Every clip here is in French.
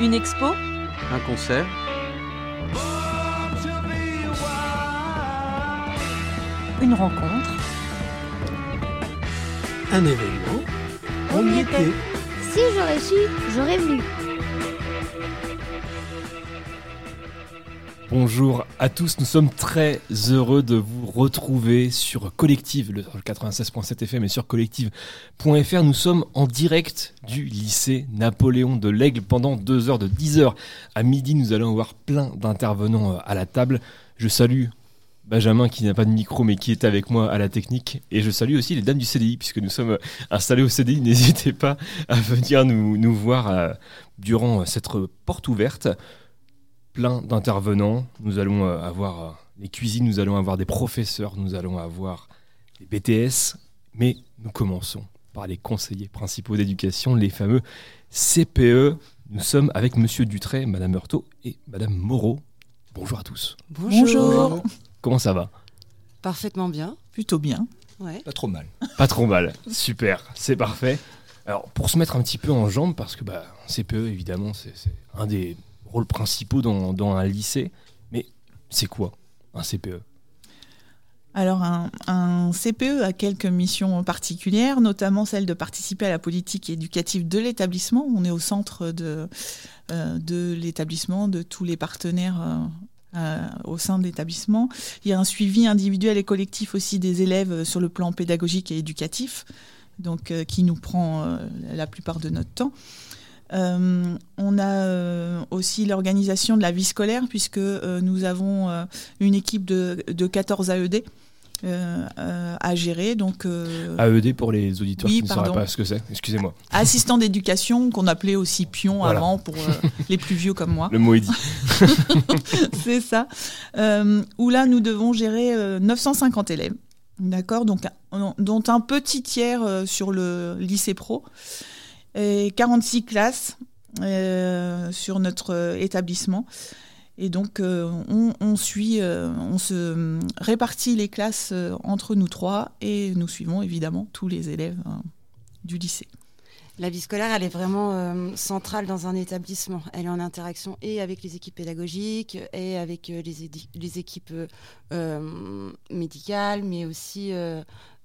Une expo Un concert Une rencontre Un événement On y était. Si j'aurais su, j'aurais voulu. Bonjour à tous, nous sommes très heureux de vous retrouver sur Collective, le 96.7 FM et sur collective.fr. Nous sommes en direct du lycée Napoléon de l'Aigle pendant deux heures de 10h à midi. Nous allons avoir plein d'intervenants euh, à la table. Je salue Benjamin qui n'a pas de micro mais qui est avec moi à la technique. Et je salue aussi les dames du CDI puisque nous sommes euh, installés au CDI. N'hésitez pas à venir nous, voir euh, durant cette porte ouverte plein d'intervenants. Nous allons euh, avoir euh, les cuisines, nous allons avoir des professeurs, nous allons avoir les BTS. Mais nous commençons par les conseillers principaux d'éducation, les fameux CPE. Nous sommes avec Monsieur Dutray, Madame Heurtaud et Madame Moreau. Bonjour à tous. Bonjour. Comment ça va? Parfaitement bien. Plutôt bien. Ouais. Pas trop mal. Pas trop mal. Super, c'est parfait. Alors, pour se mettre un petit peu en jambe, parce que bah, CPE, évidemment, c'est un des rôles principaux dans, un lycée. Mais c'est quoi un CPE Alors, un, CPE a quelques missions particulières, notamment celle de participer à la politique éducative de l'établissement. On est au centre de, euh, l'établissement, de tous les partenaires euh, euh, au sein de l'établissement. Il y a un suivi individuel et collectif aussi des élèves sur le plan pédagogique et éducatif, donc qui nous prend la plupart de notre temps. Euh, on a euh, aussi l'organisation de la vie scolaire, puisque euh, nous avons une équipe de, de 14 AED à gérer. Donc, AED pour les auditeurs Oui, qui ne sauraient pas ce que c'est. Excusez-moi. assistants d'éducation, qu'on appelait aussi Voilà. avant pour les plus vieux comme moi. Le mot est dit. C'est ça. Où là, nous devons gérer euh, 950 élèves. D'accord? Donc, dont un petit tiers sur le lycée pro et 46 classes euh, sur notre euh, établissement. Et donc, euh, on, suit, on se répartit les classes entre nous trois et nous suivons évidemment tous les élèves euh, du lycée. La vie scolaire, elle est vraiment centrale dans un établissement. Elle est en interaction et avec les équipes pédagogiques et avec les, équipes médicales, mais aussi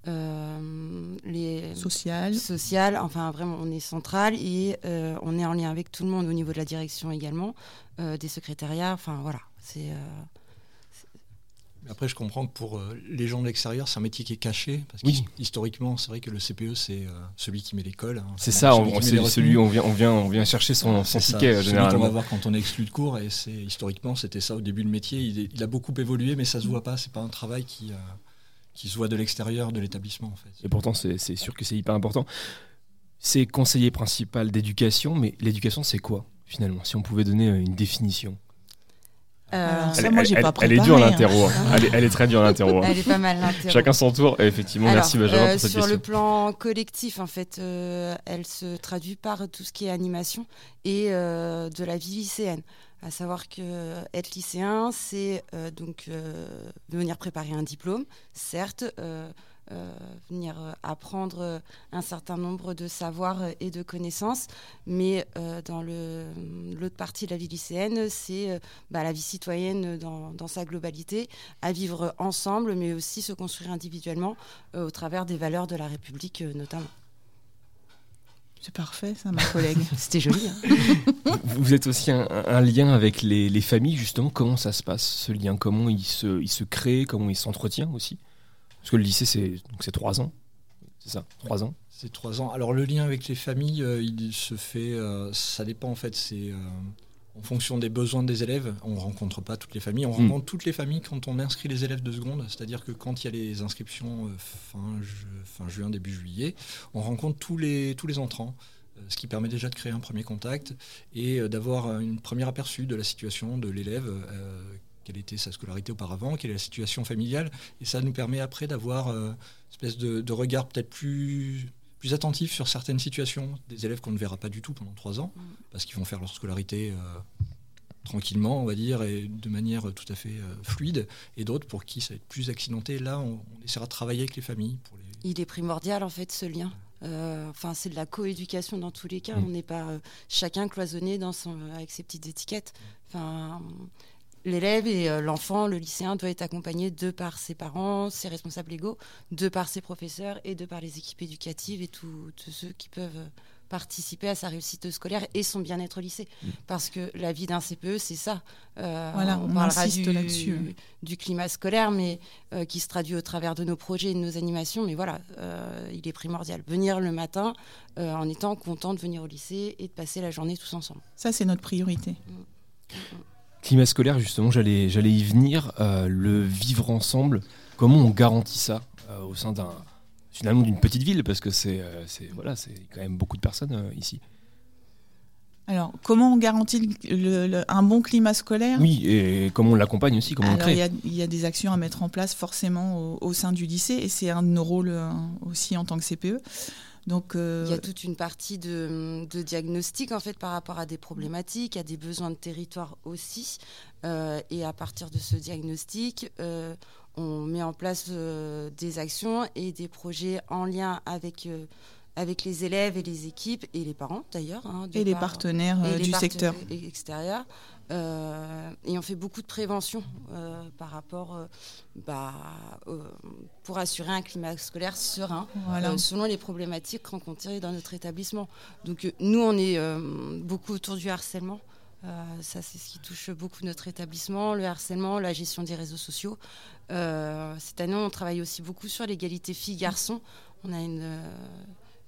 euh, les Social. sociales. Enfin, vraiment, on est central et euh, on est en lien avec tout le monde au niveau de la direction également, euh, des secrétariats. Enfin, voilà. C'est euh, Après, je comprends que pour euh, les gens de l'extérieur, c'est un métier qui est caché. Parce Oui. qu'historiquement, c'est vrai que le CPE, c'est euh, celui qui met l'école. hein. C'est ça, celui on- c'est celui où on vient, on vient, on vient chercher son, son ticket celui qu'on va généralement. voir quand on est exclu de cours. Et c'est historiquement, c'était ça au début le métier. Il, il a beaucoup évolué, mais ça se voit pas. C'est pas un travail qui, euh, qui se voit de l'extérieur de l'établissement, en fait. Et pourtant, c'est sûr que c'est hyper important. C'est conseiller principal d'éducation, mais l'éducation, c'est quoi finalement Si on pouvait donner euh, une définition? euh, Alors, Ça, elle, moi, elle- j'ai elle- pas elle est dure hein. l'interro. hein. Elle, est- elle est très dure l'interro. hein. elle est pas mal l'interro. Chacun son tour. Et effectivement, Alors, merci Benjamin euh, pour cette sur question. le plan collectif, en fait, euh, elle se traduit par tout ce qui est animation et euh, de la vie lycéenne. À savoir que être lycéen, c'est euh, donc euh, venir préparer un diplôme, certes, euh, euh, venir euh, apprendre euh, un certain nombre de savoirs euh, et de connaissances, mais euh, dans l'autre partie de la vie lycéenne, c'est euh, bah, la vie citoyenne dans, sa globalité, à vivre ensemble, mais aussi se construire individuellement euh, au travers des valeurs de la République euh, notamment. C'est parfait, ça, ma collègue. C'était joli. hein. Vous êtes aussi un, un lien avec les, les familles, justement. Comment ça se passe, ce lien? Comment il se, il se crée? Comment il s'entretient aussi? Parce que le lycée, c'est trois ans. C'est ça Trois ans C'est trois ans. Alors le lien avec les familles, euh, il se fait, euh, ça dépend en fait, c'est euh, en fonction des besoins des élèves. On rencontre pas toutes les familles, on Mm. rencontre toutes les familles quand on inscrit les élèves de seconde, c'est-à-dire que quand il y a les inscriptions euh, fin, ju- fin juin, début juillet, on rencontre tous les, tous les entrants. euh, Ce qui permet déjà de créer un premier contact et euh, d'avoir une première aperçu de la situation de l'élève, euh, quelle était sa scolarité auparavant, quelle est la situation familiale. Et ça nous permet après d'avoir euh, une espèce de, de regard peut-être plus, plus attentif sur certaines situations des élèves qu'on ne verra pas du tout pendant trois ans, Mm. parce qu'ils vont faire leur scolarité euh, tranquillement, on va dire, et de manière tout à fait euh, fluide, et d'autres pour qui ça va être plus accidenté. Là, on, on essaiera de travailler avec les familles pour les, Il est primordial en fait ce lien Enfin, c'est de la coéducation dans tous les cas. Mm. On n'est pas chacun cloisonné dans son, avec ses petites étiquettes. Enfin, l'élève et euh, l'enfant, le lycéen, doit être accompagné de par ses parents, ses responsables légaux, de par ses professeurs et de par les équipes éducatives et tous ceux qui peuvent euh, participer à sa réussite scolaire et son bien-être au lycée. Mm. Parce que la vie d'un CPE, c'est ça. Euh, Voilà, on parlera insiste du, là-dessus. du climat scolaire, mais euh, qui se traduit au travers de nos projets et de nos animations. Mais voilà, euh, il est primordial. Venir le matin euh, en étant content de venir au lycée et de passer la journée tous ensemble. Ça, c'est notre priorité. Climat scolaire, justement, j'allais, j'allais y venir. Euh, le vivre ensemble, comment on garantit ça euh, au sein d'un finalement d'une petite ville? Parce que c'est, euh, c'est voilà, c'est quand même beaucoup de personnes ici. Alors, comment on garantit le- le- un bon climat scolaire? Oui, et comment on l'accompagne aussi, comment Alors, il y, crée. a, il y a des actions à mettre en place forcément au, au sein du lycée et c'est un de nos rôles aussi en tant que CPE. Donc, euh, Il y a toute une partie de, de diagnostic en fait par rapport à des problématiques, à des besoins de territoire aussi. Euh, et à partir de ce diagnostic, euh, on met en place euh, des actions et des projets en lien avec, euh, avec les élèves et les équipes et les parents d'ailleurs. hein, et les par- partenaires et du secteur. extérieurs. Euh, et on fait beaucoup de prévention euh, par rapport euh, bah, euh, pour assurer un climat scolaire serein Voilà. selon les problématiques rencontrées dans notre établissement. Donc nous, on est beaucoup autour du harcèlement. Ça, c'est ce qui touche beaucoup notre établissement, le harcèlement, la gestion des réseaux sociaux. Cette année, on travaille aussi beaucoup sur l'égalité filles-garçons. On a une,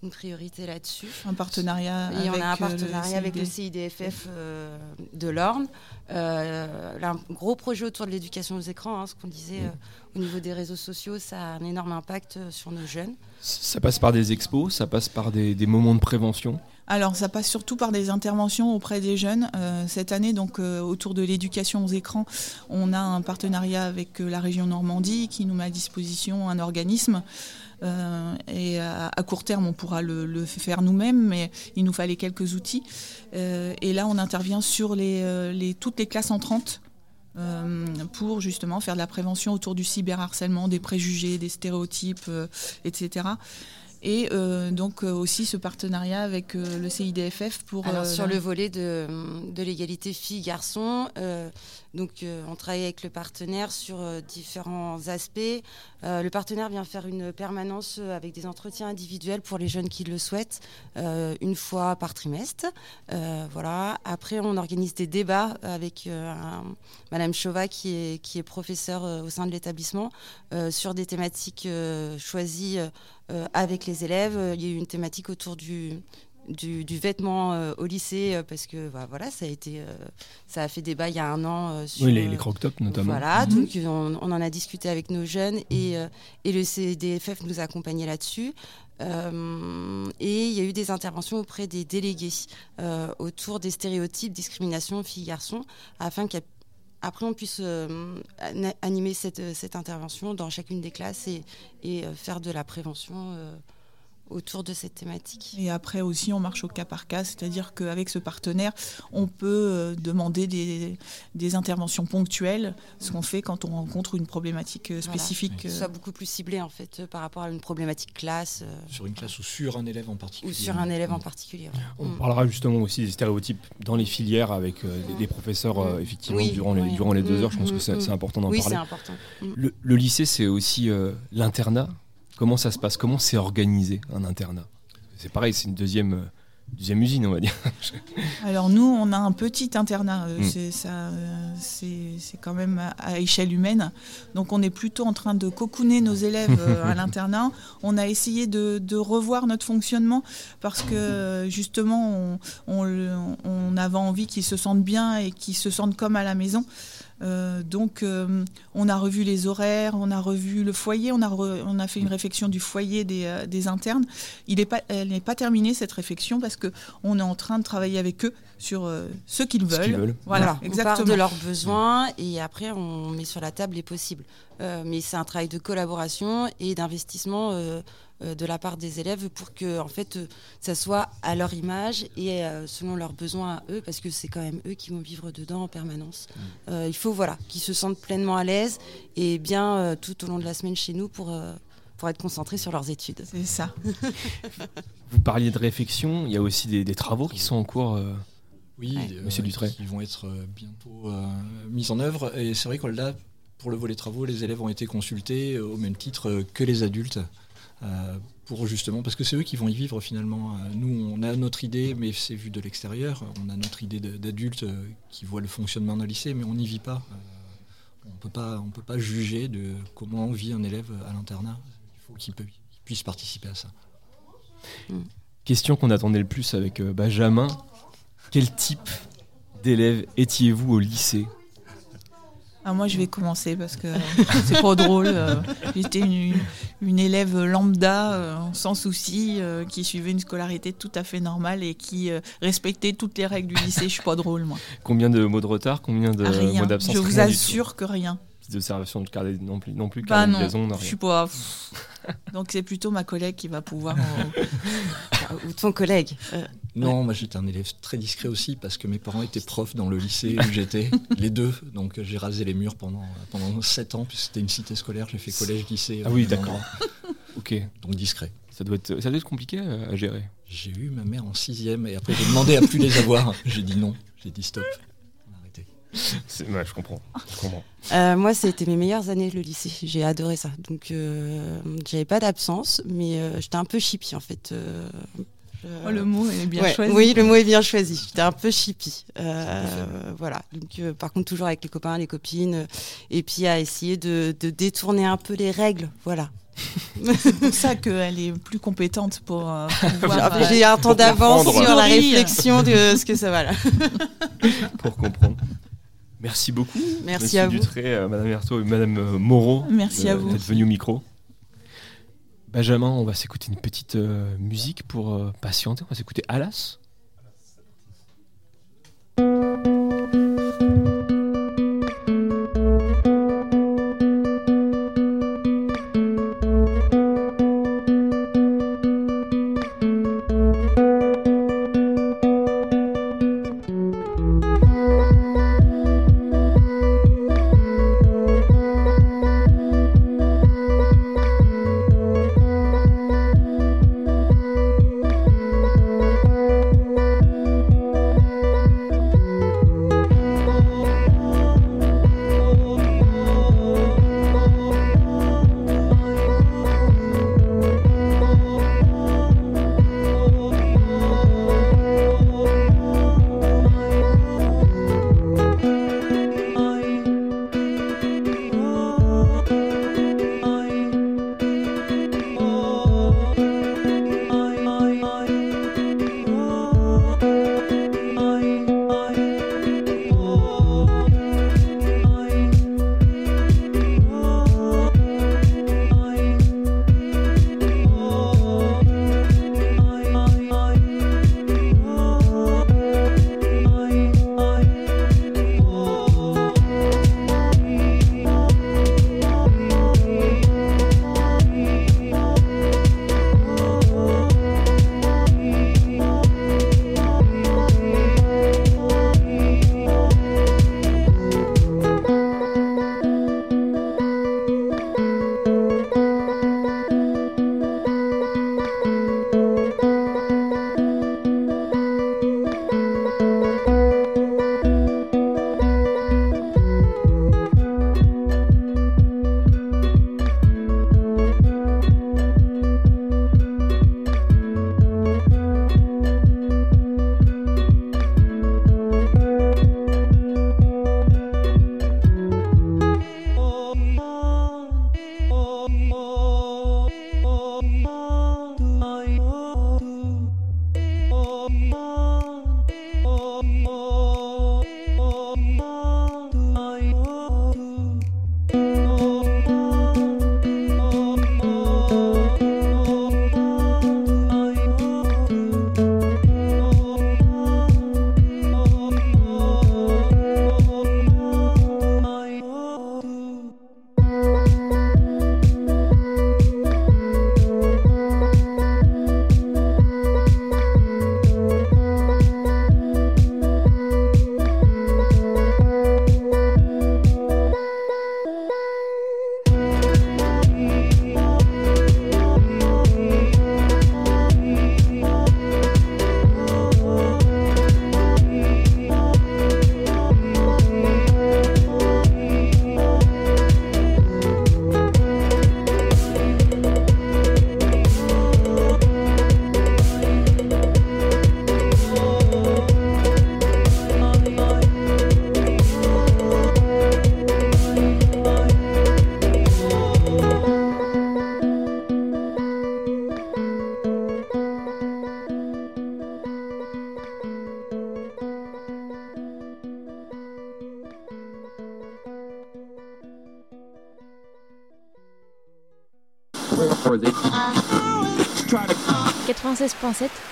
une priorité là-dessus. Un partenariat Et on avec a un euh, le avec le CID. CIDFF euh, de l'Orne. Euh, là, un gros projet autour de l'éducation aux écrans, hein, ce qu'on disait euh, au niveau des réseaux sociaux, ça a un énorme impact sur nos jeunes. Ça passe par des expos, ça passe par des, des moments de prévention? Alors, ça passe surtout par des interventions auprès des jeunes. Euh, cette année, donc, euh, autour de l'éducation aux écrans, on a un partenariat avec euh, la région Normandie qui nous met à disposition un organisme. Euh, et à, court terme, on pourra le, faire nous-mêmes, mais il nous fallait quelques outils. Euh, et là, on intervient sur les, euh, les- toutes les classes entrantes. pour justement faire de la prévention autour du cyberharcèlement, des préjugés, des stéréotypes, etc. Et euh, donc euh, aussi ce partenariat avec euh, le CIDFF pour... Alors, sur le volet de, de l'égalité filles-garçons, donc on travaille avec le partenaire sur différents aspects. Le partenaire vient faire une permanence avec des entretiens individuels pour les jeunes qui le souhaitent, une fois par trimestre. Voilà. Après, on organise des débats avec un- Madame Chauvat, qui est, qui est professeure au sein de l'établissement, sur des thématiques choisies avec les élèves. Euh, Il y a eu une thématique autour du, du, du vêtement euh, au lycée euh, parce que bah, voilà ça a été euh, ça a fait débat il y a un an euh, sur Oui, les, euh, les croque-tops notamment. voilà Mhm. donc on, on en a discuté avec nos jeunes et, euh, et le CDFF nous a accompagnés là-dessus Euh, et il y a eu des interventions auprès des délégués euh, autour des stéréotypes discrimination filles-garçons afin qu'après on puisse euh, animer cette, cette intervention dans chacune des classes et, euh, faire de la prévention euh, autour de cette thématique. Et après aussi, on marche au cas par cas, c'est-à-dire qu'avec ce partenaire, on peut euh, demander des, des interventions ponctuelles, ce qu'on fait quand on rencontre une problématique euh, Voilà. spécifique. Que ce euh, soit beaucoup plus ciblé en fait euh, par rapport à une problématique classe Sur une classe ou sur un élève en particulier. ou sur un élève en particulier. ouais. On Mm. parlera justement aussi des stéréotypes dans les filières avec euh, des, des professeurs euh, effectivement Oui, durant, les, oui. durant les deux Mm, heures. Je pense mm, que c'est mm. important d'en Oui, c'est parler. important. Mm. Le, le lycée, c'est aussi euh, l'internat. Comment ça se passe? Comment c'est organisé un internat? C'est pareil, c'est une deuxième, euh, deuxième usine, on va dire. Alors nous, on a un petit internat, euh, Mm. c'est ça, euh, c'est c'est quand même à, échelle humaine. Donc on est plutôt en train de cocooner nos élèves à l'internat. On a essayé de, de revoir notre fonctionnement parce que justement, on, on le- on avait envie qu'ils se sentent bien et qu'ils se sentent comme à la maison. Euh, donc, euh, on a revu les horaires, on a revu le foyer, on a, re- on a fait une réflexion du foyer des, euh, des internes. Il est pas, elle n'est pas terminée cette réflexion parce que on est en train de travailler avec eux sur euh, ce qu'ils Ce veulent. qu'ils veulent. Voilà, Voilà, on part exactement. de leurs besoins et après on met sur la table les possibles. Euh, mais c'est un travail de collaboration et d'investissement euh, euh, de la part des élèves pour que en fait ça soit à leur image et euh, selon leurs besoins à eux parce que c'est quand même eux qui vont vivre dedans en permanence. Euh, il faut voilà qu'ils se sentent pleinement à l'aise et bien euh, tout au long de la semaine chez nous pour euh, pour être concentrés sur leurs études. C'est ça. Vous parliez de réflexion, il y a aussi des, des travaux qui sont en cours. euh, Oui, Ouais. euh, Monsieur Dutré. qui vont être bientôt euh, mis en œuvre. Et c'est vrai que là, pour le volet travaux, les élèves ont été consultés euh, au même titre euh, que les adultes. euh, pour justement, parce que c'est eux qui vont y vivre finalement. Nous, on a notre idée, mais c'est vu de l'extérieur. On a notre idée d'adulte qui voit le fonctionnement d'un lycée, mais on n'y vit pas. On peut pas, on peut pas juger de comment vit un élève à l'internat. Il faut qu'il puisse participer à ça. Question qu'on attendait le plus avec Benjamin. Quel type d'élève étiez-vous au lycée? Ah, moi, je vais commencer parce que c'est pas drôle. euh, J'étais une, une élève lambda, euh, sans souci, euh, qui suivait une scolarité tout à fait normale et qui respectait toutes les règles du lycée. Je suis pas drôle, moi. Combien de mots de retard Combien de Ah, rien. mots d'absence Je vous assure que rien. Petites observations de carnet non plus, non plus Bah carnet de non, liaison, non, je suis pas. Donc c'est plutôt ma collègue qui va pouvoir. euh, Ou ton collègue. Euh, Non, moi j'étais un élève très discret aussi parce que mes parents étaient profs dans le lycée où j'étais, les deux. Donc euh, j'ai rasé les murs pendant, pendant 7 ans, puisque c'était une cité scolaire, j'ai fait collège, lycée. Ah oui, même d'accord. Ok, Donc discret. ça doit être, ça doit être compliqué euh, à gérer. J'ai eu ma mère en sixième et après j'ai demandé à plus les avoir. J'ai dit non, j'ai dit stop. On a arrêté. C'est- ouais, je comprends. Je comprends. Euh, moi, c'était mes meilleures années, le lycée. J'ai adoré ça. Donc, euh, j'avais pas d'absence, mais euh, j'étais un peu chippie, en fait. Euh, je- Oh, le mot est bien Ouais, choisi. Oui, le mot est bien choisi. J'étais un peu chippie. Euh, voilà. Donc, euh, par contre, toujours avec les copains, les copines, et puis à essayer de, de détourner un peu les règles. Voilà. C'est pour ça qu'elle est plus compétente pour euh, euh, J'ai un temps d'avance sur la réflexion de ce que ça va là. Pour comprendre. Merci beaucoup. Merci Monsieur à vous. Dutré, euh, Madame et Madame euh, Moreau. Merci euh, à vous. D'être venu au micro. Benjamin, on va s'écouter une petite euh, musique pour euh, patienter. On va s'écouter Alas.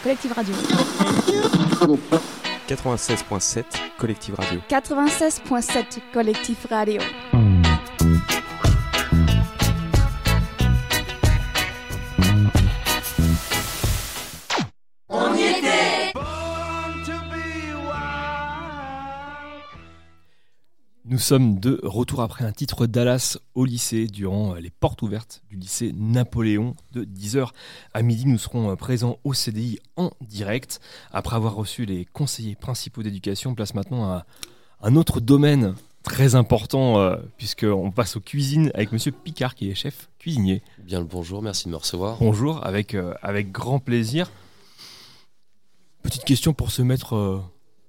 Collective Radio. 96.7 Collective Radio. 96.7 Collectif Radio. Nous sommes de retour après un titre Dallas au lycée durant les portes ouvertes du lycée Napoléon de 10h à midi. Nous serons présents au CDI en direct. Après avoir reçu les conseillers principaux d'éducation, on place maintenant à un autre domaine très important euh, puisqu'on passe aux cuisines avec monsieur Picard qui est chef cuisinier. Bien le bonjour, merci de me recevoir. Bonjour, avec, euh, avec grand plaisir. Petite question pour se mettre euh,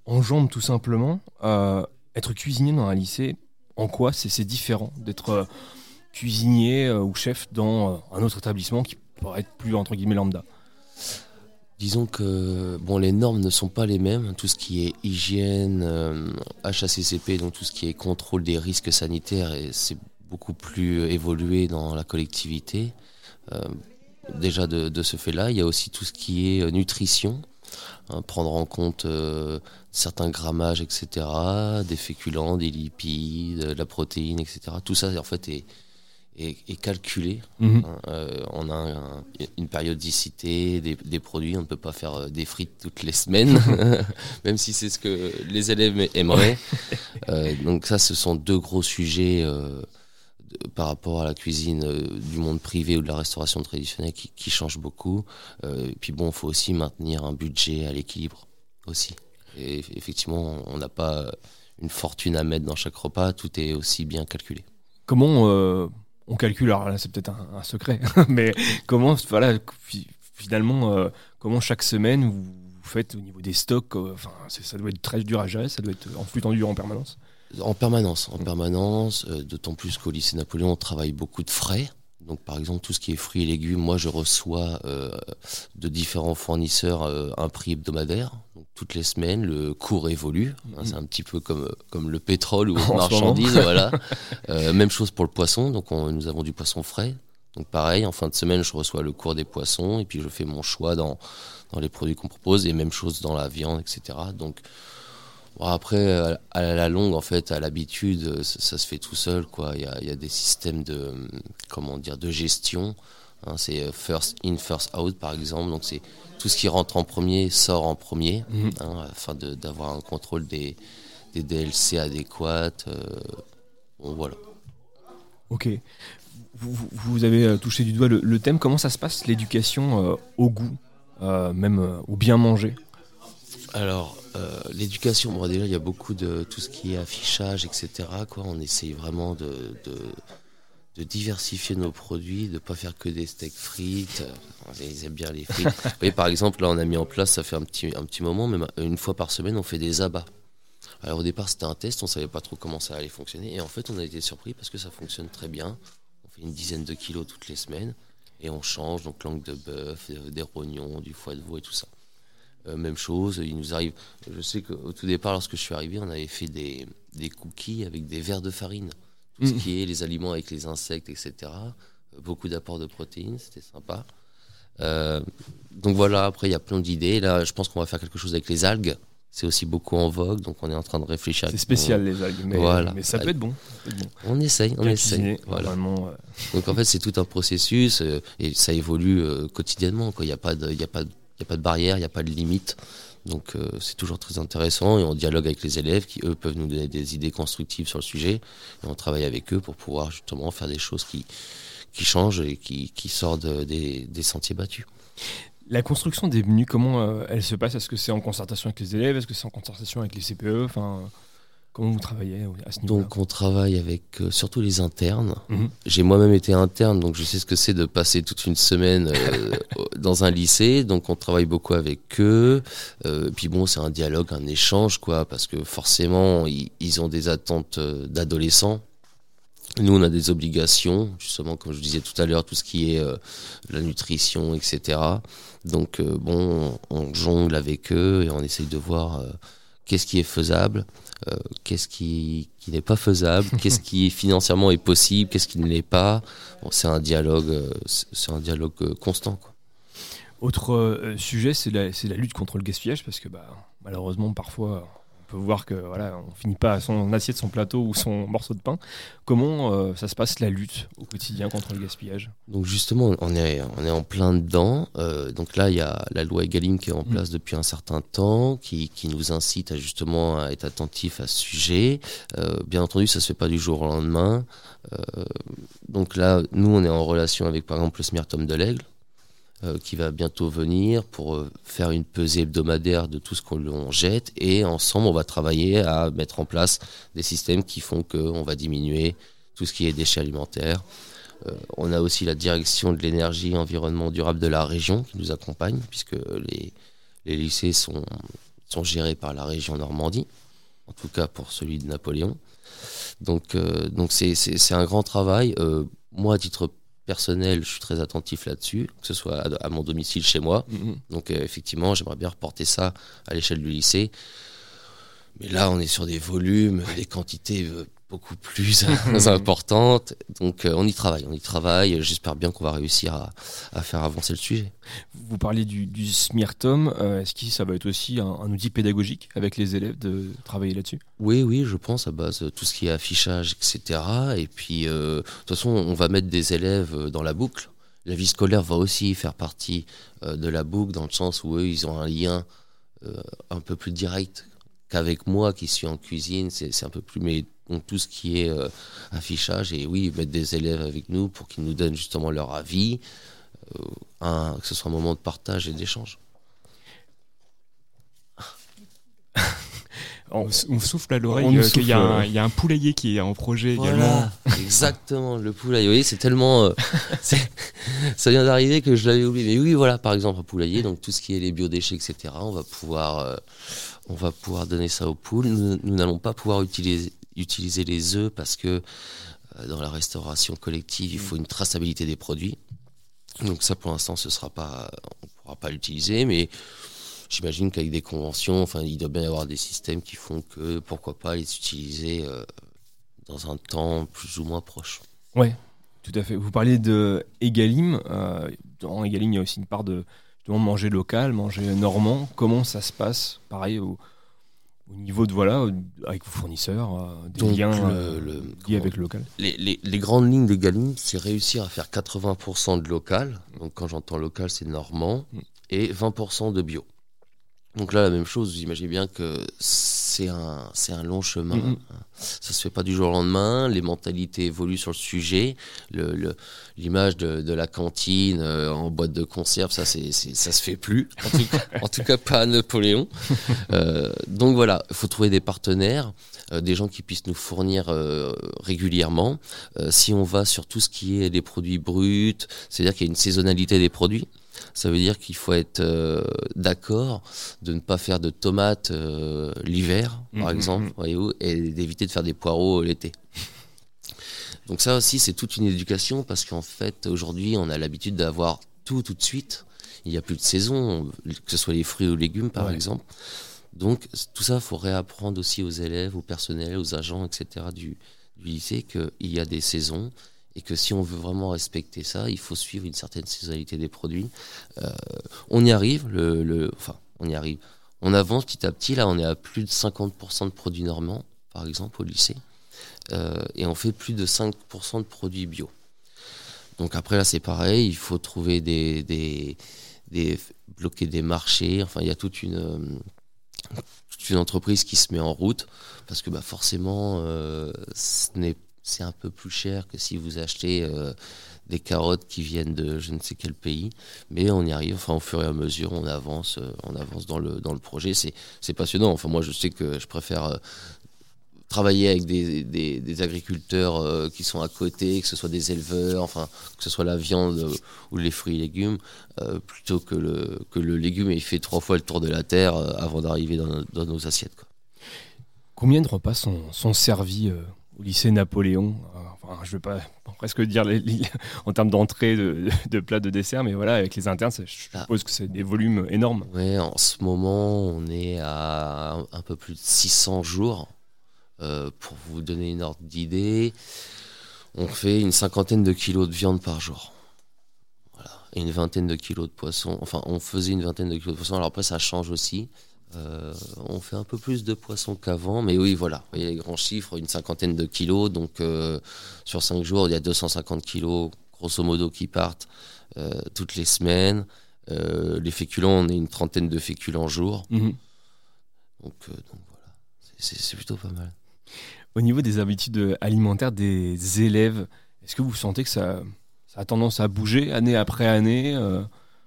en jambe tout simplement. Être cuisinier dans un lycée, en quoi c'est différent d'être euh, cuisinier euh, ou chef dans euh, un autre établissement qui pourrait être plus entre guillemets lambda? Disons que bon, les normes ne sont pas les mêmes. Tout ce qui est hygiène, HACCP, donc tout ce qui est contrôle des risques sanitaires, c'est beaucoup plus évolué dans la collectivité. Déjà de, ce fait-là, il y a aussi tout ce qui est nutrition, hein, prendre en compte certains grammages, etc., des féculents, des lipides, de la protéine, etc. Tout ça, en fait, est, est, est calculé. Mhm. hein. Euh, on a un- une périodicité des, des produits. On ne peut pas faire euh, des frites toutes les semaines, même si c'est ce que les élèves aimeraient. Euh, donc ça, ce sont deux gros sujets euh, de- par rapport à la cuisine du monde privé ou de la restauration traditionnelle qui, qui changent beaucoup. Et puis bon, il faut aussi maintenir un budget à l'équilibre aussi. Et eff- effectivement, on n'a pas une fortune à mettre dans chaque repas. Tout est aussi bien calculé. Comment euh, on calcule Alors là, c'est peut-être un, un secret, mais comment, voilà, fi- finalement, euh, comment chaque semaine vous, faites au niveau des stocks euh, Enfin, ça doit être très dur à gérer, ça doit être en flux tendu en permanence? En permanence, en permanence, euh, d'autant plus qu'au lycée Napoléon, on travaille beaucoup de frais. Donc, par exemple, tout ce qui est fruits et légumes, moi, je reçois euh, de différents fournisseurs euh, un prix hebdomadaire. Donc, toutes les semaines, le cours évolue. Hein, c'est un petit peu comme, comme le pétrole ou les marchandises. voilà. Euh, même chose pour le poisson. Donc, on- nous avons du poisson frais. Donc, pareil, en fin de semaine, je reçois le cours des poissons et puis je fais mon choix dans, dans les produits qu'on propose et même chose dans la viande, etc. Donc, Bon, après, à la longue, en fait, à l'habitude, ça, ça se fait tout seul, quoi. Il y a, il y a des systèmes de, comment dire, de gestion. hein. c'est euh, first in, first out, par exemple. Donc, c'est tout ce qui rentre en premier sort en premier, Mhm. hein, afin d'avoir un contrôle des, des DLC adéquats. euh, bon, voilà. Ok. Vous, avez euh, touché du doigt le, le thème. Comment ça se passe l'éducation euh, au goût, euh, même au bien manger? Alors, euh, l'éducation, bon, déjà, il y a beaucoup de tout ce qui est affichage, etc. Quoi. On essaye vraiment de, de, de diversifier nos produits, de ne pas faire que des steaks frites. Euh, Ils aiment bien les frites. Vous voyez, par exemple, là, on a mis en place, ça fait un petit, un petit moment, mais ma- une fois par semaine, on fait des abats. Alors, au départ, c'était un test, on savait pas trop comment ça allait fonctionner. Et en fait, on a été surpris parce que ça fonctionne très bien. On fait une dizaine de kilos toutes les semaines. Et on change, donc langue de bœuf, euh, des rognons, du foie de veau et tout ça. Euh, même chose, il nous arrive. Je sais qu'au tout départ, lorsque je suis arrivé, on avait fait des, des cookies avec des verres de farine. Tout ce Mhm. qui est les aliments avec les insectes, etc. Euh, Beaucoup d'apports de protéines, c'était sympa. Euh, donc voilà, après, il y a plein d'idées. Là, je pense qu'on va faire quelque chose avec les algues. C'est aussi beaucoup en vogue, donc on est en train de réfléchir. C'est spécial les algues, mais, Voilà. mais ça peut être bon. ça peut être bon. On essaye, on essaye. Voilà. vraiment, euh, Donc en fait, c'est tout un processus euh, et ça évolue quotidiennement. Il n'y a, pas de- y a, pas de- il y a pas de barrière, il n'y a pas de limite. Donc euh, c'est toujours très intéressant et on dialogue avec les élèves qui, eux, peuvent nous donner des idées constructives sur le sujet. Et on travaille avec eux pour pouvoir justement faire des choses qui, qui changent et qui, qui sortent de- des, des sentiers battus. La construction des menus, comment euh, elle se passe? Est-ce que c'est en concertation avec les élèves? Est-ce que c'est en concertation avec les CPE Enfin, comment vous travaillez à ce niveau-là Donc on travaille avec euh, surtout les internes. Mhm. J'ai moi-même été interne, donc je sais ce que c'est de passer toute une semaine euh, dans un lycée. Donc on travaille beaucoup avec eux. Euh, puis bon, c'est un dialogue, un échange, quoi, parce que forcément, ils, ils ont des attentes d'adolescents. Nous, on a des obligations, justement, comme je disais tout à l'heure, tout ce qui est euh, la nutrition, etc. Donc, euh, bon, on, on jongle avec eux et on essaye de voir euh, qu'est-ce qui est faisable, euh, qu'est-ce qui, qui n'est pas faisable, qu'est-ce qui financièrement est possible, qu'est-ce qui ne l'est pas. Bon, c'est un dialogue, euh, c'est un dialogue euh, constant. Quoi. Autre sujet, c'est la, lutte contre le gaspillage, parce que bah, malheureusement, parfois, peut voir que voilà, on finit pas à son assiette, son plateau ou son morceau de pain. Comment euh, ça se passe la lutte au quotidien contre le gaspillage? Donc justement, on est, on est en plein dedans. Euh, donc là, il y a la loi Egalim qui est en Mm. place depuis un certain temps, qui, qui nous incite à justement à être attentif à ce sujet. Euh, bien entendu, ça se fait pas du jour au lendemain. Donc là, nous, on est en relation avec par exemple le Smirtom de l'Aigle, euh, qui va bientôt venir pour euh, faire une pesée hebdomadaire de tout ce qu'on jette. Et ensemble, on va travailler à mettre en place des systèmes qui font qu'on va diminuer tout ce qui est déchets alimentaires. Euh, on a aussi la direction de l'énergie et environnement durable de la région qui nous accompagne, puisque les, les lycées sont, sont gérés par la région Normandie, en tout cas pour celui de Napoléon. Donc donc c'est un grand travail. Moi, à titre personnel, je suis très attentif là-dessus, que ce soit à, à mon domicile chez moi. Mhm. Donc euh, effectivement, j'aimerais bien reporter ça à l'échelle du lycée. Mais là, on est sur des volumes, des quantités euh, beaucoup plus importantes. Donc euh, on y travaille, on y travaille. J'espère bien qu'on va réussir à, à faire avancer le sujet. Vous parliez du, du Smirtom, euh, est-ce que ça va être aussi un, un outil pédagogique avec les élèves de travailler là-dessus? Oui, oui, je pense à base de tout ce qui est affichage, etc. Et puis, euh, de toute façon, on va mettre des élèves euh, dans la boucle. La vie scolaire va aussi faire partie euh, de la boucle, dans le sens où eux, ils ont un lien euh, un peu plus direct qu'avec moi qui suis en cuisine. C'est c'est un peu plus, mais donc tout ce qui est euh, affichage et oui, mettre des élèves avec nous pour qu'ils nous donnent justement leur avis, euh, un, que ce soit un moment de partage et d'échange. On- souffle à l'oreille euh, qu'il y, a un- euh. il y a un poulailler qui est en projet également. Exactement, le poulailler. Vous voyez, c'est tellement. euh, c'est- ça vient d'arriver que je l'avais oublié. Mais oui, voilà, par exemple, un poulailler, donc tout ce qui est les biodéchets, etc., on va pouvoir, euh, on va pouvoir donner ça aux poules. Nous n'allons pas pouvoir utiliser, utiliser les œufs parce que euh, dans la restauration collective, il faut une traçabilité des produits. Donc ça, pour l'instant, ce sera pas, on pourra pas l'utiliser, mais j'imagine qu'avec des conventions, enfin, il doit bien y avoir des systèmes qui font que pourquoi pas les utiliser euh, dans un temps plus ou moins proche. Tout à fait. Vous parlez de Egalim. euh, dans Egalim, il y a aussi une part de manger local, manger normand. Comment ça se passe? Pareil au, au niveau de voilà, avec vos fournisseurs, euh, des Donc, liens le- euh, le- liés comment- avec le local. Les, les- les grandes lignes de Galim, c'est réussir à faire 80% de local. Donc quand j'entends local, c'est normand. Mm. Et 20% de bio. Donc là, la même chose, vous imaginez bien que c'est un, c'est un long chemin. Mhm. Ça se fait pas du jour au lendemain. Les mentalités évoluent sur le sujet. Le- L'image de, de la cantine euh, en boîte de conserve, ça, c'est, ça se fait plus. En tout cas, en tout cas pas à Napoléon. Euh, donc voilà, il faut trouver des partenaires, euh, des gens qui puissent nous fournir régulièrement. Si on va sur tout ce qui est des produits bruts, c'est-à-dire qu'il y a une saisonnalité des produits. Ça veut dire qu'il faut être euh, d'accord de ne pas faire de tomates euh, l'hiver, par Mhm, exemple, voyez-vous, et d'éviter de faire des poireaux l'été. Donc ça aussi, c'est toute une éducation parce qu'en fait, aujourd'hui, on a l'habitude d'avoir tout tout de suite. Il n'y a plus de saison, que ce soit les fruits ou légumes, par Ouais. exemple. Donc tout ça, faut réapprendre aussi aux élèves, au personnel, aux agents, etc. du, du lycée qu'il y a des saisons et que si on veut vraiment respecter ça, il faut suivre une certaine saisonnalité des produits. Euh, on y arrive, le, enfin, on y arrive. On avance petit à petit. Là, on est à plus de 50% de produits normands, par exemple, au lycée. Euh, et on fait plus de 5% de produits bio. Donc après, là, c'est pareil. Il faut trouver des, des, des bloquer des marchés. Enfin, il y a toute une, toute une entreprise qui se met en route parce que bah, forcément, euh, ce n'est- c'est un peu plus cher que si vous achetez euh, des carottes qui viennent de je ne sais quel pays. Mais on y arrive. Enfin, au fur et à mesure, on avance, euh, on avance dans le dans le projet. C'est passionnant. Enfin, moi, je sais que je préfère euh, travailler avec des, des, agriculteurs qui sont à côté, que ce soit des éleveurs, enfin que ce soit la viande ou les fruits et légumes, plutôt que le, que le légume ait fait trois fois le tour de la terre avant d'arriver dans, dans nos assiettes. Combien de repas sont, servis au lycée Napoléon. Euh, Enfin, je ne vais pas presque dire les- les- en termes d'entrée de, de plats de dessert, mais voilà, avec les internes, je Ah. suppose que c'est des volumes énormes. Ouais, en ce moment, on est à un- un peu plus de 600 jours. Euh, pour vous donner une ordre d'idée, on fait une cinquantaine de kilos de viande par jour. Voilà. Et une vingtaine de kilos de poisson. Enfin, on faisait une vingtaine de kilos de poisson. Alors après, ça change aussi. Euh, on fait un peu plus de poisson qu'avant. Mais oui, voilà. Vous voyez les grands chiffres, une cinquantaine de kilos. Donc, euh, sur 5 jours, il y a 250 kilos, grosso modo, qui partent euh, toutes les semaines. Les féculents, on est une trentaine de féculents jour. Mhm. Donc, donc voilà, C'est- plutôt pas mal. Au niveau des habitudes alimentaires des élèves, est-ce que vous sentez que ça, ça a tendance à bouger année après année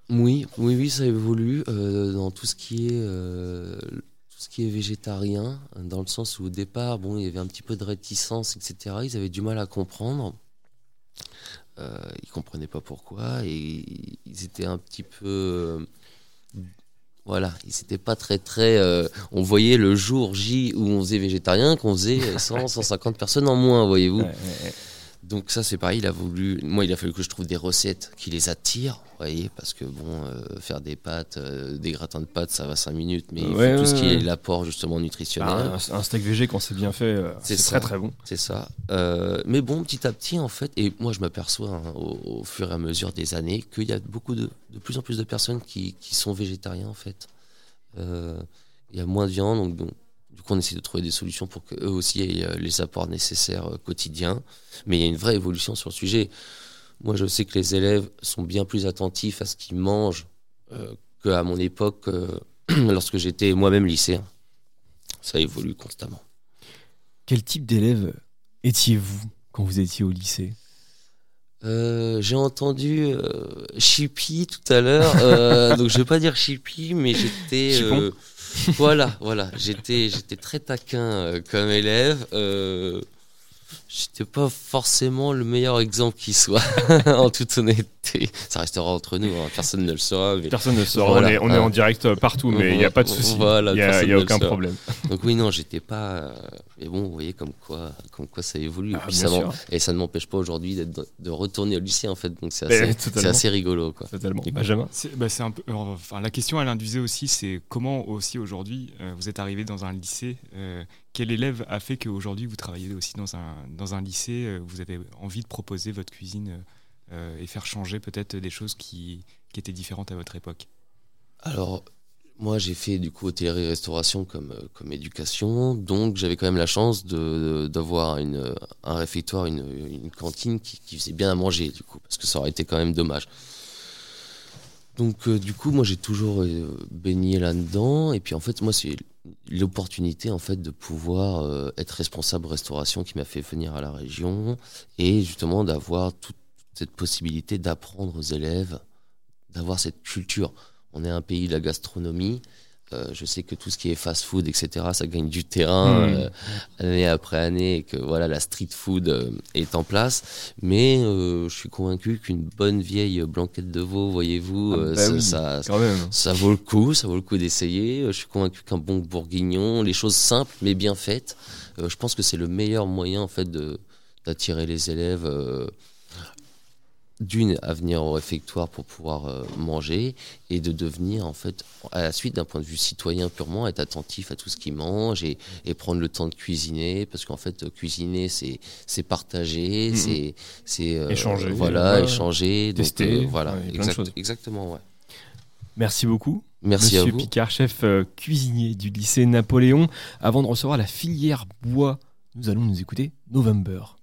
Oui, oui, oui, ça évolue euh, dans tout ce qui est euh, tout ce qui est végétarien, dans le sens où au départ, bon, il y avait un petit peu de réticence, etc. Ils avaient du mal à comprendre. Euh, ils comprenaient pas pourquoi et ils étaient un petit peu euh, voilà, ils étaient pas très très euh, on voyait le jour J où on faisait végétarien qu'on faisait 100 150 personnes en moins, voyez-vous. Donc ça c'est pareil, il a voulu, moi il a fallu que je trouve des recettes qui les attirent, vous voyez, parce que bon, euh, faire des pâtes, euh, des gratins de pâtes, ça va 5 minutes, mais il faut Ouais, tout ce qui est l'apport justement nutritionnel, Ah, un, steak végé quand c'est bien fait, euh, C'est très très bon. c'est ça. Mais bon, petit à petit en fait, et moi je m'aperçois hein, au, au fur et à mesure des années qu'il y a beaucoup de, de plus en plus de personnes qui, qui sont végétariens en fait. Il y a moins de viande, donc, donc, du coup on essaie de trouver des solutions pour qu'eux aussi aient euh, les apports nécessaires euh, quotidiens. Mais il y a une vraie évolution sur le sujet. Moi je sais que les élèves sont bien plus attentifs à ce qu'ils mangent euh, qu'à mon époque lorsque j'étais moi-même lycéen. Ça évolue constamment. Quel type d'élève étiez-vous quand vous étiez au lycée? Euh, j'ai entendu euh, Chippy tout à l'heure, euh, donc je vais pas dire Chippy, mais j'étais euh, voilà, voilà, j'étais j'étais très taquin euh, comme élève. Euh, j'étais pas forcément le meilleur exemple qui soit, en toute honnêteté. Ça restera entre nous, hein, personne ne le saura. Mais... Personne ne sort, Voilà, on est, on est en direct euh, partout, mais il n'y a pas de souci. Voilà, Il n'y a, y a le aucun saura. problème. Donc oui, non, j'étais pas. euh, mais bon, vous voyez comme quoi, comme quoi ça évolue. Ah, Et, puis bien ça m'en- sûr. et ça ne m'empêche pas aujourd'hui d'être de, retourner au lycée en fait. Donc c'est Mais assez, rigolo quoi. Totalement. Benjamin? C'est bah, c'est un peu, euh, enfin, la question, elle induisait aussi, c'est comment aussi aujourd'hui euh, vous êtes arrivé dans un lycée euh, Quel élève a fait qu'aujourd'hui vous travaillez aussi dans un, dans un lycée euh, Vous avez envie de proposer votre cuisine euh, et faire changer peut-être des choses qui, qui étaient différentes à votre époque? Alors, moi, j'ai fait du coup hôtellerie-restauration comme, euh, comme éducation, donc j'avais quand même la chance de- d'avoir une, un réfectoire, une, cantine qui, faisait bien à manger, du coup, parce que ça aurait été quand même dommage. Donc, euh, du coup, moi, j'ai toujours euh, baigné là-dedans, et puis en fait, moi, c'est l'opportunité en fait de pouvoir euh, être responsable restauration qui m'a fait venir à la région, et justement d'avoir toute cette possibilité d'apprendre aux élèves, d'avoir cette culture on est un pays de la gastronomie. Euh, je sais que tout ce qui est fast-food, etc., ça gagne du terrain Mhm. euh, année après année et que voilà, la street food euh, est en place. Mais je suis convaincu qu'une bonne vieille blanquette de veau, voyez-vous, Ah bah ça, oui, ça, vaut le coup, ça vaut le coup d'essayer. Je suis convaincu qu'un bon bourguignon, les choses simples mais bien faites, je pense que c'est le meilleur moyen en fait de d'attirer les élèves. D'une à venir au réfectoire pour pouvoir euh, manger et de devenir en fait à la suite d'un point de vue citoyen purement être attentif à tout ce qu'ils mangent et, et prendre le temps de cuisiner parce qu'en fait euh, cuisiner c'est c'est partager Mhm. c'est c'est euh, Échanger, voilà ouais. échanger donc, Tester, euh, voilà ouais, exact- exactement ouais Merci beaucoup. merci Monsieur à vous Picard, chef euh, cuisinier du lycée Napoléon. Avant de recevoir la filière bois, nous allons nous écouter November.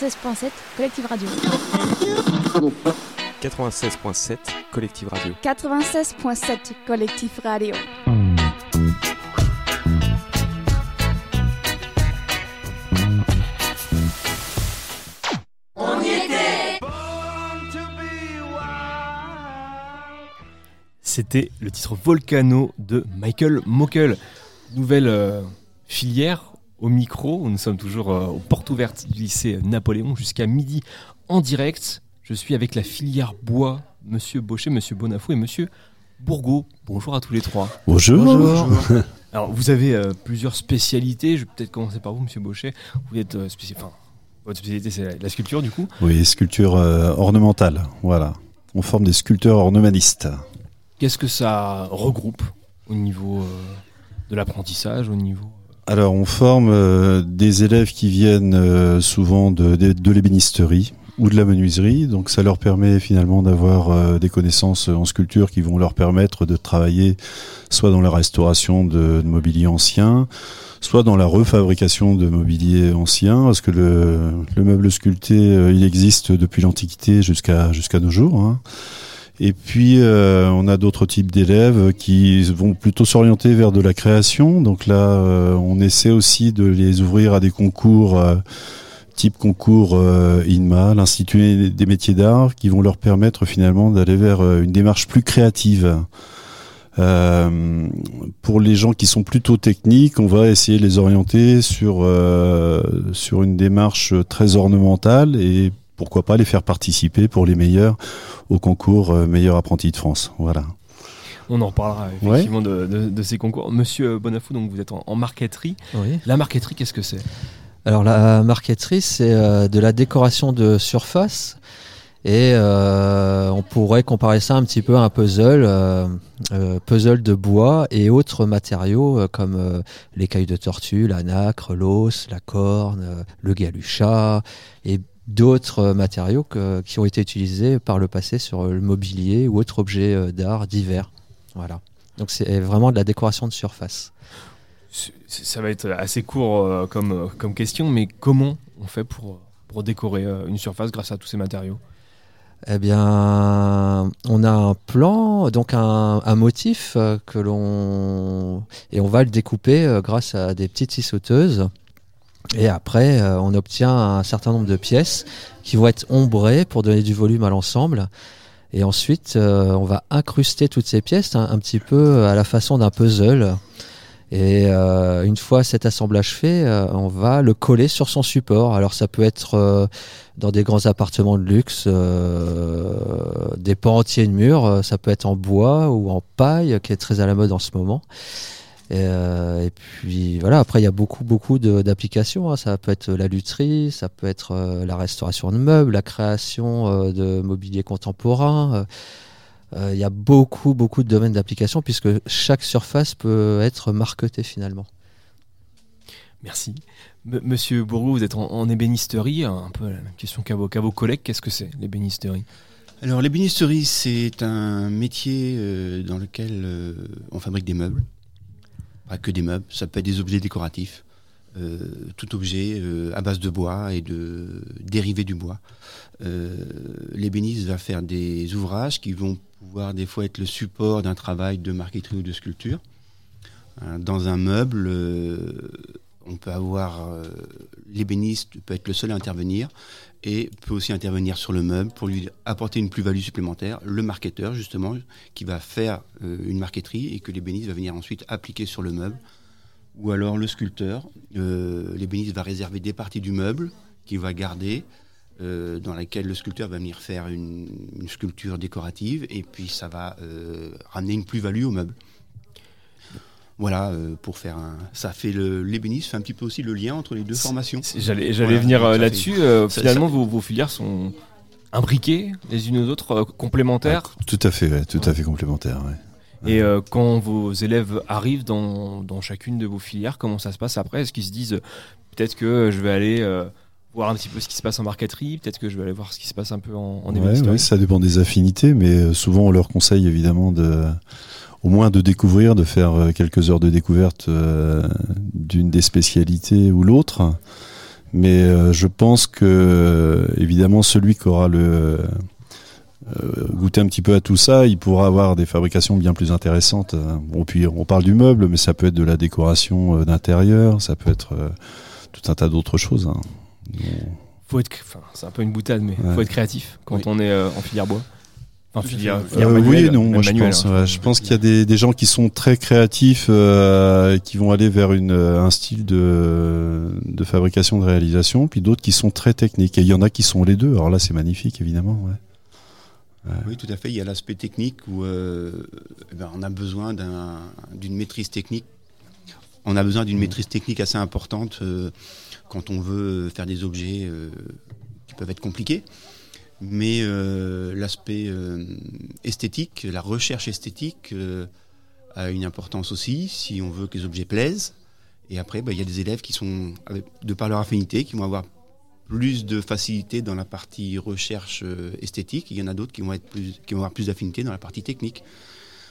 96.7 Collective Radio. 96.7 Collective Radio. 96.7 Collective Radio. On y était C'était le titre Volcano de Michael Mokel. Nouvelle euh, filière au micro. Nous sommes toujours euh, aux portes ouvertes du lycée Napoléon jusqu'à midi en direct. Je suis avec la filière bois, Monsieur Baucher, Monsieur Bonafou et Monsieur Bourgo. Bonjour à tous les trois. Bonjour. Alors, vous avez euh, plusieurs spécialités. Je vais peut-être commencer par vous, Monsieur Baucher. Vous êtes euh, enfin, votre spécialité, c'est la, la sculpture, du coup. Oui, sculpture euh, ornementale. Voilà. On forme des sculpteurs ornementalistes. Qu'est-ce que ça regroupe au niveau euh, de l'apprentissage, au niveau Alors, on forme euh, des élèves qui viennent euh, souvent de, l'ébénisterie ou de la menuiserie. Donc, ça leur permet finalement d'avoir euh, des connaissances en sculpture qui vont leur permettre de travailler soit dans la restauration de, mobilier ancien, soit dans la refabrication de mobilier ancien, parce que le, le meuble sculpté, il existe depuis l'Antiquité jusqu'à jusqu'à nos jours. hein. Et puis, euh, on a d'autres types d'élèves qui vont plutôt s'orienter vers de la création. Donc là, euh, on essaie aussi de les ouvrir à des concours, euh, type concours INMA, l'Institut des métiers d'art, qui vont leur permettre finalement d'aller vers une démarche plus créative. Pour les gens qui sont plutôt techniques, on va essayer de les orienter sur, sur une démarche très ornementale et pourquoi pas les faire participer pour les meilleurs au concours euh, meilleur apprenti de France. Voilà. On en reparlera effectivement de, de- de ces concours. Monsieur Bonafou, donc vous êtes en, en marqueterie. Oui. La marqueterie, qu'est-ce que c'est? Alors la marqueterie, c'est euh, de la décoration de surface et euh, on pourrait comparer ça un petit peu à un puzzle, euh, euh, puzzle de bois et autres matériaux euh, comme euh, l'écaille de tortue, la nacre, l'os, la corne, euh, le galuchat et d'autres euh, matériaux que- qui ont été utilisés par le passé sur le mobilier ou autres objets euh, d'art divers. Voilà. Donc c'est vraiment de la décoration de surface. Ça va être assez court euh, comme, euh, comme question, mais comment on fait pour, pour décorer euh, une surface grâce à tous ces matériaux? Eh bien, on a un plan, donc un, un motif euh, que l'on et on va le découper euh, grâce à des petites scie sauteuses. Et après, euh, on obtient un certain nombre de pièces qui vont être ombrées pour donner du volume à l'ensemble. Et ensuite, euh, on va incruster toutes ces pièces un, un petit peu à la façon d'un puzzle. Et euh, une fois cet assemblage fait, on va le coller sur son support. Alors ça peut être dans des grands appartements de luxe, des pans entiers de murs, ça peut être en bois ou en paille, qui est très à la mode en ce moment. Et, euh, et puis voilà, après il y a beaucoup beaucoup de- d'applications. hein. Ça peut être la lutherie, ça peut être euh, la restauration de meubles, la création euh, de mobilier contemporain. euh, euh, Il y a beaucoup, beaucoup de domaines d'application puisque chaque surface peut être marquetée finalement. Merci. M- Monsieur Bourgo, vous êtes en, en ébénisterie. Un peu la même question qu'à vos, vos collègues. Qu'est-ce que c'est l'ébénisterie? Alors l'ébénisterie, c'est un métier euh, dans lequel euh, on fabrique des meubles. Que des meubles, ça peut être des objets décoratifs. Euh, tout objet euh, à base de bois et de dérivés du bois. Euh, L'ébéniste va faire des ouvrages qui vont pouvoir des fois être le support d'un travail de marqueterie ou de sculpture. Hein, Dans un meuble, on peut avoir l'ébéniste peut être le seul à intervenir et peut aussi intervenir sur le meuble pour lui apporter une plus-value supplémentaire. Le marketeur, justement, qui va faire euh, une marqueterie et que l'ébéniste va venir ensuite appliquer sur le meuble. Ou alors le sculpteur, euh, l'ébéniste va réserver des parties du meuble qu'il va garder, euh, dans laquelle le sculpteur va venir faire une, sculpture décorative et puis ça va ramener une plus-value au meuble. Voilà, euh, pour faire un. Ça fait. L'ébéniste fait un petit peu aussi le lien entre les deux formations. J'allais, j'allais Voilà, venir euh, là-dessus. euh, finalement, ça- Vos, vos filières sont imbriquées les unes aux autres, euh, complémentaires. Tout à fait, ouais, tout à fait complémentaire. ouais. Et euh, quand vos élèves arrivent dans, dans chacune de vos filières, comment ça se passe après? Est-ce qu'ils se disent peut-être que je vais aller euh, voir un petit peu ce qui se passe en marqueterie, peut-être que je vais aller voir ce qui se passe un peu en, en Ouais, ça dépend des affinités, mais souvent on leur conseille évidemment de, au moins de découvrir, de faire euh, quelques heures de découverte euh, d'une des spécialités ou l'autre. Mais euh, je pense que évidemment celui qui aura le euh, goûté un petit peu à tout ça, il pourra avoir des fabrications bien plus intéressantes. Bon, puis on parle du meuble, mais ça peut être de la décoration euh, d'intérieur, ça peut être euh, tout un tas d'autres choses. hein. Faut être, enfin, c'est un peu une boutade, mais Ouais. faut être créatif quand Oui. on est euh, en filière bois. Enfin, Euh, oui et non, moi je pense. hein. ouais. je pense qu'il y a des, des gens qui sont très créatifs, euh, qui vont aller vers une, euh, un style de, de fabrication, de réalisation, puis d'autres qui sont très techniques. Et il y en a qui sont les deux. Alors là, c'est magnifique, évidemment. ouais. Oui, tout à fait. Il y a l'aspect technique où euh, eh ben, on a besoin d'un- d'une maîtrise technique. On a besoin d'une maîtrise technique assez importante euh, quand on veut faire des objets euh, qui peuvent être compliqués. Mais euh, l'aspect euh, esthétique, la recherche esthétique euh, a une importance aussi si on veut que les objets plaisent. Et après, bah, il y a des élèves qui sont, de par leur affinité, qui vont avoir plus de facilité dans la partie recherche esthétique. Il y en a d'autres qui vont qui vont avoir plus d'affinité dans la partie technique.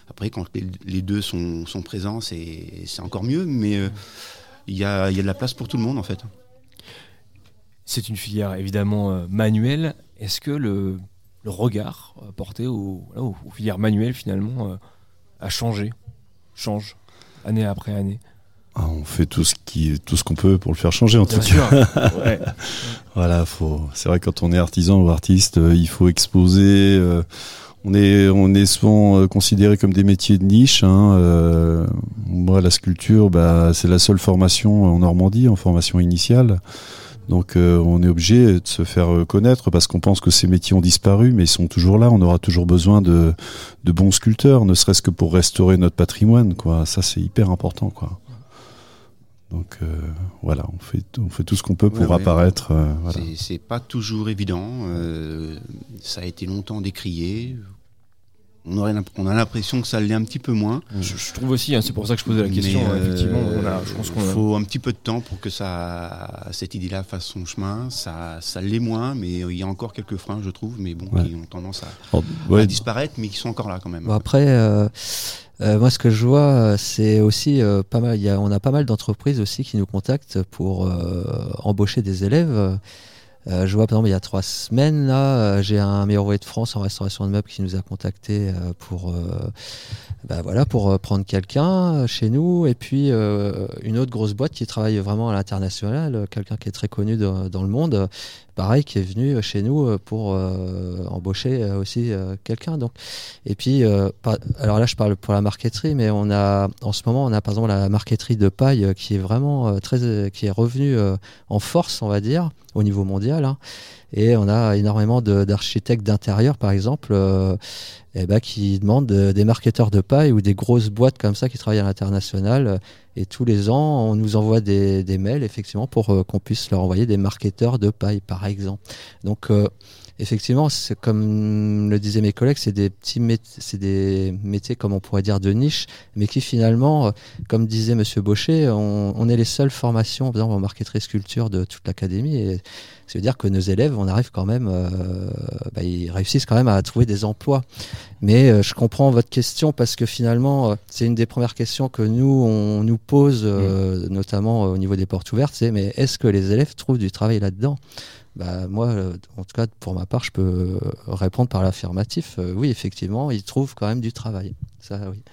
Après, quand les, deux sont, présents, c'est encore mieux, mais il y, a, de la place pour tout le monde en fait. C'est une filière évidemment manuelle. Est-ce que le, le regard euh, porté aux, voilà, aux- aux filières manuelles finalement euh, a changé, change année après année? Ah, on fait tout ce qui, tout ce qu'on peut pour le faire changer en Bien tout sûr, cas. ouais. Voilà, faut. C'est vrai quand on est artisan ou artiste, euh, il faut exposer. euh, on est, on est souvent euh, considéré comme des métiers de niche. hein, moi, la sculpture, bah, c'est la seule formation en Normandie, en formation initiale. Donc, euh, on est obligé de se faire euh, connaître parce qu'on pense que ces métiers ont disparu, mais ils sont toujours là. On aura toujours besoin de, de bons sculpteurs, ne serait-ce que pour restaurer notre patrimoine. Quoi. Ça, c'est hyper important. Quoi. Donc, euh, voilà, on fait, on fait tout ce qu'on peut pour Ouais, ouais. apparaître. euh, voilà. C'est- pas toujours évident. ça a été longtemps décrié. On, aurait on a l'impression que ça l'est un petit peu moins. Je, je trouve aussi, hein, c'est pour ça que je posais la question. Mais, euh, effectivement, on a, je pense qu'on Il a- faut un petit peu de temps pour que ça, cette idée-là fasse son chemin. Ça, ça l'est moins, mais il y a encore quelques freins, je trouve, mais bon, Ouais. qui ont tendance à, Oh, ouais. à disparaître, mais qui sont encore là quand même. Bon, après, euh, euh, moi, ce que je vois, c'est aussi euh, pas mal. Il y a, on a pas mal d'entreprises aussi qui nous contactent pour euh, embaucher des élèves. Euh, je vois, par exemple, il y a trois semaines, là, euh, j'ai un meilleur ouvrier de France en restauration de meubles qui nous a contactés euh, pour, bah, voilà, pour euh, prendre quelqu'un euh, chez nous. Et puis, euh, une autre grosse boîte qui travaille vraiment à l'international, quelqu'un qui est très connu dans, le monde, pareil, qui est venu chez nous pour embaucher aussi quelqu'un. Donc, et puis, alors là, je parle pour la marqueterie, mais on a, en ce moment, on a par exemple la marqueterie de paille qui est vraiment très, qui est revenue en force, on va dire, au niveau mondial. hein. Et on a énormément d'architectes d'intérieur, par exemple, eh ben, qui demandent euh, des marketeurs de paille ou des grosses boîtes comme ça qui travaillent à l'international. Et tous les ans, on nous envoie des, mails, effectivement, pour euh, qu'on puisse leur envoyer des marketeurs de paille, par exemple. Donc, euh, effectivement, comme le disaient mes collègues, c'est des petits c'est des métiers comme on pourrait dire de niche, mais qui finalement, euh, comme disait Monsieur Baucher, on, est les seules formations, par exemple en marqueterie sculpture de toute l'académie, ça veut dire que nos élèves, on arrive quand même, euh, bah, ils réussissent quand même à trouver des emplois. Mais euh, je comprends votre question parce que finalement, euh, c'est une des premières questions que nous on nous pose, euh, notamment euh, au niveau des portes ouvertes, c'est mais est-ce que les élèves trouvent du travail là-dedans? Bah, moi, euh, en tout cas, pour ma part, je peux répondre par l'affirmatif. Euh, oui, effectivement, ils trouvent quand même du travail. Ça, oui.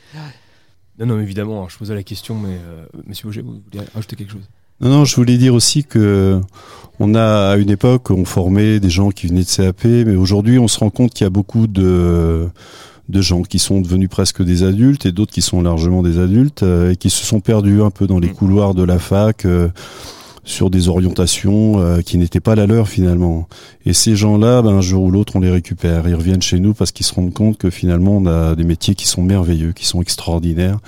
Non, non, évidemment, hein, je posais la question, mais euh, Monsieur Auger, vous voulez rajouter quelque chose? Non, non, je voulais dire aussi que on a à une époque on formait des gens qui venaient de CAP, mais aujourd'hui on se rend compte qu'il y a beaucoup de de gens qui sont devenus presque des adultes et d'autres qui sont largement des adultes euh, et qui se sont perdus un peu dans les couloirs de la fac euh, sur des orientations euh, qui n'étaient pas la leur finalement. Et ces gens-là, ben, un jour ou l'autre, on les récupère. Ils reviennent chez nous parce qu'ils se rendent compte que finalement on a des métiers qui sont merveilleux, qui sont extraordinaires.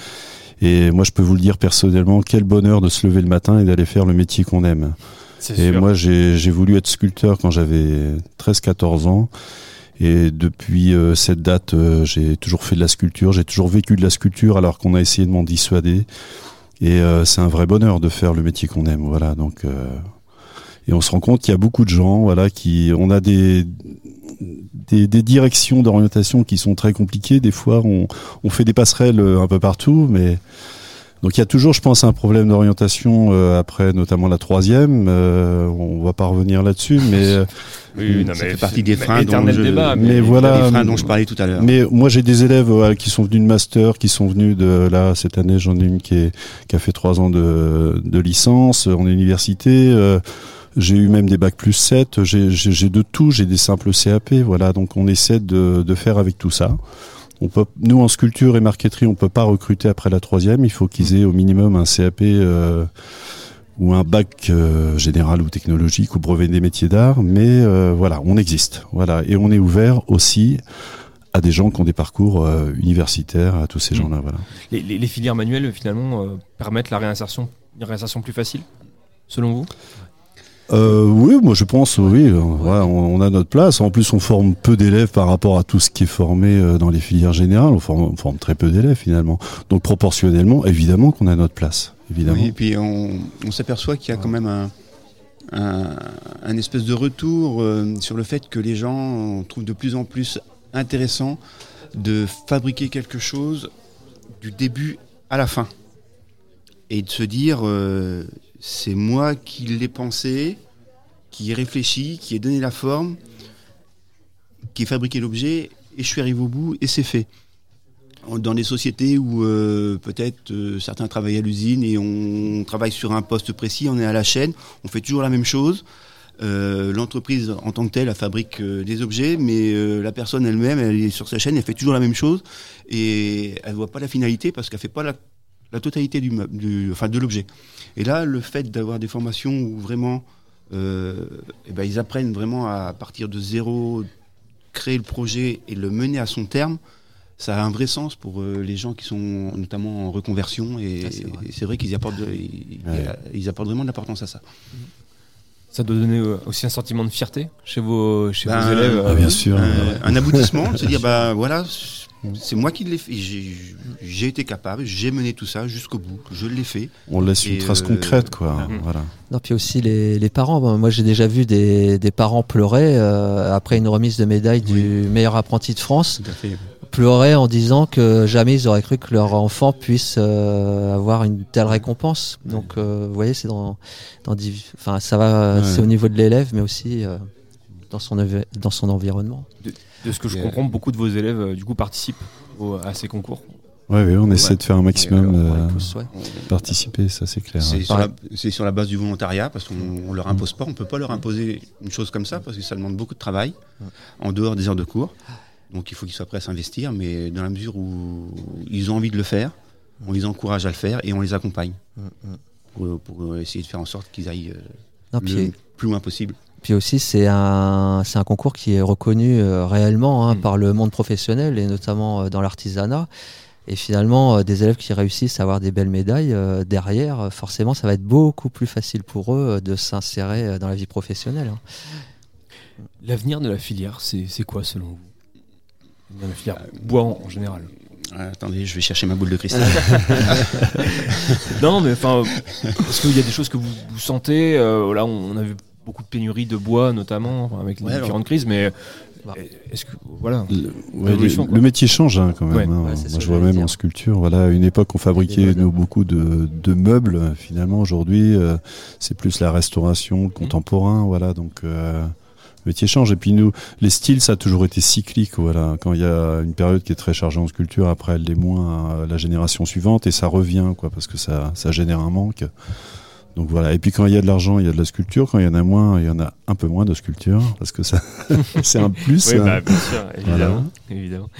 Et moi, je peux vous le dire personnellement, quel bonheur de se lever le matin et d'aller faire le métier qu'on aime. Et sûr. moi, j'ai j'ai voulu être sculpteur quand j'avais 13-14 ans. Et depuis euh, cette date, euh, j'ai toujours fait de la sculpture. J'ai toujours vécu de la sculpture alors qu'on a essayé de m'en dissuader. Et euh, c'est un vrai bonheur de faire le métier qu'on aime. Voilà. Donc, Et on se rend compte qu'il y a beaucoup de gens, voilà, qui, on a des, des, des directions d'orientation qui sont très compliquées. Des fois, on, on fait des passerelles euh, un peu partout, mais donc il y a toujours, je pense, un problème d'orientation euh, après, notamment la troisième. Euh, on va pas revenir là-dessus, mais euh, Oui, non, ça mais fait partie des freins dont je- débat, mais mais voilà. les freins dont je parlais tout à l'heure. Mais moi, j'ai des élèves voilà, qui sont venus de master, qui sont venus de là cette année. J'en ai une qui, est, qui a fait trois ans de, de licence en université. J'ai eu même des bacs plus 7, j'ai de tout, j'ai des simples CAP, voilà. Donc on essaie de, de faire avec tout ça. On peut, nous en sculpture et marqueterie, on peut pas recruter après la troisième. Il faut qu'ils aient au minimum un CAP euh, ou un bac euh, général ou technologique ou brevet des métiers d'art. Mais euh, voilà, on existe, voilà, et on est ouvert aussi à des gens qui ont des parcours universitaires, à tous ces Mm. gens-là, voilà. Les, les- les filières manuelles, finalement, permettent la réinsertion, une réinsertion plus facile, selon vous? Euh, oui, moi je pense, oui, euh, on, a notre place. En plus, on forme peu d'élèves par rapport à tout ce qui est formé euh, dans les filières générales. On forme, on forme très peu d'élèves finalement. Donc proportionnellement, évidemment qu'on a notre place, évidemment. Oui, et puis on, s'aperçoit qu'il y a quand même un, espèce de retour euh, sur le fait que les gens trouvent de plus en plus intéressant de fabriquer quelque chose du début à la fin. Et de se dire, c'est moi qui l'ai pensé, qui ai réfléchi, qui ai donné la forme, qui ai fabriqué l'objet, et je suis arrivé au bout, et c'est fait dans des sociétés où euh, peut-être euh, certains travaillent à l'usine et on travaille sur un poste précis, on est à la chaîne, on fait toujours la même chose. Euh, L'entreprise en tant que telle elle fabrique des objets, mais la personne elle-même, elle est sur sa chaîne, elle fait toujours la même chose et elle voit pas la finalité parce qu'elle fait pas la, la totalité du, enfin de l'objet. Et là, le fait d'avoir des formations où vraiment, euh, eh ben, ils apprennent vraiment à partir de zéro, créer le projet et le mener à son terme, ça a un vrai sens pour euh, les gens qui sont notamment en reconversion et, Ah, c'est vrai. qu'ils apportent, de- ils, Ouais. ils apportent vraiment de l'importance à ça. Ça doit donner euh, aussi un sentiment de fierté chez vos, chez Ben, vos élèves. Ah, euh, bien sûr. Un, un aboutissement, de se dire bah voilà, c'est moi qui l'ai fait, j'ai été capable, j'ai mené tout ça jusqu'au bout, je l'ai fait. On laisse une trace euh, concrète, quoi. mm. Voilà. Non, puis aussi les, les parents. Moi, j'ai déjà vu des, des parents pleurer euh, après une remise de médaille du meilleur apprenti de France. Tout à fait. Pleurer en disant que jamais ils auraient cru que leur enfant puisse euh, avoir une telle récompense. Donc, euh, vous voyez, c'est dans, enfin, ça va, Ouais. c'est au niveau de l'élève, mais aussi euh, dans son dans son environnement. De ce que je Et, euh, comprends, beaucoup de vos élèves euh, du coup participent au- à ces concours. Ouais, ouais, on essaie Ouais. de faire un maximum de ouais. participer, ça c'est clair. C'est ouais. sur, la- c'est sur la base du volontariat parce qu'on on leur impose pas, on peut pas leur imposer une chose comme ça parce que ça demande beaucoup de travail en dehors des heures de cours. Donc il faut qu'ils soient prêts à s'investir, mais dans la mesure où ils ont envie de le faire, on les encourage à le faire et on les accompagne pour, pour essayer de faire en sorte qu'ils aillent euh, le plus loin possible. Puis aussi, c'est un, c'est un concours qui est reconnu euh, réellement hein, Mm. par le monde professionnel et notamment euh, dans l'artisanat. Et finalement, euh, des élèves qui réussissent à avoir des belles médailles, euh, derrière, euh, forcément, ça va être beaucoup plus facile pour eux euh, de s'insérer euh, dans la vie professionnelle. hein. L'avenir de la filière, c'est c'est quoi selon vous? La filière bois en, en général. Attendez, je vais chercher ma boule de cristal. non, mais enfin, est-ce qu'il y a des choses que vous, vous sentez? Euh, Là, on, on a vu beaucoup de pénuries de bois, notamment enfin, avec les Ouais, alors- différentes crises, mais Bah. est-ce que voilà Le, ouais, L'évolution, le- quoi. le métier change hein, quand même. Ouais. hein. Ouais, Moi, je vois même dire. en sculpture. Voilà, à une époque, on fabriquait nous, beaucoup de, de meubles. Finalement, aujourd'hui, euh, c'est plus la restauration, Mmh. le contemporain. Voilà, donc euh, le métier change. Et puis nous, les styles, ça a toujours été cyclique. Voilà, quand il y a une période qui est très chargée en sculpture, après, elle l'est moins à la génération suivante, et ça revient, quoi, parce que ça, ça génère un manque. Donc voilà. Et puis quand il y a de l'argent, il y a de la sculpture. Quand il y en a moins, il y en a un peu moins de sculpture, parce que ça, c'est un plus. Oui, hein. bah, bien sûr, évidemment. Voilà. évidemment.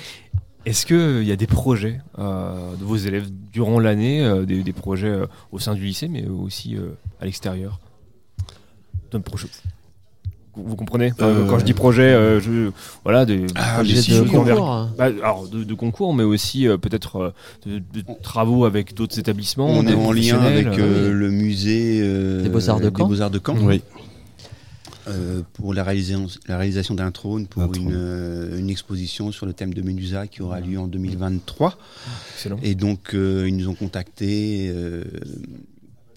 Est-ce qu'il y a des projets euh, de vos élèves durant l'année, euh, des, des projets euh, au sein du lycée, mais aussi euh, à l'extérieur? Vous comprenez Enfin, Euh, Quand je dis projet, euh, je, voilà, des Ah, projets mais si, de, concours, hein. bah, alors, de, de concours, mais aussi euh, peut-être euh, de, de travaux avec d'autres établissements. On est en lien avec le musée euh, Des Beaux-Arts de des Caen. Beaux-Arts de Caen. Oui. Euh, pour la réalisation, la réalisation d'un trône pour Un trône. une, euh, une exposition sur le thème de Menusa qui aura lieu en 2023. Excellent. Et donc, euh, ils nous ont contactés euh,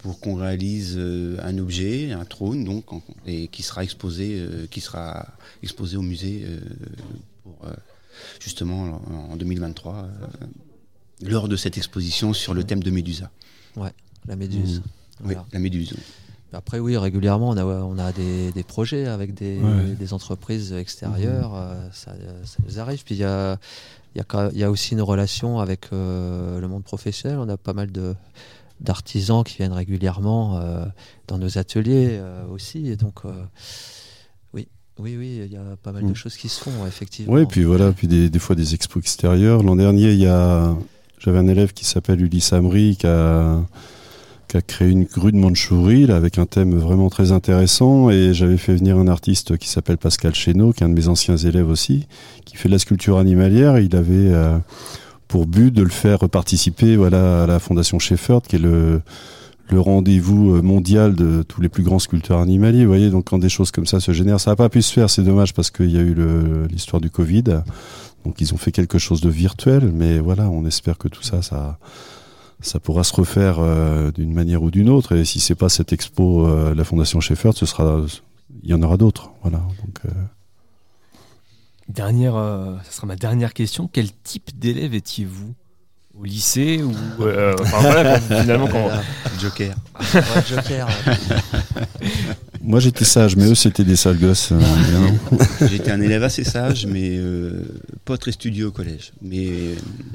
pour qu'on réalise euh, un objet, un trône, donc, et qui sera exposé, euh, qui sera exposé au musée pour, justement en 2023, lors de cette exposition sur le thème de Médusa. Ouais, la Méduse. Mmh. Oui, la Méduse. Après, oui, régulièrement, on a, on a des, des projets avec des, des entreprises extérieures. Mmh. Ça, ça, nous arrive. Puis il y a, il y, y, a aussi une relation avec le monde professionnel. On a pas mal de, d'artisans qui viennent régulièrement euh, dans nos ateliers euh, aussi. Et donc, euh, oui, oui, oui, il y a pas mal de mm. choses qui se font, effectivement. Oui, puis voilà, puis des, des fois des expos extérieures. L'an dernier, il y a, j'avais un élève qui s'appelle Ulysse Amri qui a, qui a créé une grue de Mandchourie là, avec un thème vraiment très intéressant. Et j'avais fait venir un artiste qui s'appelle Pascal Chéneau, qui est un de mes anciens élèves aussi, qui fait de la sculpture animalière. il avait pour but de le faire participer voilà, à la Fondation Shefford, qui est le, le rendez-vous euh, mondial de tous les plus grands sculpteurs animaliers. Voyez, donc quand des choses comme ça se génèrent, ça n'a pas pu se faire, c'est dommage parce qu'il y a eu l'histoire du Covid. Donc ils ont fait quelque chose de virtuel, mais voilà, on espère que tout ça, ça, ça pourra se refaire euh, d'une manière ou d'une autre. Et si c'est pas cette expo, euh, la Fondation Shefford, ce sera, il y en aura d'autres. Voilà. Donc, Dernière, euh, ça sera ma dernière question. Quel type d'élève étiez-vous au lycée ou euh, enfin, voilà, finalement quand Joker. Joker. Moi j'étais sage, mais eux c'était des sales gosses. Euh, j'étais un élève assez sage, mais pas très studieux au collège. Mais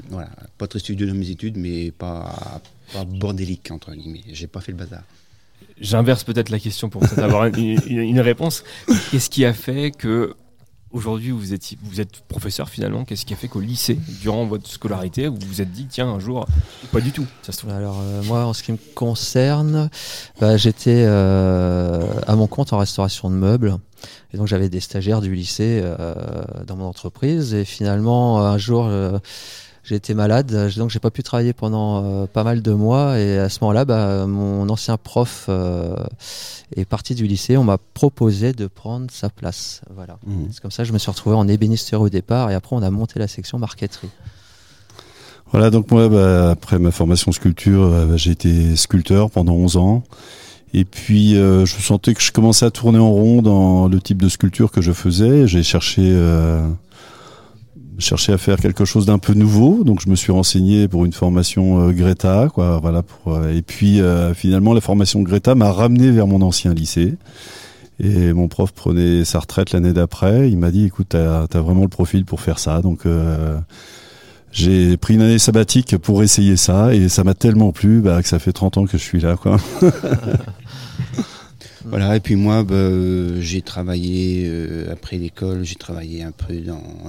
voilà, pas très studieux dans mes études, mais pas, pas bordélique entre guillemets. J'ai pas fait le bazar. J'inverse peut-être la question pour avoir une, une réponse. Qu'est-ce qui a fait que Aujourd'hui, vous êtes, vous êtes professeur finalement. Qu'est-ce qui a fait qu'au lycée, durant votre scolarité, vous vous êtes dit, tiens, un jour, pas du tout Alors, euh, moi, en ce qui me concerne, bah, j'étais euh, à mon compte en restauration de meubles. Et donc, j'avais des stagiaires du lycée euh, dans mon entreprise. Et finalement, un jour, j'ai été malade, donc j'ai pas pu travailler pendant euh, pas mal de mois. Et à ce moment-là, bah, mon ancien prof euh, est parti du lycée. On m'a proposé de prendre sa place. Voilà. Mmh. C'est comme ça que je me suis retrouvé en ébénisterie au départ. Et après, on a monté la section marqueterie. Voilà, donc moi, bah, après ma formation sculpture, euh, bah, j'ai été sculpteur pendant 11 ans. Et puis, je sentais que je commençais à tourner en rond dans le type de sculpture que je faisais. J'ai cherché cherchais à faire quelque chose d'un peu nouveau, donc je me suis renseigné pour une formation euh, Greta, quoi, voilà. Pour, euh, et puis euh, finalement, la formation Greta m'a ramené vers mon ancien lycée. Et mon prof prenait sa retraite l'année d'après. Il m'a dit, écoute, t'as as vraiment le profil pour faire ça, donc. j'ai pris une année sabbatique pour essayer ça et ça m'a tellement plu bah, que ça fait 30 ans que je suis là. Quoi. Voilà, et puis moi, bah, j'ai travaillé euh, après l'école, j'ai travaillé un peu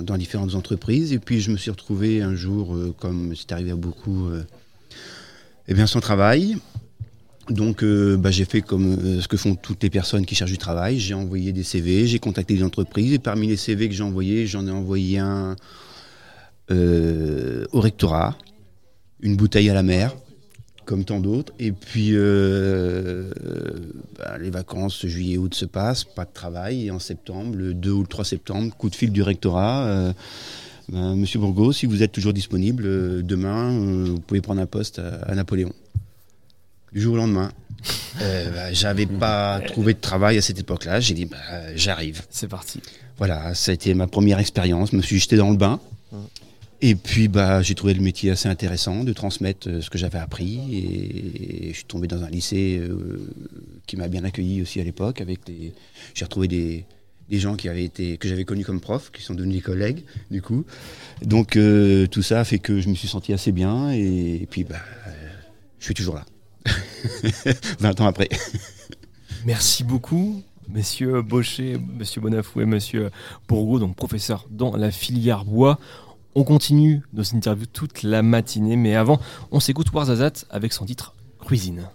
dans, différentes entreprises, et puis je me suis retrouvé un jour, euh, comme c'est arrivé à beaucoup, euh, eh bien sans travail. Donc bah, j'ai fait comme ce que font toutes les personnes qui cherchent du travail, j'ai envoyé des CV, j'ai contacté des entreprises, et parmi les CV que j'ai envoyés, j'en ai envoyé un au rectorat, une bouteille à la mer comme tant d'autres. Et puis, euh, bah, les vacances juillet-août se passent, pas de travail. Et en septembre, le 2 ou le 3 septembre, coup de fil du rectorat. Euh, bah, Monsieur Bourgo, si vous êtes toujours disponible, euh, demain, vous pouvez prendre un poste à, Napoléon. Du jour au lendemain. Bah, j'avais pas trouvé de travail à cette époque-là. J'ai dit, j'arrive. C'est parti. Voilà, ça a été ma première expérience. Je me suis jeté dans le bain. Et puis bah, j'ai trouvé le métier assez intéressant de transmettre euh, ce que j'avais appris et, je suis tombé dans un lycée euh, qui m'a bien accueilli aussi à l'époque avec j'ai retrouvé des, des, gens qui avaient été que j'avais connus comme profs qui sont devenus des collègues du coup. Donc euh, tout ça fait que je me suis senti assez bien et, puis bah, je suis toujours là. 20 ans après. Merci beaucoup messieurs Baucher, monsieur Bonafou et monsieur Bourgo, donc professeur dans la filière bois. On continue nos interviews toute la matinée, mais avant, on s'écoute Warzazat avec son titre Cuisine.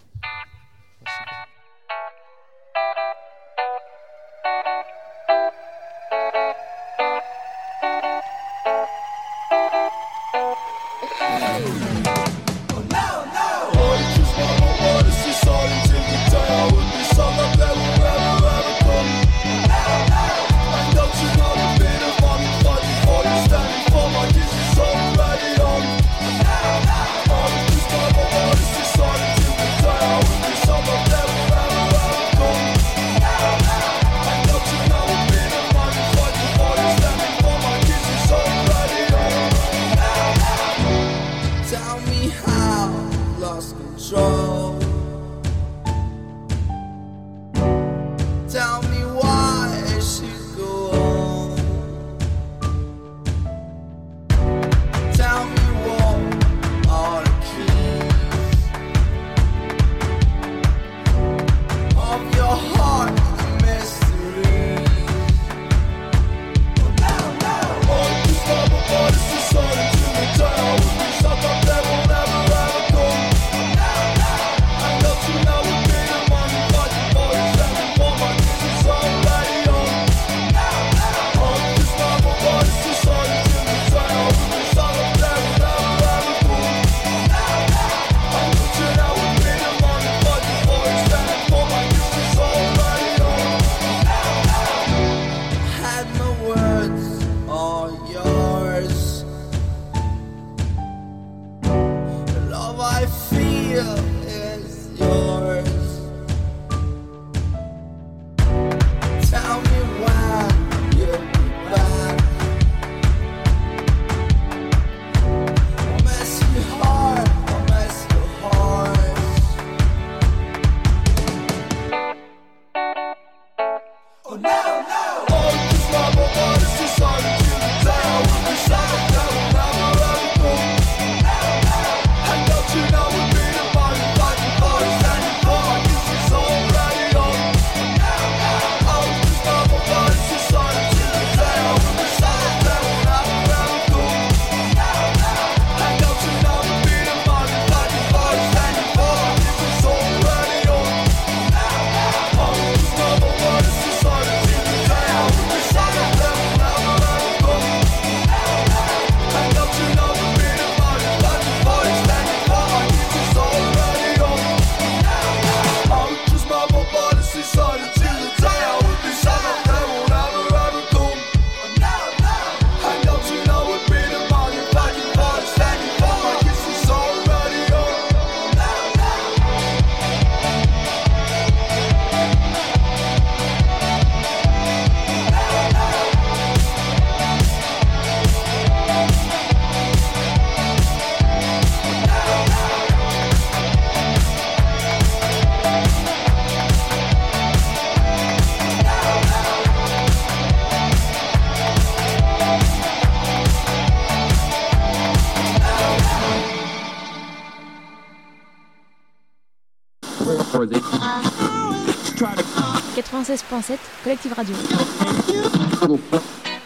96.7 Collective Radio.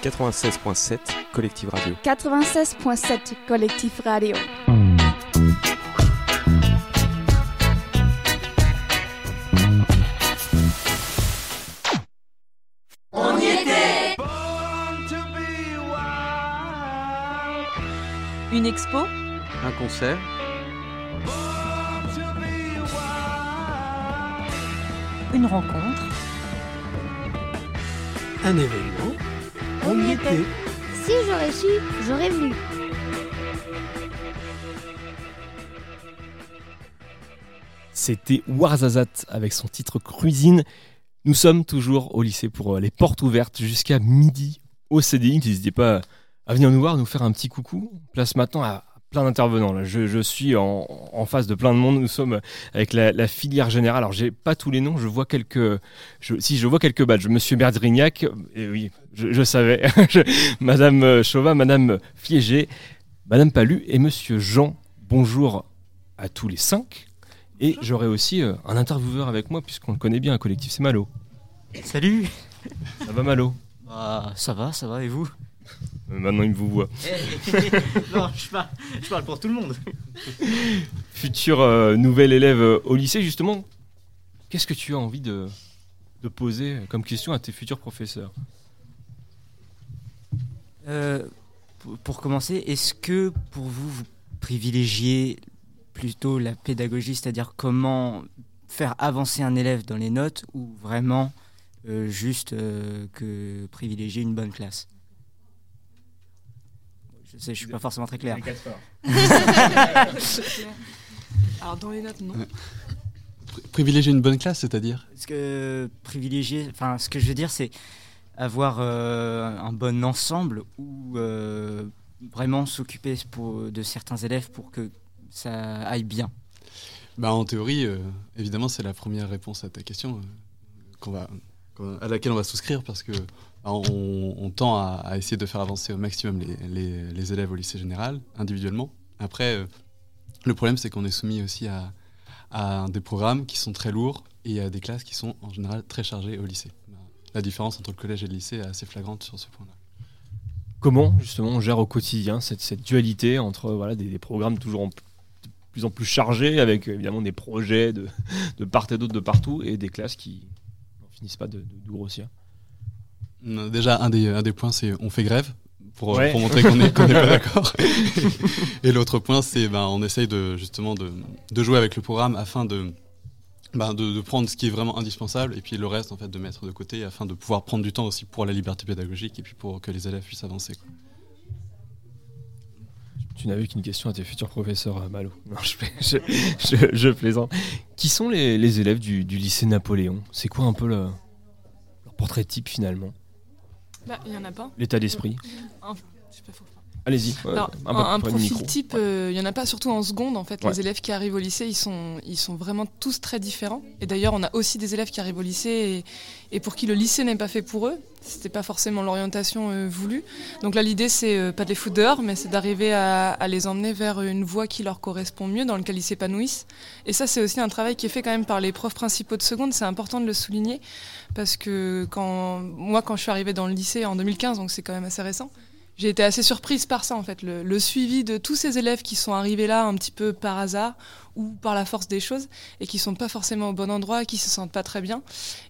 96.7 Collective Radio. 96.7 Collectif Radio. On y était Une expo Un concert Une rencontre Un événement On y était Si j'aurais su, j'aurais venu. C'était Warzazat avec son titre Cuisine. Nous sommes toujours au lycée pour euh, les portes ouvertes jusqu'à midi au CDI. N'hésitez pas à venir nous voir, nous faire un petit coucou. Place maintenant à plein d'intervenants. Là. Je, je suis en, en face de plein de monde. Nous sommes avec la, la filière générale. Alors, j'ai pas tous les noms. Je vois quelques. Je, si, je vois quelques badges. Monsieur Berdrignac. Et oui, je, je savais. Madame Chauvin, Madame Fiégé, Madame Palu et Monsieur Jean. Bonjour à tous les cinq. Et j'aurai aussi euh, un intervieweur avec moi, puisqu'on le connaît bien, un collectif, c'est Malo. Salut Ça va, Malo? Bah, ça va, ça va, et vous? Maintenant, il vous voit. Non, je parle, je parle pour tout le monde. Futur euh, nouvel élève euh, au lycée, justement, qu'est-ce que tu as envie de, de poser comme question à tes futurs professeurs? Euh, pour, pour commencer, est-ce que pour vous, vous privilégiez plutôt la pédagogie, c'est-à-dire comment faire avancer un élève dans les notes, ou vraiment euh, juste euh, que privilégier une bonne classe? Je sais, je suis pas forcément très clair. Alors dans les notes, non. Privilégier une bonne classe, c'est-à-dire? Ce que privilégier, enfin, ce que je veux dire, c'est avoir euh, un bon ensemble ou euh, vraiment s'occuper de certains élèves pour que ça aille bien. Bah, en théorie, euh, évidemment, c'est la première réponse à ta question euh, qu'on va, à laquelle on va souscrire parce que on, tend à, essayer de faire avancer au maximum les, élèves au lycée général, individuellement. Après, euh, le problème, c'est qu'on est soumis aussi à, des programmes qui sont très lourds et à des classes qui sont en général très chargées au lycée. La différence entre le collège et le lycée est assez flagrante sur ce point-là. Comment justement on gère au quotidien cette, dualité entre voilà, des, programmes toujours plus en plus chargés avec évidemment des projets de, part et d'autre de partout et des classes qui n'en finissent pas de, grossir? Déjà, un des, un des points, c'est on fait grève pour, Ouais. pour montrer qu'on n'est n'est pas d'accord. Et l'autre point, c'est ben, on essaye de, justement de, de jouer avec le programme afin de, ben, de, de prendre ce qui est vraiment indispensable et puis le reste en fait de mettre de côté afin de pouvoir prendre du temps aussi pour la liberté pédagogique et puis pour que les élèves puissent avancer. quoi. Tu n'avais qu'une question à tes futurs professeurs, euh, Malo. Non, je, pla- je, je- je plaisante. Qui sont les, les élèves du, du lycée Napoléon? C'est quoi un peu le, leur portrait type finalement? Bah, il y en a pas. L'état d'esprit Un- je sais pas, faut- Allez-y, Alors, un profil type, euh, il y en a pas surtout en seconde en fait. Ouais. Les élèves qui arrivent au lycée, ils sont, ils sont vraiment tous très différents. Et d'ailleurs, on a aussi des élèves qui arrivent au lycée et, et pour qui le lycée n'est pas fait pour eux. C'était pas forcément l'orientation euh, voulue. Donc là, l'idée c'est euh, pas de les foutre dehors, mais c'est d'arriver à, à les emmener vers une voie qui leur correspond mieux, dans laquelle ils s'épanouissent. Et ça, c'est aussi un travail qui est fait quand même par les profs principaux de seconde. C'est important de le souligner parce que quand moi, quand je suis arrivée dans le lycée en 2015, donc c'est quand même assez récent. J'ai été assez surprise par ça en fait, le, suivi de tous ces élèves qui sont arrivés là un petit peu par hasard ou par la force des choses et qui sont pas forcément au bon endroit, qui se sentent pas très bien.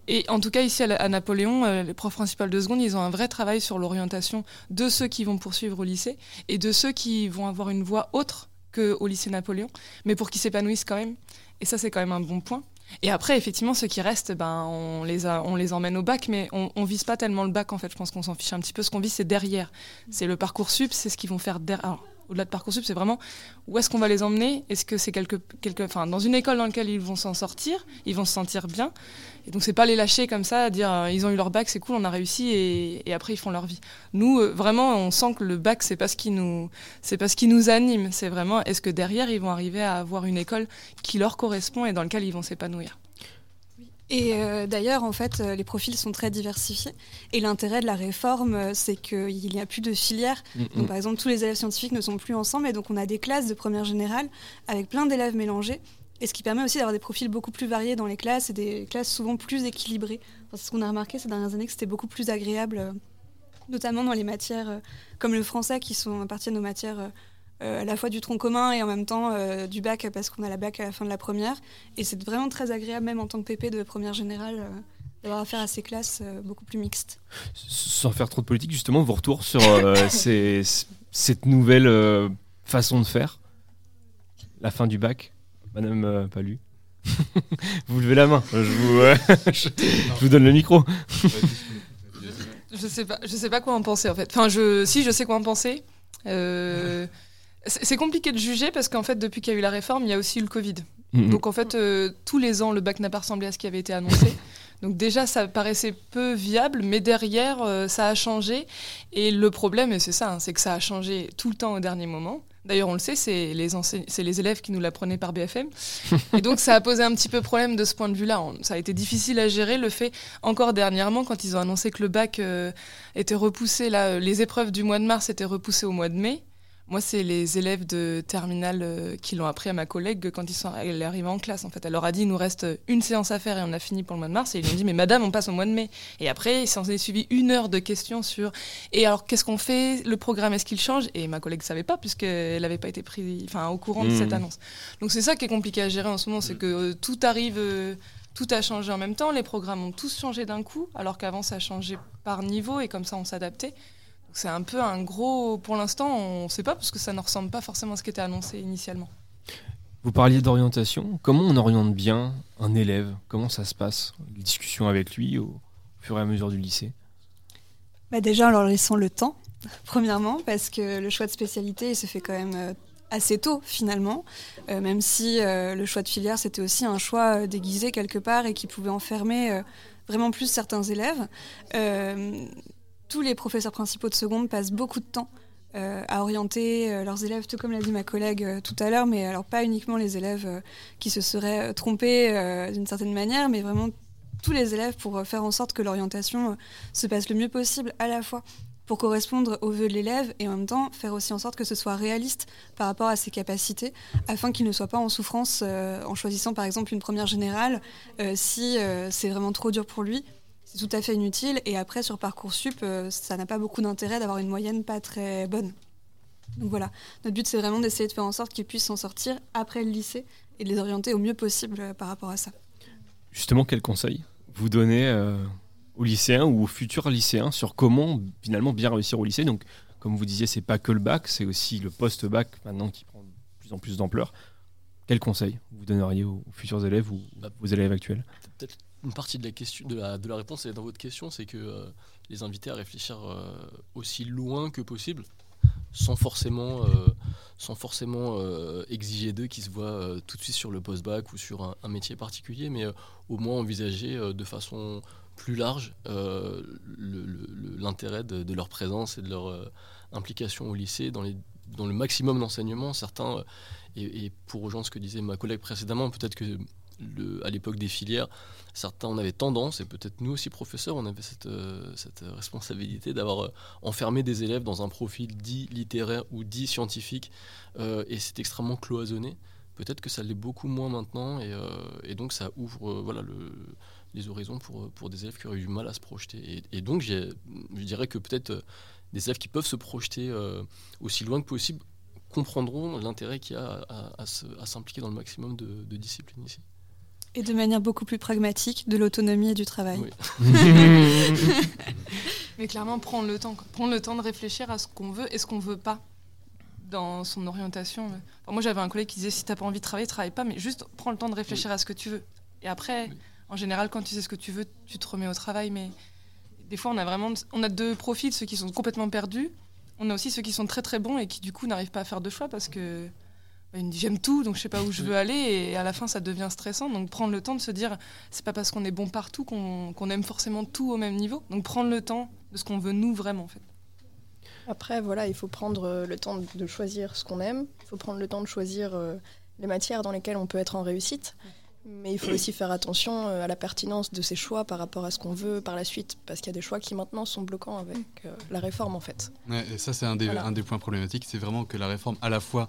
Et en tout cas ici à Napoléon, euh, les profs principaux de seconde, ils ont un vrai travail sur l'orientation de ceux qui vont poursuivre au lycée et de ceux qui vont avoir une voie autre qu'au lycée Napoléon, mais pour qu'ils s'épanouissent quand même. Et ça c'est quand même un bon point. Et après, effectivement, ceux qui restent, ben, on, les a- on les emmène au bac, mais on, on vise pas tellement le bac, en fait. Je pense qu'on s'en fiche un petit peu. Ce qu'on vise, c'est derrière. C'est le parcours sup, c'est ce qu'ils vont faire derrière. Au-delà de parcours sup, c'est vraiment où est-ce qu'on va les emmener? Est-ce que c'est quelque, quelque, enfin, dans une école dans laquelle ils vont s'en sortir, ils vont se sentir bien Et donc, c'est pas les lâcher comme ça, à dire euh, ils ont eu leur bac, c'est cool, on a réussi, et, et après ils font leur vie. Nous, euh, vraiment, on sent que le bac, c'est pas ce qui nous, c'est pas ce qui nous anime. C'est vraiment est-ce que derrière ils vont arriver à avoir une école qui leur correspond et dans laquelle ils vont s'épanouir? Et euh, d'ailleurs, en fait, euh, les profils sont très diversifiés. Et l'intérêt de la réforme, euh, c'est qu'il n'y a plus de filière. Mm, mm. Donc, par exemple, tous les élèves scientifiques ne sont plus ensemble. Et donc, on a des classes de première générale avec plein d'élèves mélangés. Et ce qui permet aussi d'avoir des profils beaucoup plus variés dans les classes et des classes souvent plus équilibrées. Enfin, c'est ce qu'on a remarqué ces dernières années, que c'était beaucoup plus agréable, euh, notamment dans les matières comme le français, qui sont, appartiennent aux matières à la fois du tronc commun et en même temps euh, du bac parce qu'on a la bac à la fin de la première. Et c'est vraiment très agréable, même en tant que PP de première générale, euh, d'avoir affaire à ces classes euh, beaucoup plus mixtes. Sans faire trop de politique, justement, vos retours sur euh, ces- cette nouvelle euh, façon de faire La fin du bac Madame euh, Palu Vous levez la main, je vous, euh, je, je vous donne le micro. Je sais pas, je sais pas quoi en penser en fait. Enfin, je, si je sais quoi en penser. Euh, c'est compliqué de juger parce qu'en fait, depuis qu'il y a eu la réforme, il y a aussi eu le Covid. Mhm. Donc en fait, euh, tous les ans, le bac n'a pas ressemblé à ce qui avait été annoncé. Donc déjà, ça paraissait peu viable, mais derrière, euh, ça a changé. Et le problème, et c'est ça, hein, c'est que ça a changé tout le temps au dernier moment. D'ailleurs, on le sait, c'est les, élèves qui nous l'apprenaient par BFM. Et donc, ça a posé un petit peu problème de ce point de vue-là. Ça a été difficile à gérer. Le fait, encore dernièrement, quand ils ont annoncé que le bac euh, était repoussé, là, les épreuves du mois de mars étaient repoussées au mois de mai. Moi, c'est les élèves de terminale euh, qui l'ont appris à ma collègue quand ils sont, elle est arrivée en classe. En fait, elle leur a dit il nous reste une séance à faire et on a fini pour le mois de mars. Et ils lui ont dit mais madame, on passe au mois de mai. Et après, il s'en est suivi une heure de questions sur et alors qu'est-ce qu'on fait? Le programme est-ce qu'il change? Et ma collègue savait pas puisqu'elle n'avait pas été prise, enfin au courant de cette annonce. Donc c'est ça qui est compliqué à gérer en ce moment, c'est que euh, tout arrive. euh, tout a changé en même temps, les programmes ont tous changé d'un coup, alors qu'avant ça changeait par niveau et comme ça on s'adaptait. C'est un peu un gros. Pour l'instant, on ne sait pas parce que ça ne ressemble pas forcément à ce qui était annoncé initialement. Vous parliez d'orientation. Comment on oriente bien un élève? Comment ça se passe? Les discussions avec lui au fur et à mesure du lycée? Bah déjà en leur laissant le temps, premièrement, parce que le choix de spécialité il se fait quand même euh, assez tôt finalement, Euh, même si euh, le choix de filière c'était aussi un choix déguisé quelque part et qui pouvait enfermer euh, vraiment plus certains élèves. Euh, tous les professeurs principaux de seconde passent beaucoup de temps euh, à orienter euh, leurs élèves, tout comme l'a dit ma collègue euh, tout à l'heure, mais alors pas uniquement les élèves qui se seraient trompés d'une certaine manière, mais vraiment tous les élèves pour faire en sorte que l'orientation se passe le mieux possible à la fois pour correspondre aux vœux de l'élève et en même temps faire aussi en sorte que ce soit réaliste par rapport à ses capacités afin qu'il ne soit pas en souffrance en choisissant par exemple une première générale si c'est vraiment trop dur pour lui. C'est tout à fait inutile et après sur Parcoursup, euh, ça n'a pas beaucoup d'intérêt d'avoir une moyenne pas très bonne. Donc voilà, notre but c'est vraiment d'essayer de faire en sorte qu'ils puissent s'en sortir après le lycée et de les orienter au mieux possible euh, par rapport à ça. Justement, quel conseil vous donnez euh, aux lycéens ou aux futurs lycéens sur comment finalement bien réussir au lycée? Donc, comme vous disiez, c'est pas que le bac, c'est aussi le post-bac maintenant qui prend de plus en plus d'ampleur. Quel conseil vous donneriez aux aux futurs élèves ou aux élèves actuels? Peut-être une partie de la question, de la, de la réponse est dans votre question, c'est que euh, les inviter à réfléchir euh, aussi loin que possible, sans forcément, euh, sans forcément exiger d'eux qu'ils se voient tout de suite sur le post-bac ou sur un, métier particulier, mais au moins envisager de façon plus large l'intérêt de, leur présence et de leur implication au lycée dans, les, dans le maximum d'enseignement. Certains, et, et pour rejoindre ce que disait ma collègue précédemment, peut-être que le- à l'époque des filières, certains on avait tendance, et peut-être nous aussi professeurs, on avait cette, euh, responsabilité d'avoir euh, enfermé des élèves dans un profil dit littéraire ou dit scientifique, euh, et c'est extrêmement cloisonné. Peut-être que ça l'est beaucoup moins maintenant, et, donc ça ouvre voilà, le, les horizons pour, des élèves qui auraient eu du mal à se projeter. Et, donc je dirais que peut-être des élèves qui peuvent se projeter aussi loin que possible comprendront l'intérêt qu'il y a à, s'impliquer dans le maximum de disciplines ici. Et de manière beaucoup plus pragmatique, de l'autonomie et du travail. Mais clairement, prendre le temps. quoi. Prendre le temps de réfléchir à ce qu'on veut et ce qu'on veut pas dans son orientation. Enfin, moi, j'avais un collègue qui disait si t'as pas envie de travailler, travaille pas, mais juste prends le temps de réfléchir à ce que tu veux. Et après, en général, quand tu sais ce que tu veux, tu te remets au travail. Mais des fois, on a vraiment on a deux profils, ceux qui sont complètement perdus. On a aussi ceux qui sont très très bons et qui du coup n'arrivent pas à faire de choix parce que ils me j'aime tout, donc je sais pas où je veux aller et à la fin ça devient stressant. Donc prendre le temps de se dire c'est pas parce qu'on est bon partout qu'on aime forcément tout au même niveau. Donc prendre le temps de ce qu'on veut nous vraiment en fait. Après, voilà, il faut prendre euh, le temps de- choisir ce qu'on aime. Il faut prendre le temps de choisir euh, les matières dans lesquelles on peut être en réussite. Mais il faut aussi faire attention euh, à la pertinence de ces choix par rapport à ce qu'on veut par la suite. Parce qu'il y a des choix qui maintenant sont bloquants avec euh, la réforme, en fait. Ouais, et ça, c'est un, des- Voilà. un des points problématiques. C'est vraiment que la réforme, à la fois,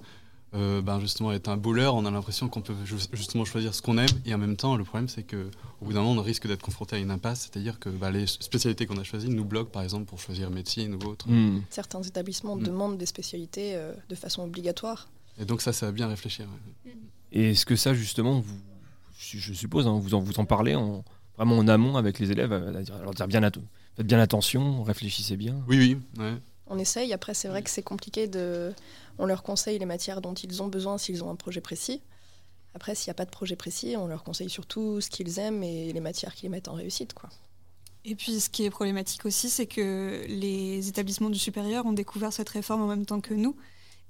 euh, ben justement, est un leurre. On a l'impression qu'on peut ju- justement choisir ce qu'on aime. Et en même temps, le problème, c'est qu'au bout d'un moment, on risque d'être confronté à une impasse. C'est-à-dire que bah, les spécialités qu'on a choisies nous bloquent, par exemple, pour choisir médecine ou autre. Hmm. Certains établissements Mm. demandent des spécialités euh, de façon obligatoire. Et donc, ça, ça va bien réfléchir. ouais. Et est-ce que ça, justement, vous, je suppose, hein, vous, en, vous en parlez en, vraiment en amont avec les élèves, à dire, leur dire bien, faites bien attention, réfléchissez bien Oui, oui. Ouais. On essaye. Après, c'est vrai que c'est compliqué de. On leur conseille les matières dont ils ont besoin s'ils ont un projet précis. Après, s'il n'y a pas de projet précis, on leur conseille surtout ce qu'ils aiment et les matières qui les mettent en réussite, quoi. Et puis, ce qui est problématique aussi, c'est que les établissements du supérieur ont découvert cette réforme en même temps que nous.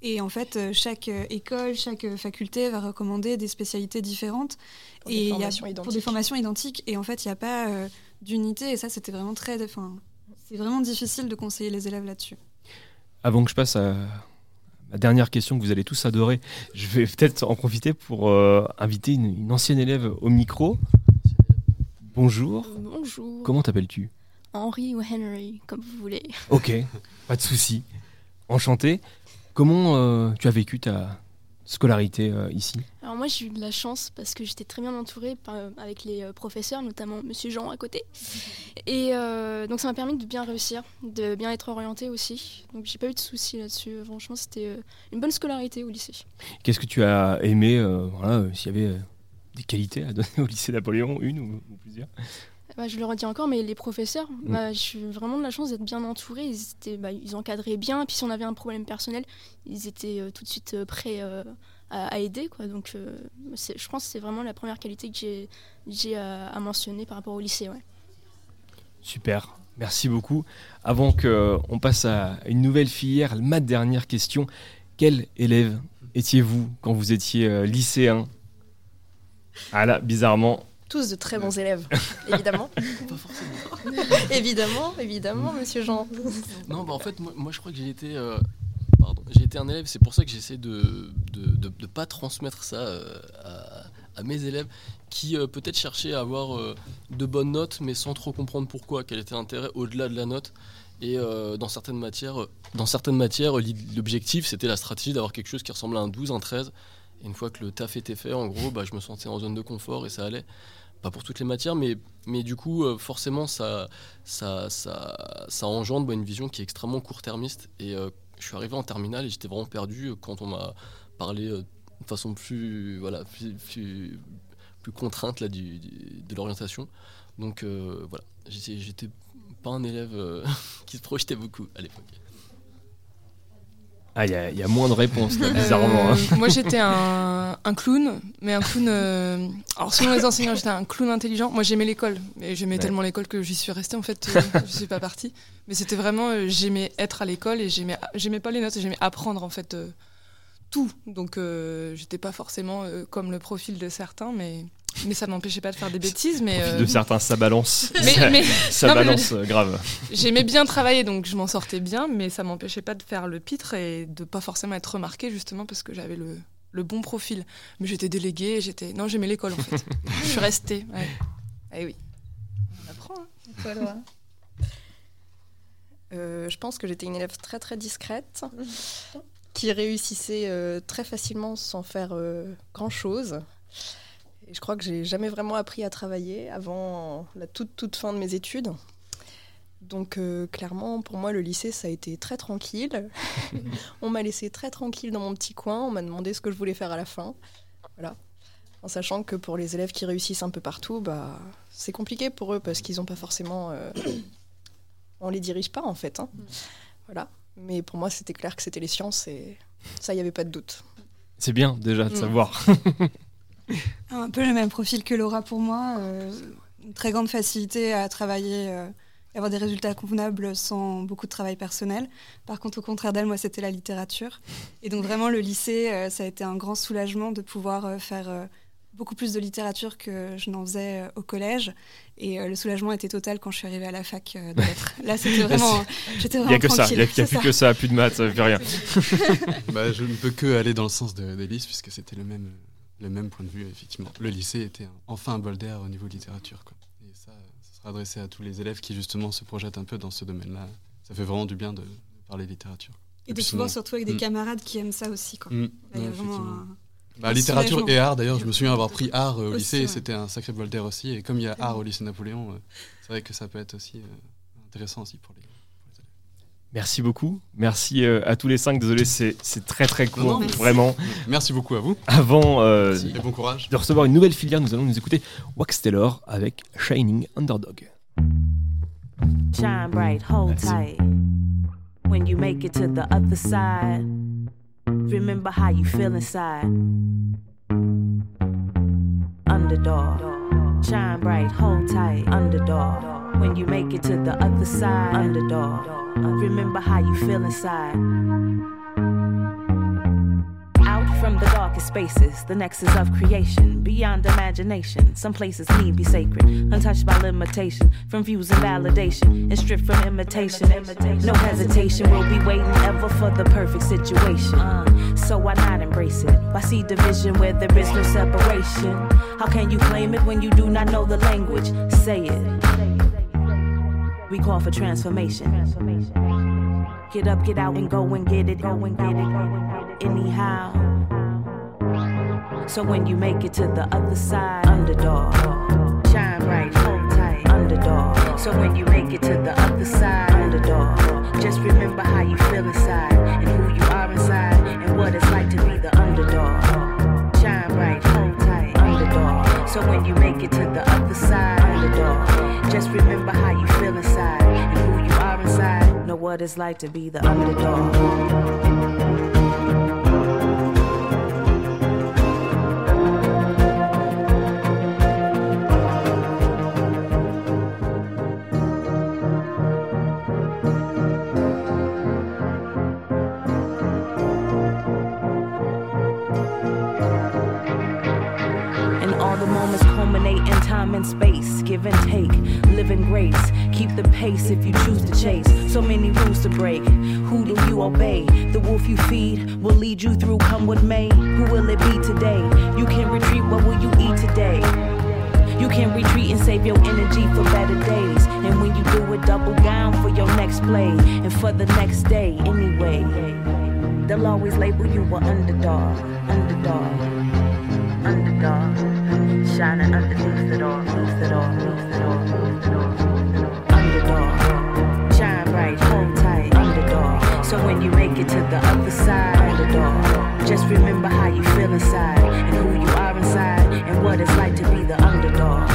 Et en fait, euh, chaque euh, école, chaque euh, faculté va recommander des spécialités différentes. Pour des et il y a- formations Pour des identiques. formations identiques. Et en fait, il n'y a pas euh, d'unité. Et ça, c'était vraiment très. Enfin, c'est vraiment difficile de conseiller les élèves là-dessus. Avant que je passe à ma dernière question que vous allez tous adorer, je vais peut-être en profiter pour euh, inviter une, une ancienne élève au micro. Bonjour. Bonjour. Comment t'appelles-tu? Henry ou Henry, comme vous voulez. Ok, pas de souci. Enchanté. Comment euh, tu as vécu ta scolarité euh, ici Alors moi j'ai eu de la chance parce que j'étais très bien entourée par- avec les euh, professeurs, notamment Monsieur Jean à côté. Et euh, donc ça m'a permis de bien réussir, de bien être orientée aussi. Donc j'ai pas eu de soucis là-dessus. Franchement c'était euh, une bonne scolarité au lycée. Qu'est-ce que tu as aimé euh, voilà, euh, S'il y avait euh, des qualités à donner au lycée Napoléon, une ou, ou plusieurs? Bah, je le redis encore, mais les professeurs, bah, j'ai eu vraiment de la chance d'être bien entourée. Ils, étaient, bah, ils encadraient bien. Puis si on avait un problème personnel, ils étaient euh, tout de suite euh, prêts euh, à, à aider. Quoi. Donc je pense que c'est vraiment la première qualité que j'ai, à, à mentionner par rapport au lycée. Ouais. Super, merci beaucoup. Avant qu'on passe à une nouvelle filière, ma dernière question. Quel élève étiez-vous quand vous étiez lycéen? Ah là, bizarrement. Tous de très bons élèves, évidemment. évidemment, évidemment, monsieur Jean. Non, bah en fait, moi, moi, je crois que j'ai été euh, pardon. J'ai été un élève, c'est pour ça que j'essaie de de, de, de pas transmettre ça euh, à, à mes élèves qui euh, peut-être cherchaient à avoir euh, de bonnes notes, mais sans trop comprendre pourquoi, quel était l'intérêt au-delà de la note. Et euh, dans certaines matières, dans certaines matières, l'objectif c'était la stratégie d'avoir quelque chose qui ressemblait à un 12, un 13. Et une fois que le taf était fait, en gros, bah, je me sentais en zone de confort et ça allait. Pas pour toutes les matières, mais, mais du coup, euh, forcément, ça, ça, ça, ça engendre une vision qui est extrêmement court-termiste. Et euh, je suis arrivé en terminale et j'étais vraiment perdu euh, quand on m'a parlé de façon plus, voilà, plus, plus, contrainte là, du, de l'orientation. Donc voilà, j'étais pas un élève qui se projetait beaucoup à l'époque. Ah, il y, a- il y a moins de réponses, là, Euh, bizarrement. hein. moi j'étais un, un clown, mais un clown. euh, alors selon les enseignants, j'étais un clown intelligent. Moi j'aimais l'école, et j'aimais Ouais. tellement l'école que j'y suis restée en fait. euh, je suis pas partie. Mais c'était vraiment, euh, j'aimais être à l'école et j'aimais, j'aimais pas les notes, j'aimais apprendre en fait tout. Donc j'étais pas forcément comme le profil de certains, mais mais ça m'empêchait pas de faire des bêtises. Mais Profil euh, de certains, ça balance. Mais- ça, mais- ça non, mais- balance euh, grave. J'aimais bien travailler, donc je m'en sortais bien, mais ça m'empêchait pas de faire le pitre et de pas forcément être remarquée, justement parce que j'avais le, le bon profil. Mais j'étais déléguée, j'étais. Non, j'aimais l'école en fait. je suis restée. Ouais. Eh oui. On apprend. Hein. Euh, je pense que j'étais une élève très très discrète, qui réussissait euh, très facilement sans faire euh, grand chose. Et je crois que j'ai jamais vraiment appris à travailler avant la toute toute fin de mes études. Donc euh, clairement, pour moi, le lycée, ça a été très tranquille. on m'a laissé très tranquille dans mon petit coin. On m'a demandé ce que je voulais faire à la fin. Voilà. En sachant que pour les élèves qui réussissent un peu partout, bah, c'est compliqué pour eux parce qu'ils n'ont pas forcément... euh, on les dirige pas en fait. hein. Voilà. Mais pour moi, c'était clair que c'était les sciences et ça, il n'y avait pas de doute. C'est bien déjà de Mm. savoir. Un peu le même profil que Laura pour moi. euh, une très grande facilité à travailler euh, et avoir des résultats convenables sans beaucoup de travail personnel. Par contre, au contraire d'elle, moi, c'était la littérature. Et donc vraiment, le lycée, euh, ça a été un grand soulagement de pouvoir euh, faire euh, beaucoup plus de littérature que je n'en faisais au collège. Et le soulagement était total quand je suis arrivée à la fac de lettres. Là, c'était vraiment... J'étais Il vraiment n'y a que ça, il n'y a, plus que ça, plus de maths, plus rien. bah, je ne peux que aller dans le sens de- d'Élise, puisque c'était le même, le même point de vue, effectivement. Le lycée était enfin un bol d'air au niveau littérature. Quoi. Et ça, ça sera adressé à tous les élèves qui, justement, se projettent un peu dans ce domaine-là. Ça fait vraiment du bien de, de parler littérature. Et de se voir sinon- surtout avec des Mm. camarades qui aiment ça aussi. Quoi. Mm. Là, Ouais, un- Bah, littérature et art, d'ailleurs, je me souviens avoir pris art euh, au Aussi, lycée et ouais. c'était un sacré bol d'air aussi. Et comme il y a art au lycée Napoléon, euh, c'est vrai que ça peut être aussi euh, intéressant aussi pour les. Merci beaucoup. Merci euh, à tous les cinq. Désolé, c'est c'est très très Non, court, non, merci. vraiment. Merci beaucoup à vous. Avant euh, Merci. Et bon courage. de recevoir une nouvelle filière, nous allons nous écouter Wax Taylor avec Shining Underdog. Shine bright, hold tight. When you make it to the other side, remember how you feel inside. Underdog. Shine bright, hold tight. Underdog. When you make it to the other side, underdog. Remember how you feel inside. Out from the darkest spaces, the nexus of creation, beyond imagination. Some places need be sacred, untouched by limitation, from views and validation, and stripped from imitation. No hesitation, we'll be waiting ever for the perfect situation. Uh, so why not embrace it? Why see division where there is no separation? How can you claim it when you do not know the language? Say it. We call for transformation. Get up, get out, and go and get it, go and get it. Anyhow. So when you make it to the other side, underdog. Shine bright, hold tight, underdog. So when you make it to the other side, underdog. Just remember how you feel inside, and who you are inside, and what it's like to be the underdog. Shine bright. So when you make it to the other side, underdog. Just remember how you feel inside, and who you are inside, know what it's like to be the underdog. Give and take, live in grace. Keep the pace if you choose to chase. So many rules to break. Who do you obey? The wolf you feed will lead you through, come what may. Who will it be today? You can retreat, what will you eat today? You can retreat and save your energy for better days. And when you do it, double down for your next play and for the next day anyway. They'll always label you an underdog, underdog, underdog. Shining underneath it all, underneath it all, underneath it all, underneath it all. Underdog, shine bright, hold tight, underdog. So when you make it to the other side, underdog, just remember how you feel inside and who you are inside and what it's like to be the underdog.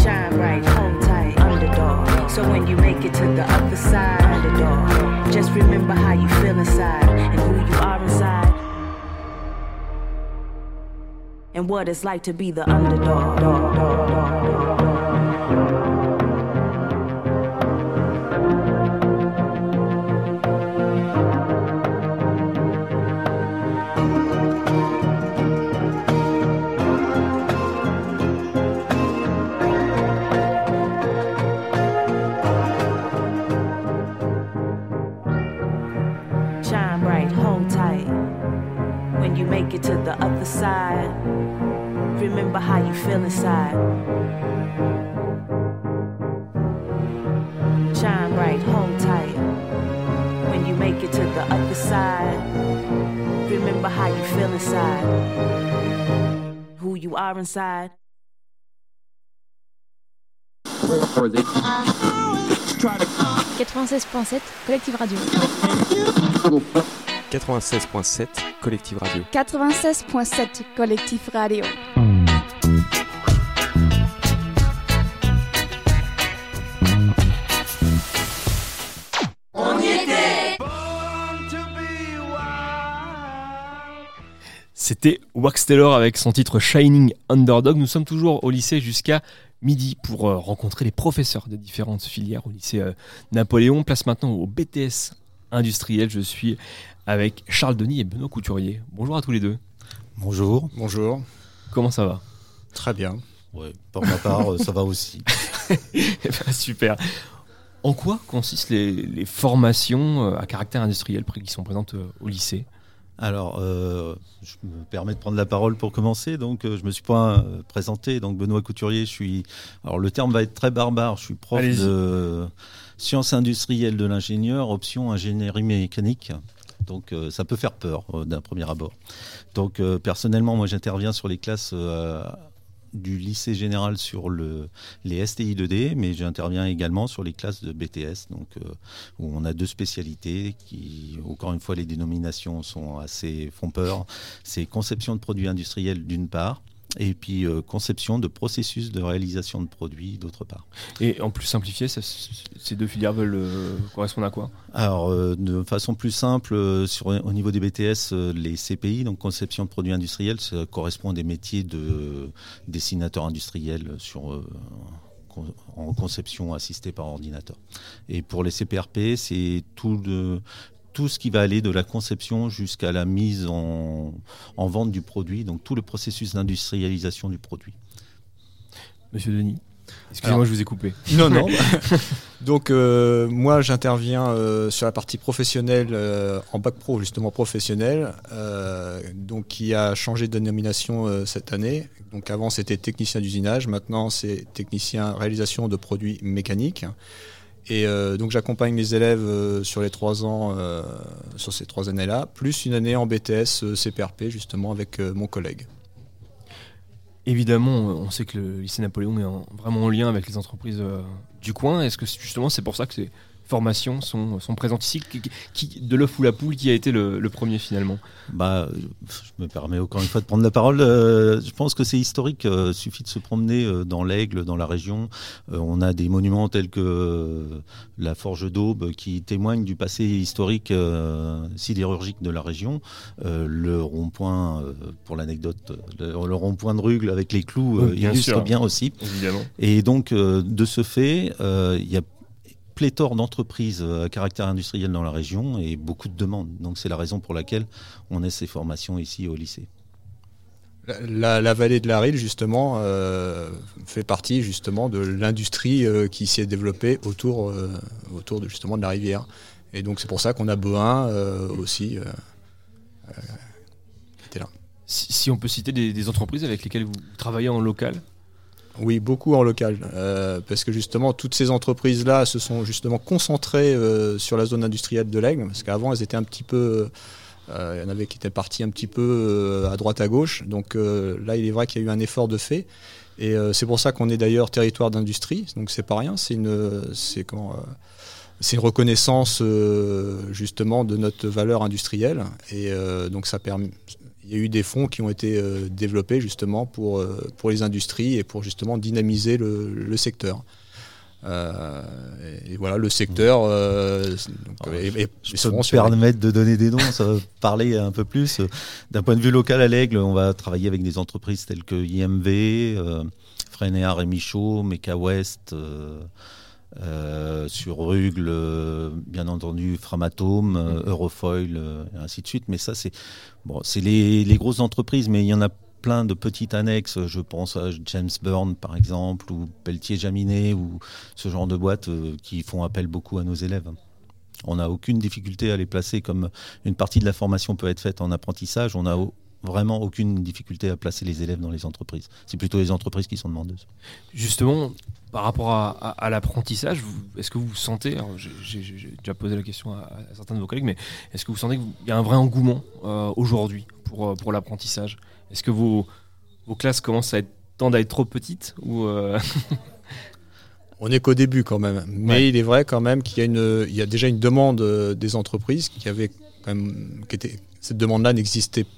Shine bright, hold tight, underdog. So when you make it to the other side, underdog, just remember how you feel inside and who you are inside. And what it's like to be the underdog. Shine bright, hold tight. When you make it to the other side, remember how you feel inside. Shine bright, hold tight. When you make it to the other side, remember how you feel inside. Who you are inside. 96.7 Collective Radio. 96.7 Collective Radio. 96.7 Collectif Radio. C'était Wax Taylor avec son titre Shining Underdog. Nous sommes toujours au lycée jusqu'à midi pour euh, rencontrer les professeurs de différentes filières au lycée euh, Napoléon. Place maintenant au BTS industriel. Je suis avec Charles Denis et Benoît Couturier. Bonjour à tous les deux. Bonjour. Bonjour. Comment ça va? Très bien. Ouais, pour ma part, euh, ça va aussi. Eh ben, super. En quoi consistent les, les formations à caractère industriel qui sont présentes au lycée? Alors, euh, je me permets de prendre la parole pour commencer. Donc, euh, je me suis pas euh, présenté. Donc, Benoît Couturier, je suis. Alors, le terme va être très barbare. Je suis prof de sciences industrielles de l'ingénieur, option ingénierie mécanique. Donc, euh, ça peut faire peur d'un premier abord. Donc, personnellement, moi, j'interviens sur les classes. Du lycée général sur le, les STI 2D, mais j'interviens également sur les classes de BTS, donc, euh, où on a deux spécialités qui, encore une fois, les dénominations font peur. C'est conception de produits industriels d'une part, et puis euh, conception de processus de réalisation de produits d'autre part. Et en plus simplifié, ça- ces deux filières veulent euh, correspondre à quoi? Alors, euh, de façon plus simple, sur, au niveau des BTS, les CPI, donc conception de produits industriels, ça correspond à des métiers de dessinateur industriel sur, en conception assistée par ordinateur. Et pour les CPRP, c'est tout, de, tout ce qui va aller de la conception jusqu'à la mise en, en vente du produit, donc tout le processus d'industrialisation du produit. Monsieur Denis Excusez-moi, je vous ai coupé. Non, non. Donc, euh, moi, j'interviens euh, sur la partie professionnelle euh, en bac pro, justement professionnel, euh, donc qui a changé de dénomination euh, cette année. Donc, avant, c'était technicien d'usinage. Maintenant, c'est technicien réalisation de produits mécaniques. Et euh, donc, j'accompagne les élèves euh, sur les trois ans, euh, sur ces trois années-là, plus une année en BTS CPRP, justement, avec mon collègue. Évidemment, on sait que le lycée Napoléon est en- vraiment en lien avec les entreprises du coin. Est-ce que c'est- justement c'est pour ça que ces formations sont, sont présentes ici qui, qui- De l'œuf ou la poule, qui a été le, le premier finalement Bah, je me permets encore une fois de prendre la parole. Euh, je pense que c'est historique. Euh, suffit de se promener euh, dans l'Aigle, dans la région. Euh, on a des monuments tels que euh, la Forge d'Aube qui témoignent du passé historique euh, sidérurgique de la région. Euh, le rond-point, euh, pour l'anecdote, le, le rond-point de Rugle avec les clous euh, Oui, bien illustre sûr. bien aussi. Évidemment. Et donc, euh, de ce fait, euh, il y a pléthore d'entreprises euh, à caractère industriel dans la région et beaucoup de demandes. Donc c'est la raison pour laquelle on a ces formations ici au lycée. La, la- la vallée de la Rille, justement, euh, fait partie justement de l'industrie euh, qui s'est développée autour, euh, autour de, justement de la rivière. Et donc c'est pour ça qu'on a euh, aussi. euh, euh, qui était là. Si, si on peut citer des, des entreprises avec lesquelles vous travaillez en local? Oui, beaucoup en local, euh, parce que justement toutes ces entreprises-là se sont justement concentrées euh, sur la zone industrielle de l'Aigle, parce qu'avant elles étaient un petit peu, euh, il y en avait qui étaient partis un petit peu à droite à gauche, donc là il est vrai qu'il y a eu un effort de fait, et c'est pour ça qu'on est d'ailleurs territoire d'industrie, donc c'est pas rien, c'est une, c'est c'est une reconnaissance justement de notre valeur industrielle, et donc ça permet il y a eu des fonds qui ont été euh, développés justement pour, euh, pour les industries et pour justement dynamiser le, le secteur. Euh, et, et voilà, le secteur. euh, donc, et- et- Je peux me permettre de donner des noms, ça va parler un peu plus. D'un point de vue local à l'Aigle, on va travailler avec des entreprises telles que IMV, euh, Freinéard et Michaud, Meca West, euh, sur Rugle, euh, bien entendu Framatome, euh, Eurofoil, euh, et ainsi de suite. Mais ça, c'est bon, les, les grosses entreprises, mais il y en a plein de petites annexes. Je pense à James Byrne, par exemple, ou Pelletier Jaminet, ou ce genre de boîtes qui font appel beaucoup à nos élèves. On n'a aucune difficulté à les placer comme une partie de la formation peut être faite en apprentissage. On au- vraiment aucune difficulté à placer les élèves dans les entreprises. C'est plutôt les entreprises qui sont demandeuses. Justement, par rapport à, à- à l'apprentissage, est-ce que vous sentez, alors j'ai- déjà posé la question à, à certains de vos collègues, mais est-ce que vous sentez qu'il y a un vrai engouement euh, aujourd'hui pour, euh, pour l'apprentissage? Est-ce que vos, vos classes commencent à être, tendent à être trop petites ou euh, On n'est qu'au début quand même, mais Ouais. il est vrai quand même qu'il y a, une, il y a déjà une demande des entreprises qui avait quand même, qui était, cette demande-là n'existait pas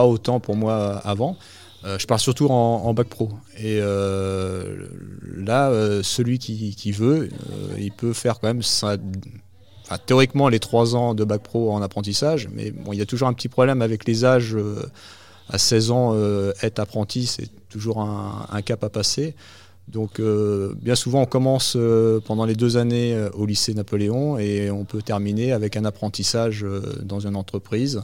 autant pour moi avant. Euh, je parle surtout en, bac pro. Et euh, là, euh, celui qui, veut, il peut faire quand même ça, enfin, théoriquement les trois ans de bac pro en apprentissage, mais bon, il y a toujours un petit problème avec les âges. à 16 ans, être apprenti, c'est toujours un, cap à passer. Donc, bien souvent, on commence pendant les deux années au lycée Napoléon et on peut terminer avec un apprentissage dans une entreprise.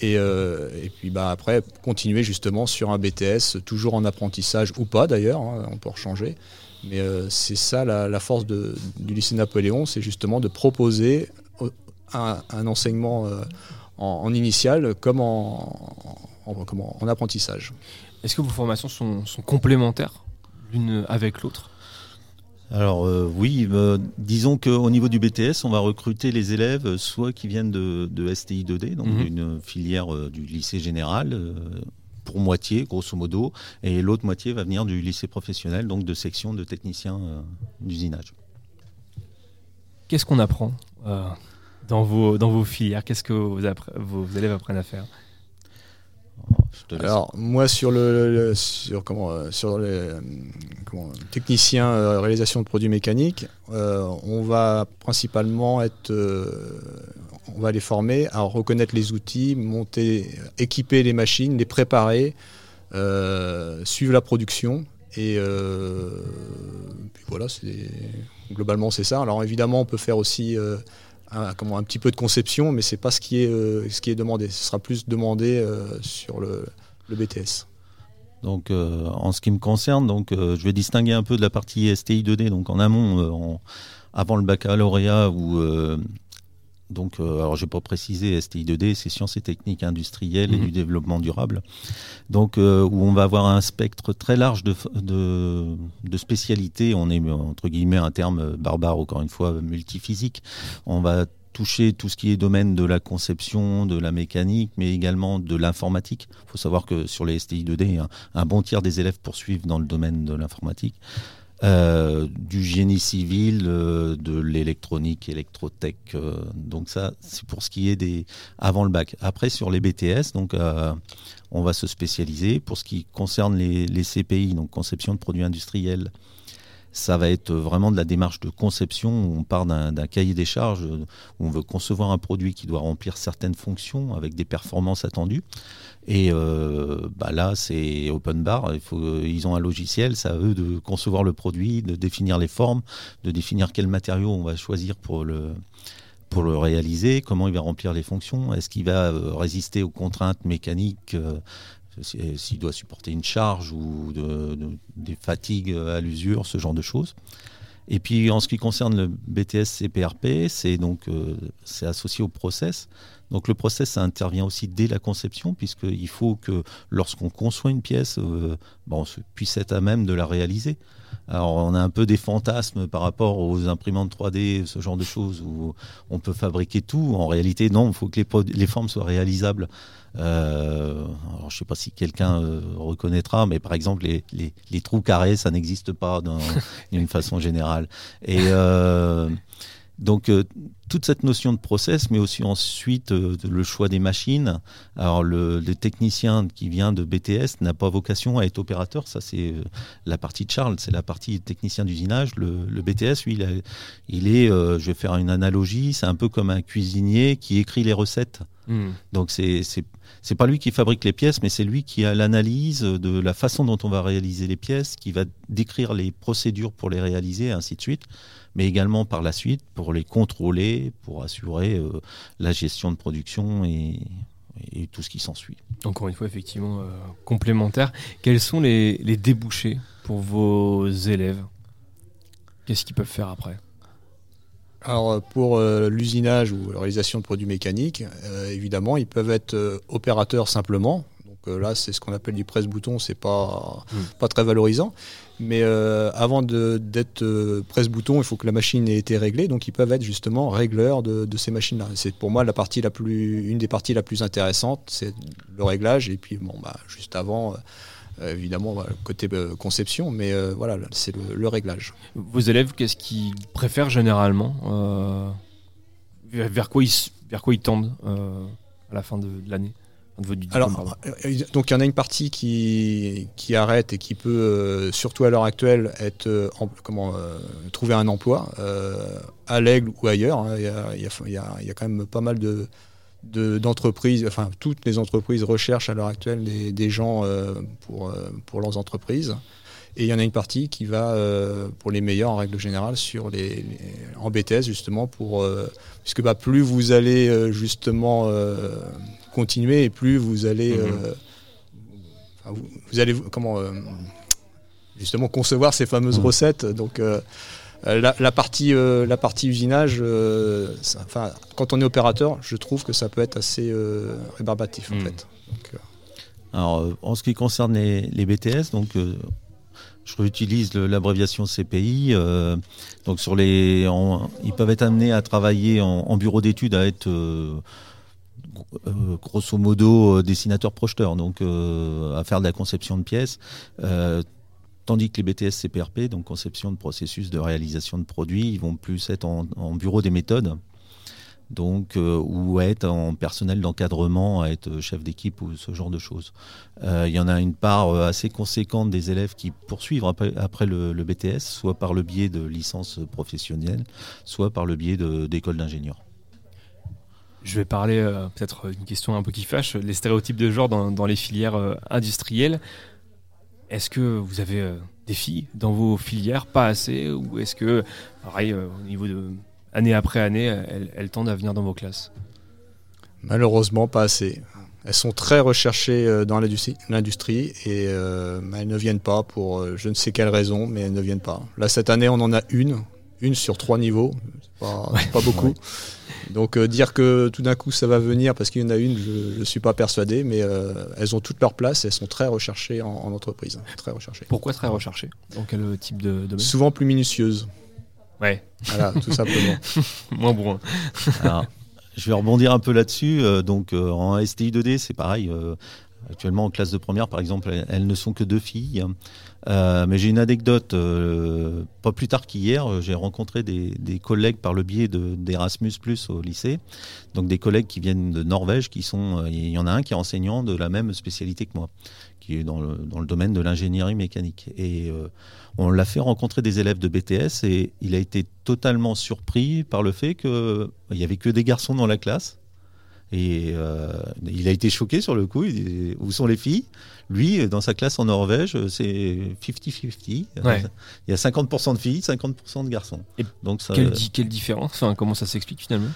Et, euh, et puis bah, après, continuer justement sur un BTS, toujours en apprentissage ou pas d'ailleurs, hein, on peut rechanger. Mais euh, c'est ça la, force du lycée Napoléon, c'est justement de proposer au- un, enseignement euh, en, initial comme en, apprentissage. est-ce que vos formations sont complémentaires l'une avec l'autre? Alors euh, oui, euh, disons qu'au niveau du BTS, on va recruter les élèves euh, soit qui viennent de, de STI 2D, donc Mhm. d'une filière euh, du lycée général, pour moitié, grosso modo, et l'autre moitié va venir du lycée professionnel, donc de section de technicien euh, d'usinage. Qu'est-ce qu'on apprend dans, vos, dans vos filières? Qu'est-ce que vos élèves apprennent à faire? Alors moi sur le, sur comment euh, sur le euh, comment, technicien euh, réalisation de produits mécaniques, on va principalement être on va les former à reconnaître les outils, monter, équiper les machines, les préparer, suivre la production et voilà c'est globalement c'est ça. Alors évidemment on peut faire aussi un, comment, un petit peu de conception, mais pas ce qui est ce qui est demandé. Ce sera plus demandé sur le, le BTS. Donc, euh, en ce qui me concerne, donc, euh, je vais distinguer un peu de la partie STI 2D, donc en amont, euh, en- avant le baccalauréat, où donc, alors j'ai pas précisé, STI 2D, c'est sciences et techniques industrielles et Mhm. du développement durable. Donc, où on va avoir un spectre très large de, f- de, de spécialités. On est entre guillemets un terme barbare, encore une fois, multiphysique. On va toucher tout ce qui est domaine de la conception, de la mécanique, mais également de l'informatique. Il faut savoir que sur les STI 2D, un, un bon tiers des élèves poursuivent dans le domaine de l'informatique. Euh, du génie civil, euh, de l'électronique, électrotech. euh, donc ça, c'est pour ce qui est des avant le bac. Après, sur les BTS, donc on va se spécialiser. Pour ce qui concerne les CPI, donc conception de produits industriels, ça va être vraiment de la démarche de conception où on part d'un cahier des charges euh, où on veut concevoir un produit qui doit remplir certaines fonctions avec des performances attendues. Et euh, bah là, c'est open bar. Faut, ils ont un logiciel, c'est à eux de concevoir le produit, de définir les formes, de définir quel matériau on va choisir pour le, réaliser, comment il va remplir les fonctions, est-ce qu'il va euh, résister aux contraintes mécaniques. Euh, si- s'il doit supporter une charge ou de- de- des fatigues à l'usure, ce genre de choses. Et puis en ce qui concerne le BTS CPRP, c'est donc euh, c'est associé au process. Donc le process, ça intervient aussi dès la conception, puisqu'il faut que lorsqu'on conçoit une pièce, euh, on se- puisse être à même de la réaliser. Alors on a un peu des fantasmes par rapport aux imprimantes 3D, ce genre de choses, où on peut fabriquer tout. En réalité, non, il faut que les formes soient réalisables. Euh, alors je ne sais pas si quelqu'un euh, reconnaîtra, mais par exemple les, les- les trous carrés, ça n'existe pas d'une façon générale. Et euh, donc toute cette notion de process, mais aussi ensuite le choix des machines. Alors le, le technicien qui vient de BTS n'a pas vocation à être opérateur, ça c'est la partie de Charles, c'est la partie technicien d'usinage. Le, le BTS, lui, il, a- il est, euh, je vais faire une analogie, c'est un peu comme un cuisinier qui écrit les recettes. Hmm. Donc c'est c'est pas lui qui fabrique les pièces, mais c'est lui qui a l'analyse de la façon dont on va réaliser les pièces, qui va décrire les procédures pour les réaliser, ainsi de suite, mais également par la suite pour les contrôler, pour assurer euh, la gestion de production et, tout ce qui s'ensuit. Encore une fois, effectivement, euh, complémentaire. Quels sont les débouchés pour vos élèves? Qu'est-ce qu'ils peuvent faire après? Alors euh, pour euh, l'usinage ou la réalisation de produits mécaniques, euh, évidemment, ils peuvent être euh, opérateurs simplement. Donc là, c'est ce qu'on appelle du presse-bouton, c'est pas, pas très valorisant. Mais avant d'être presse-bouton, il faut que la machine ait été réglée. Donc ils peuvent être justement régleurs de, de ces machines-là. C'est pour moi la partie la plus, une des parties la plus intéressantes, c'est le réglage. Et puis bon, bah, juste avant, évidemment, voilà, le côté euh, conception, mais euh, voilà, c'est le- le réglage. Vos élèves, qu'est-ce qu'ils préfèrent généralement euh, vers, quoi ils, vers quoi ils tendent euh, à la fin de, de l'année Alors, euh, donc il y en a une partie qui, qui arrête et qui peut, euh, surtout à l'heure actuelle, être, euh, comment, euh, trouver un emploi euh, à l'aigle ou ailleurs. hein. Il y, a, il y a- il y a- il y a quand même pas mal de de- d'entreprises, enfin toutes les entreprises recherchent à l'heure actuelle des, des gens euh, pour, euh, pour leurs entreprises. Et il y en a une partie qui va, euh, pour les meilleurs en règle générale, sur les, les- en BTS justement, pour, puisque bah, plus vous allez justement continuer et plus vous allez, Mhm. vous, vous allez comment justement concevoir ces fameuses recettes. Donc la, la partie, euh, la partie usinage, euh, ça- enfin, quand on est opérateur, je trouve que ça peut être assez euh, rébarbatif en fait. Donc, euh, Alors, euh, en ce qui concerne les, les BTS, donc euh, je réutilise l'abréviation CPI. euh, donc sur les, en- ils peuvent être amenés à travailler en, en bureau d'études, à être euh, gro- euh, grosso modo euh, dessinateur projeteur, donc euh, à faire de la conception de pièces. Tandis que les BTS CPRP, donc conception de processus de réalisation de produits, ils vont plus être en, bureau des méthodes, donc euh, ou être en personnel d'encadrement, être chef d'équipe ou ce genre de choses. Euh, Il y en a une part euh, assez conséquente des élèves qui poursuivent après, le, BTS, soit par le biais de licences professionnelles, soit par le biais d'écoles d'ingénieurs. Je vais parler peut-être d'une question un peu qui fâche, les stéréotypes de genre dans, les filières industrielles. Est-ce que vous avez euh, des filles dans vos filières, pas assez, ou est-ce que, pareil, euh, au niveau de année après année, elles, elles tendent à venir dans vos classes? Malheureusement, pas assez. Elles sont très recherchées euh, dans l'industrie et euh, elles ne viennent pas pour je ne sais quelle raison, mais elles ne viennent pas. Là, cette année, on en a une, une sur trois niveaux, pas, c'est pas beaucoup. Donc euh, dire que tout d'un coup ça va venir parce qu'il y en a une, je ne suis pas persuadé, mais euh, elles ont toute leur place et elles sont très recherchées en, en entreprise. Très recherchées. Pourquoi très recherchées? Dans quel type de domaine? Souvent plus minutieuses. Ouais. Voilà, tout simplement. Moins bourrin. Alors, je vais rebondir un peu là-dessus. Euh, donc, euh, en STI 2D, c'est pareil. Euh, actuellement, en classe de première, par exemple, elles, elles ne sont que deux filles. Euh, mais j'ai une anecdote. euh, pas plus tard qu'hier, euh, j'ai rencontré des, collègues par le biais de- d'Erasmus au lycée. Donc, des collègues qui viennent de Norvège, qui sont. Il y en a un qui est enseignant de la même spécialité que moi, qui est dans le, dans le domaine de l'ingénierie mécanique. Et on l'a fait rencontrer des élèves de BTS et il a été totalement surpris par le fait qu'il n'y avait que des garçons dans la classe. Et euh, il a été choqué sur le coup. Il dit, Où sont les filles? Lui, dans sa classe en Norvège, c'est 50-50. Ouais. Il y a 50% de filles, 50% de garçons. Et Donc ça, quelle, di- quelle différence? Enfin, Comment ça s'explique finalement?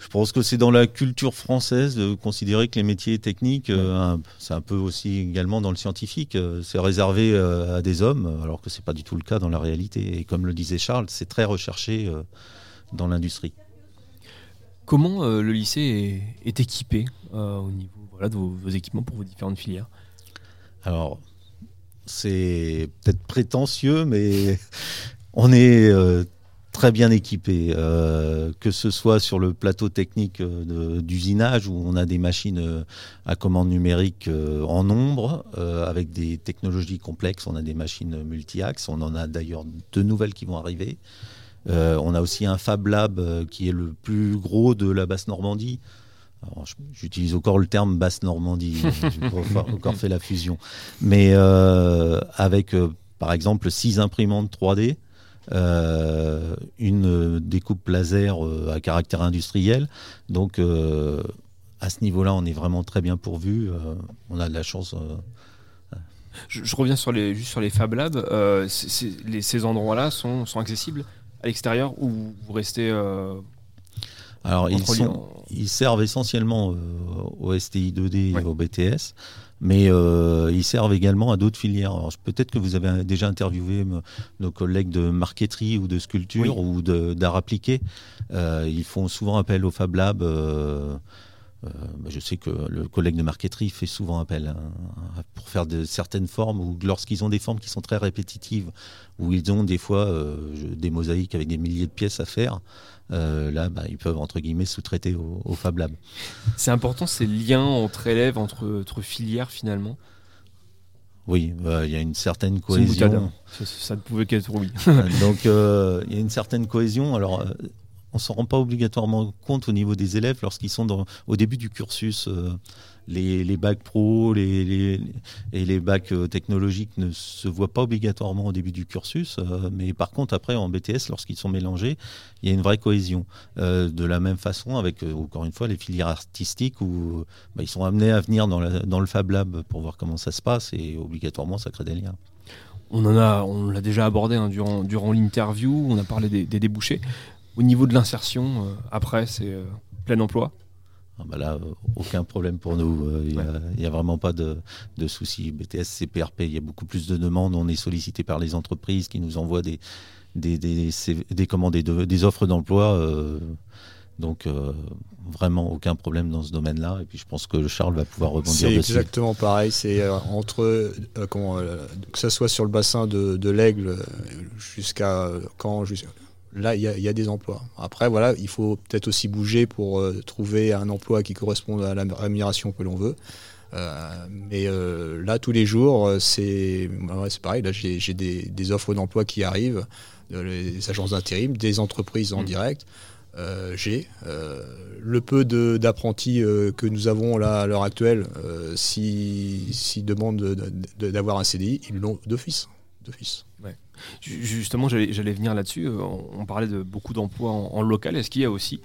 Je pense que c'est dans la culture française de considérer que les métiers techniques, euh, c'est un peu aussi également dans le scientifique, euh, c'est réservé euh, à des hommes, alors que c'est pas du tout le cas dans la réalité. Et comme le disait Charles, c'est très recherché dans l'industrie. Comment euh, le lycée est, équipé euh, au niveau de vos, équipements pour vos différentes filières? Alors, c'est peut-être prétentieux, mais on est euh, très bien équipé, que ce soit sur le plateau technique d'usinage où on a des machines à commande numérique en nombre, avec des technologies complexes. On a des machines multi-axes. On en a d'ailleurs deux nouvelles qui vont arriver. Euh, on a aussi un Fab Lab euh, qui est le plus gros de la basse Normandie. J'utilise encore le terme basse Normandie, j'ai pas encore- fait la fusion. Mais euh, avec, euh, par exemple, six imprimantes 3D, euh, une découpe laser à caractère industriel. Donc, à ce niveau-là, on est vraiment très bien pourvu. on a de la chance. je, je reviens sur les, juste sur les Fab Labs. Les- ces endroits-là sont, sont accessibles? À l'extérieur ou vous restez. euh, Alors, ils, sont- ils servent essentiellement euh, au STI 2D et au BTS, mais euh, ils servent également à d'autres filières. Peut-être que vous avez déjà interviewé nos collègues de marqueterie ou de sculpture ou de- d'art appliqué. Euh, ils font souvent appel au Fab Lab. Euh, bah, je sais que le collègue de marqueterie fait souvent appel hein, pour faire de certaines formes ou lorsqu'ils ont des formes qui sont très répétitives, où ils ont des fois euh, des mosaïques avec des milliers de pièces à faire. euh, là, bah, ils peuvent entre guillemets sous-traiter au, au Fab Lab. C'est important ces liens entre élèves, entre, entre filières finalement? Oui, bah, il y a une certaine une cohésion. hein. Ça- ça ne pouvait qu'être oui. Donc euh, il y a une certaine cohésion. Alors on s'en rend pas obligatoirement compte au niveau des élèves lorsqu'ils sont au début du cursus. euh, les, bacs pro et les bacs euh, technologiques ne se voient pas obligatoirement au début du cursus, euh, mais par contre après en BTS, lorsqu'ils sont mélangés, il y a une vraie cohésion. De la même façon avec, encore une fois, les filières artistiques où bah, ils sont amenés à venir dans, le Fab Lab pour voir comment ça se passe et obligatoirement ça crée des liens. On en a, l'a déjà abordé hein, durant, l'interview. On a parlé des débouchés. Au niveau de l'insertion, euh, après, c'est euh, plein emploi. Ah bah là, euh, aucun problème pour nous. Euh, Il n'y a, vraiment pas de, de soucis. BTS, CPRP, il y a beaucoup plus de demandes. On est sollicité par les entreprises qui nous envoient des, des, des, des, comment, des, de- des offres d'emploi. euh, donc, euh, vraiment aucun problème dans ce domaine-là. Et puis, je pense que Charles va pouvoir rebondir C'est exactement pareil. C'est euh, entre euh, comment, euh, que ce soit sur le bassin de, de l'Aigle jusqu'à quand là il y, a- il y a des emplois. Après voilà, il faut peut-être aussi bouger pour euh, trouver un emploi qui corresponde à la rémunération que l'on veut. Euh, mais euh, là tous les jours c'est bah ouais, c'est pareil. Là j'ai des, des offres d'emploi qui arrivent, de les agences d'intérim, des entreprises en direct. Euh, j'ai euh, le peu d'apprentis euh, que nous avons là à l'heure actuelle, s'ils s'ils demandent de- de- d'avoir un CDI, ils l'ont d'office. d'office. Ouais. Ju- Justement, j'allais venir là-dessus. Euh, On, on parlait de beaucoup d'emplois en, en local. Est-ce qu'il y a aussi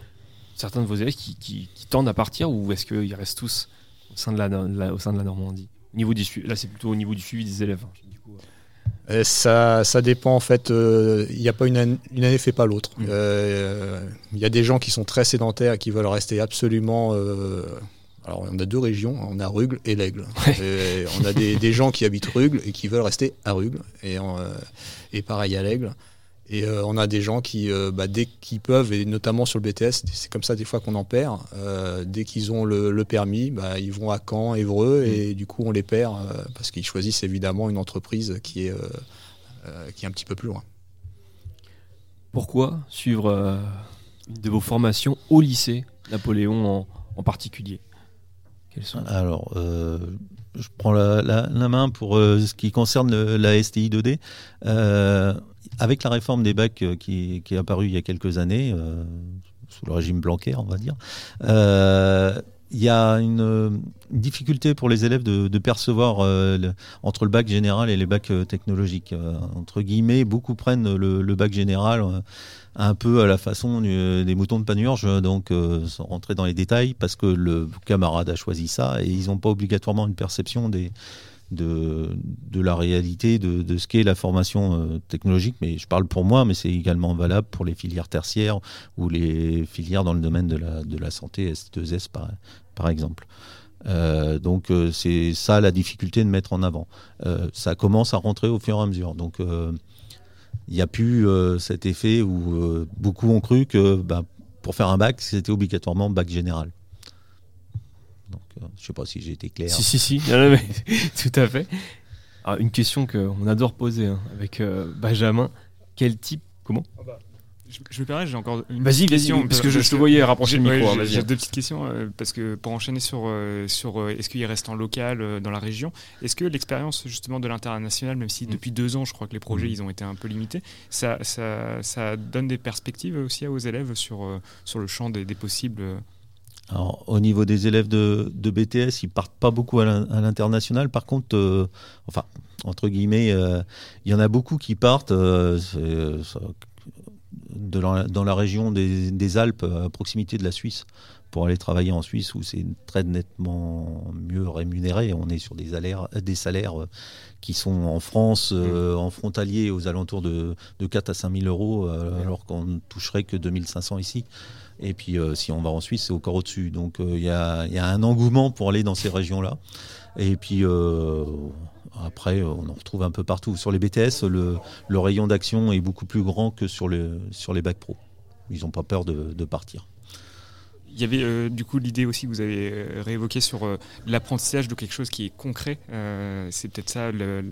certains de vos élèves qui, qui- qui tendent à partir ou est-ce qu'ils restent tous au sein de la, au sein de la Normandie? Au niveau du, su- Là, c'est plutôt au niveau du suivi des élèves. hein, du coup. Euh, ça, ça dépend en fait. euh, Il n'y a pas une année, une année fait pas l'autre. Euh, Il y a des gens qui sont très sédentaires et qui veulent rester absolument. Alors on a deux régions, on a Rugles et l'Aigle. On a des, des gens qui habitent Rugles et qui veulent rester à Rugles et, euh, et pareil à l'Aigle. Et euh, on a des gens qui, euh, bah, dès qu'ils peuvent, et notamment sur le BTS, c'est comme ça des fois qu'on en perd, euh, dès qu'ils ont le, le permis, bah, ils vont à Caen, Évreux, et du coup on les perd parce qu'ils choisissent évidemment une entreprise qui est, qui est un petit peu plus loin. Pourquoi suivre une de vos formations au lycée Napoléon en, en particulier? Alors, euh, je prends la, la- main pour euh, ce qui concerne le- la STI 2D. Euh, avec la réforme des bacs qui, qui est apparue il y a quelques années, sous le régime Blanquer, on va dire, il y a une, euh, difficulté pour les élèves de, percevoir euh, entre le bac général et les bacs euh, technologiques. Entre guillemets, beaucoup prennent le, bac général un peu à la façon des moutons de panurge, donc sans rentrer dans les détails, parce que le camarade a choisi ça et ils n'ont pas obligatoirement une perception de, la réalité de, ce qu'est la formation technologique. Mais je parle pour moi, mais c'est également valable pour les filières tertiaires ou les filières dans le domaine de la, de la santé, S2S par, par exemple. Euh, donc euh, c'est ça la difficulté de mettre en avant. Euh, ça commence à rentrer au fur et à mesure. Donc euh, il n'y a plus euh, cet effet où euh, beaucoup ont cru que bah, pour faire un bac, c'était obligatoirement bac général. Donc euh, je ne sais pas si j'ai été clair. Si, si, si. Non, non, mais tout à fait. Alors, une question qu'on adore poser hein, avec euh, Benjamin. Quel type. Comment? Je, je me permets, j'ai encore une Vas-y, petite vas-y, question. parce que je te voyais rapprocher le micro, hein, j'ai- vas-y. J'ai deux petites questions, euh, parce que pour enchaîner sur, euh, sur euh, est-ce qu'il reste en local dans la région, est-ce que l'expérience justement de l'international, même Mm. si depuis deux ans, je crois que les projets ils ont été un peu limités, ça, ça, ça donne des perspectives aussi aux élèves sur, sur le champ des, des possibles Alors, au niveau des élèves de, de BTS, ils partent pas beaucoup à l'in- à l'international. Par contre, euh, enfin, entre guillemets, euh, il y en a beaucoup qui partent euh, c'est, euh, ça- de la- dans la région des, des Alpes, à proximité de la Suisse, pour aller travailler en Suisse, où c'est très nettement mieux rémunéré. On est sur des salaires, des salaires euh, qui sont en France, euh, en frontalier, aux alentours de, de 4 à 5 000 euros, euh, alors qu'on ne toucherait que 2500 ici. Et puis, euh, si on va en Suisse, c'est encore au-dessus. Donc, il y, a, y a un engouement pour aller dans ces régions-là. Et puis, après, euh, on en retrouve un peu partout. Sur les BTS, le, rayon d'action est beaucoup plus grand que sur, le, sur les bacs pro. Ils n'ont pas peur de, partir. Il y avait euh, du coup l'idée aussi que vous avez euh, réévoqué sur l'apprentissage de quelque chose qui est concret. C'est peut-être ça le,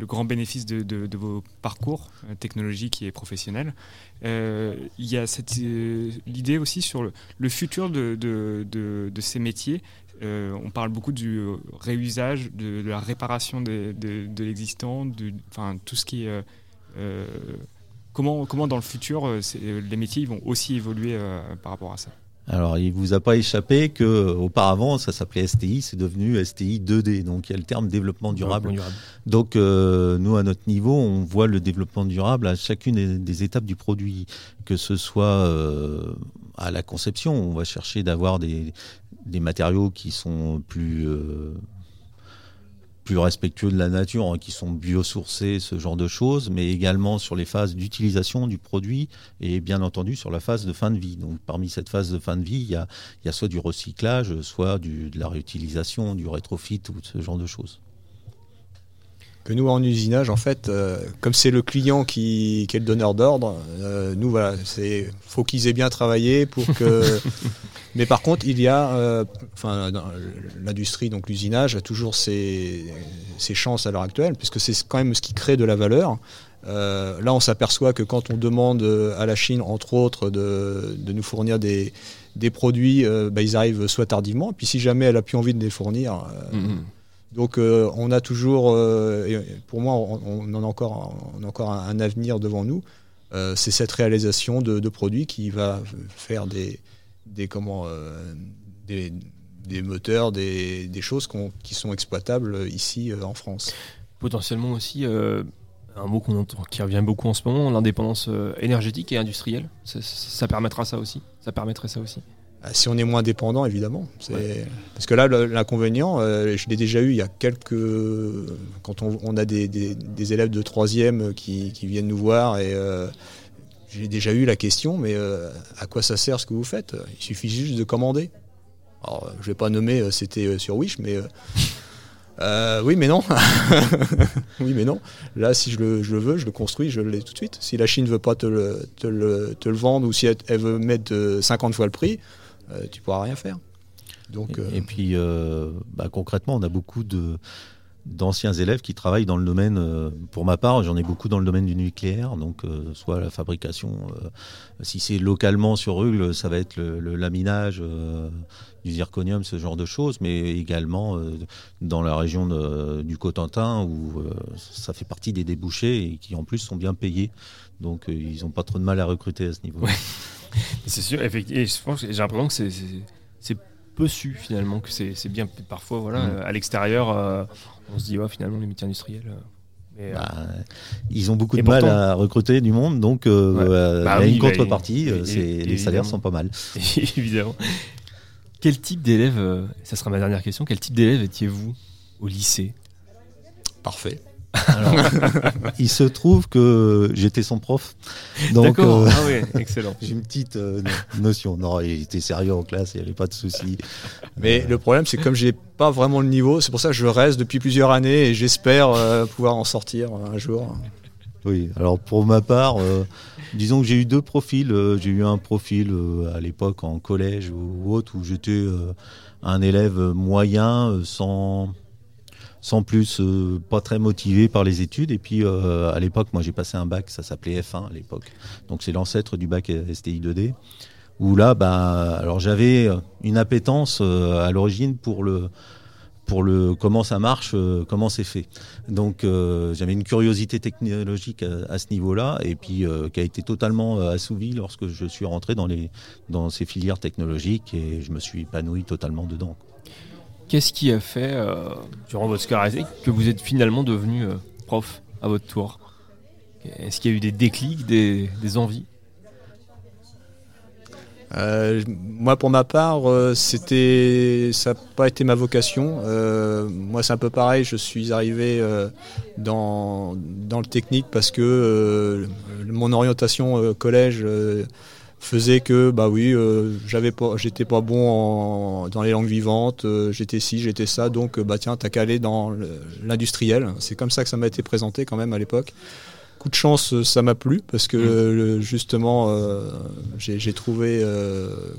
grand bénéfice de, vos parcours technologiques et professionnels. Il y a cette, l'idée aussi sur le, futur de ces métiers. Euh, on parle beaucoup du réusage, de, de la réparation des- de, de l'existant, enfin tout ce qui est euh, euh, comment, comment dans le futur euh, les métiers vont aussi évoluer euh, par rapport à ça. Alors, il vous a pas échappé que auparavant, ça s'appelait STI, c'est devenu STI 2D. Donc, il y a le terme développement durable. Développement durable. Donc, euh, nous, à notre niveau, on voit le développement durable à chacune des, des étapes du produit, que ce soit euh, à la conception, on va chercher d'avoir des, des matériaux qui sont plus euh, respectueux de la nature, hein, qui sont biosourcés, ce genre de choses, mais également sur les phases d'utilisation du produit et bien entendu sur la phase de fin de vie. Donc parmi cette phase de fin de vie, il y a, soit du recyclage, soit de la réutilisation, du rétrofit ou ce genre de choses. Que nous en usinage en fait euh, comme c'est le client qui, qui est le donneur d'ordre euh, nous voilà c'est faut qu'ils aient bien travaillé pour que mais par contre il y a euh, enfin l'industrie donc l'usinage a toujours ses, ses chances à l'heure actuelle puisque c'est quand même ce qui crée de la valeur là on s'aperçoit que quand on demande à la Chine entre autres de, de nous fournir des, des produits bah, ils arrivent soit tardivement puis si jamais elle a plus envie de les fournir Mhm. Donc euh, on a toujours, euh, et pour moi, on, a encore, un, avenir devant nous. Euh, c'est cette réalisation de, produits qui va faire des, comment, des, moteurs, des, choses qui sont exploitables ici en France. Potentiellement aussi, un mot qu'on entend, qui revient beaucoup en ce moment, l'indépendance énergétique et industrielle. Ça- ça permettra ça aussi. Ça permettrait ça aussi. Ah, Si on est moins dépendant, évidemment. Parce que là, l'inconvénient, euh, je l'ai déjà eu il y a quelques. Quand on, on a des, des- des élèves de troisième qui, qui viennent nous voir et. euh, j'ai déjà eu la question, mais euh, à quoi ça sert ce que vous faites? Il suffit juste de commander. Alors, euh, je vais pas nommer, euh, c'était euh, sur Wish, mais euh, euh, oui, mais non. oui, mais non. Là, si je le, je le veux, je le construis, je l'ai tout de suite. Si la Chine veut pas te le, te le, te le vendre ou si elle, elle veut mettre euh, 50 fois le prix, euh, tu pourras rien faire. Donc, et, et puis euh, bah, concrètement, on a beaucoup de d'anciens élèves qui travaillent dans le domaine, euh, pour ma part, j'en ai beaucoup dans le domaine du nucléaire, donc euh, soit la fabrication, euh, si c'est localement sur Rugle, ça va être le, le laminage euh, du zirconium, ce genre de choses, mais également euh, dans la région de- du Cotentin où euh, ça fait partie des débouchés et qui en plus sont bien payés, donc euh, ils n'ont pas trop de mal à recruter à ce niveau. C'est sûr, effectivement. je pense j'ai l'impression que c'est- c'est c'est peu su finalement, que c'est c'est bien parfois, voilà, Mm. euh, à l'extérieur, euh, on se dit, ouais, finalement, les métiers industriels. euh, mais, euh, Bah, ils ont beaucoup de mal à recruter du monde, donc Ouais. Bah il y a oui, une bah, contrepartie, c'est- les salaires sont pas mal. évidemment. Quel type d'élève, ça sera ma dernière question, quel type d'élève étiez-vous au lycée? Parfait. Alors, il se trouve que j'étais son prof. Donc, D'accord. euh, Ah ouais, excellent. J'ai une petite euh, no- notion. Non, il était sérieux en classe, il n'y avait pas de souci. Mais le problème, c'est que comme j'ai pas vraiment le niveau, c'est pour ça que je reste depuis plusieurs années et j'espère euh, pouvoir en sortir un jour. Oui, alors pour ma part, euh, disons que j'ai eu deux profils. Euh, J'ai eu un profil euh, à l'époque en collège ou autre où j'étais euh, un élève moyen, euh, sans, sans plus, euh, pas très motivé par les études. Et puis euh, à l'époque, moi j'ai passé un bac, ça s'appelait F1 à l'époque. Donc c'est l'ancêtre du bac STI 2D. Où là, bah, alors j'avais une appétence euh, à l'origine pour le pour le comment ça marche, euh, comment c'est fait. Donc euh, j'avais une curiosité technologique à, ce niveau-là et puis euh, qui a été totalement euh, assouvie lorsque je suis rentré dans les dans ces filières technologiques et je me suis épanoui totalement dedans. Qu'est-ce qui a fait, euh, durant votre scolarité, que vous êtes finalement devenu euh, prof à votre tour? Est-ce qu'il y a eu des déclics, des, des envies? Euh, moi, pour ma part, euh, c'était, ça n'a pas été ma vocation. Euh, moi, c'est un peu pareil. Je suis arrivé euh, dans, dans le technique parce que euh, mon orientation euh, collège euh, faisait que, bah oui, euh, j'avais pas, j'étais pas bon en- dans les langues vivantes. euh, j'étais ci, j'étais ça. Donc, euh, bah tiens, t'as qu'à aller dans l'industriel. C'est comme ça que ça m'a été présenté quand même à l'époque. Coup de chance, ça m'a plu parce que euh, justement, euh, j'ai trouvé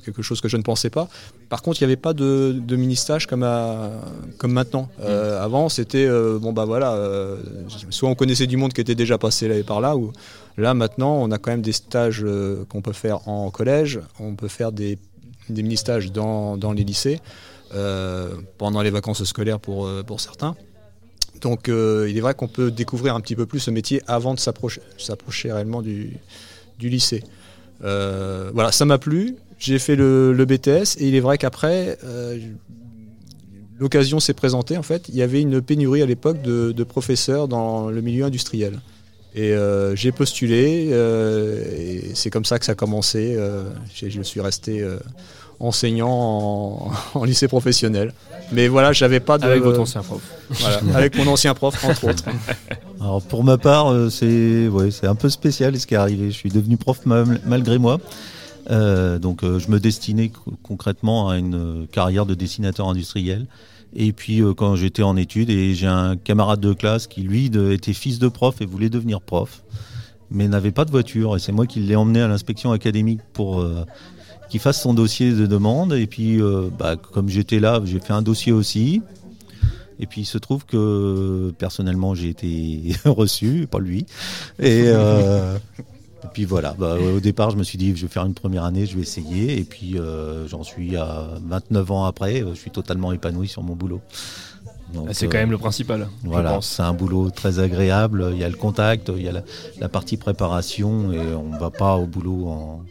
quelque chose que je ne pensais pas. Par contre, il n'y avait pas de, de mini-stage comme, à- comme maintenant. Euh, Avant, c'était bon, bah voilà, soit on connaissait du monde qui était déjà passé là et par là, ou là maintenant, on a quand même des stages euh, qu'on peut faire en collège, on peut faire des, mini-stages dans, les lycées, euh, pendant les vacances scolaires pour, euh, pour certains. Donc il est vrai qu'on peut découvrir un petit peu plus ce métier avant de s'approcher réellement du, du lycée. Voilà, ça m'a plu. J'ai fait le, le BTS et il est vrai qu'après, l'occasion s'est présentée. En fait, il y avait une pénurie à l'époque de professeurs dans le milieu industriel. Et euh, j'ai postulé euh, et c'est comme ça que ça a commencé. Euh, je suis resté euh, enseignant en, en lycée professionnel. Mais voilà, j'avais pas de. Avec votre ancien prof. Voilà, avec mon ancien prof, entre autres. Alors pour ma part, c'est ouais, un peu spécial ce qui est arrivé. Je suis devenu prof mal- malgré moi. Euh, donc je me destinais co- concrètement à une carrière de dessinateur industriel. Et puis euh, quand j'étais en études, et j'ai un camarade de classe qui lui était fils de prof et voulait devenir prof, mais n'avait pas de voiture. Et c'est moi qui l'ai emmené à l'inspection académique pour euh, qu'il fasse son dossier de demande. Et puis euh, bah, comme j'étais là, j'ai fait un dossier aussi. Et puis il se trouve que personnellement j'ai été reçu, pas lui. Et, et puis voilà, bah, au départ je me suis dit je vais faire une première année, je vais essayer. Et puis euh, j'en suis à 29 ans après, euh, je suis totalement épanoui sur mon boulot. Ah, c'est euh, quand même le principal, Voilà, c'est un boulot très agréable. Il y a le contact, il y a la, la partie préparation et on ne va pas au boulot en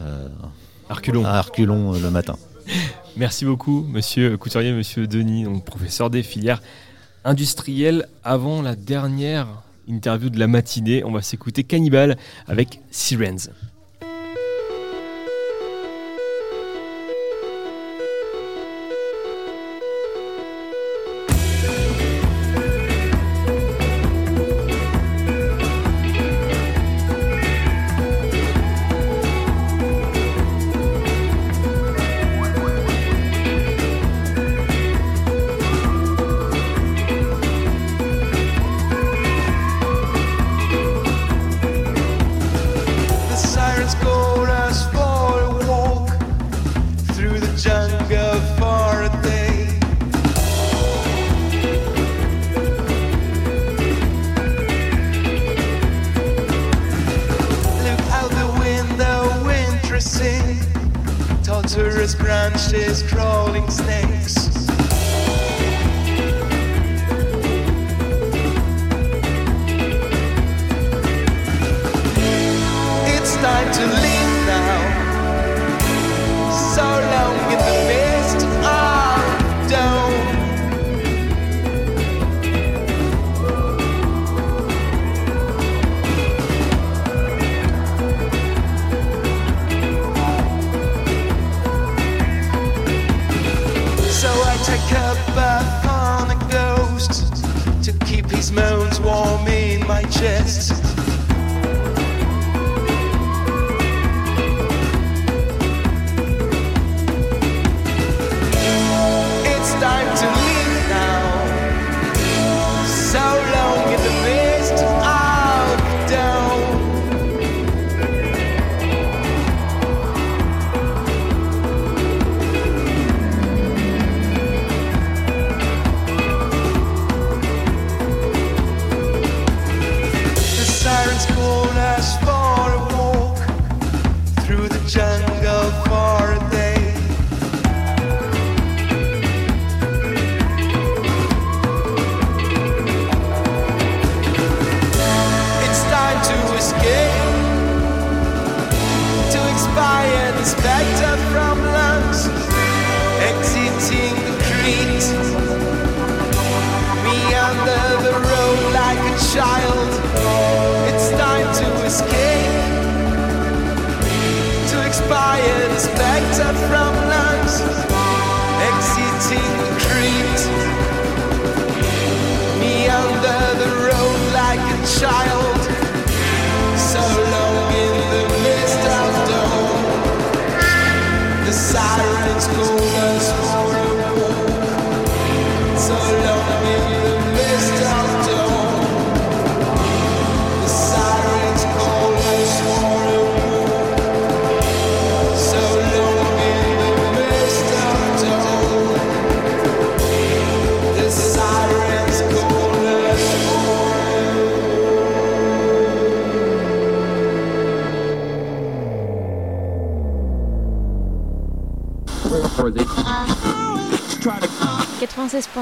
euh, À reculons. à euh, le matin. Merci beaucoup, monsieur Couturier, monsieur Denis, donc professeur des filières industrielles. Avant la dernière interview de la matinée, on va s'écouter Cannibal avec Sirens.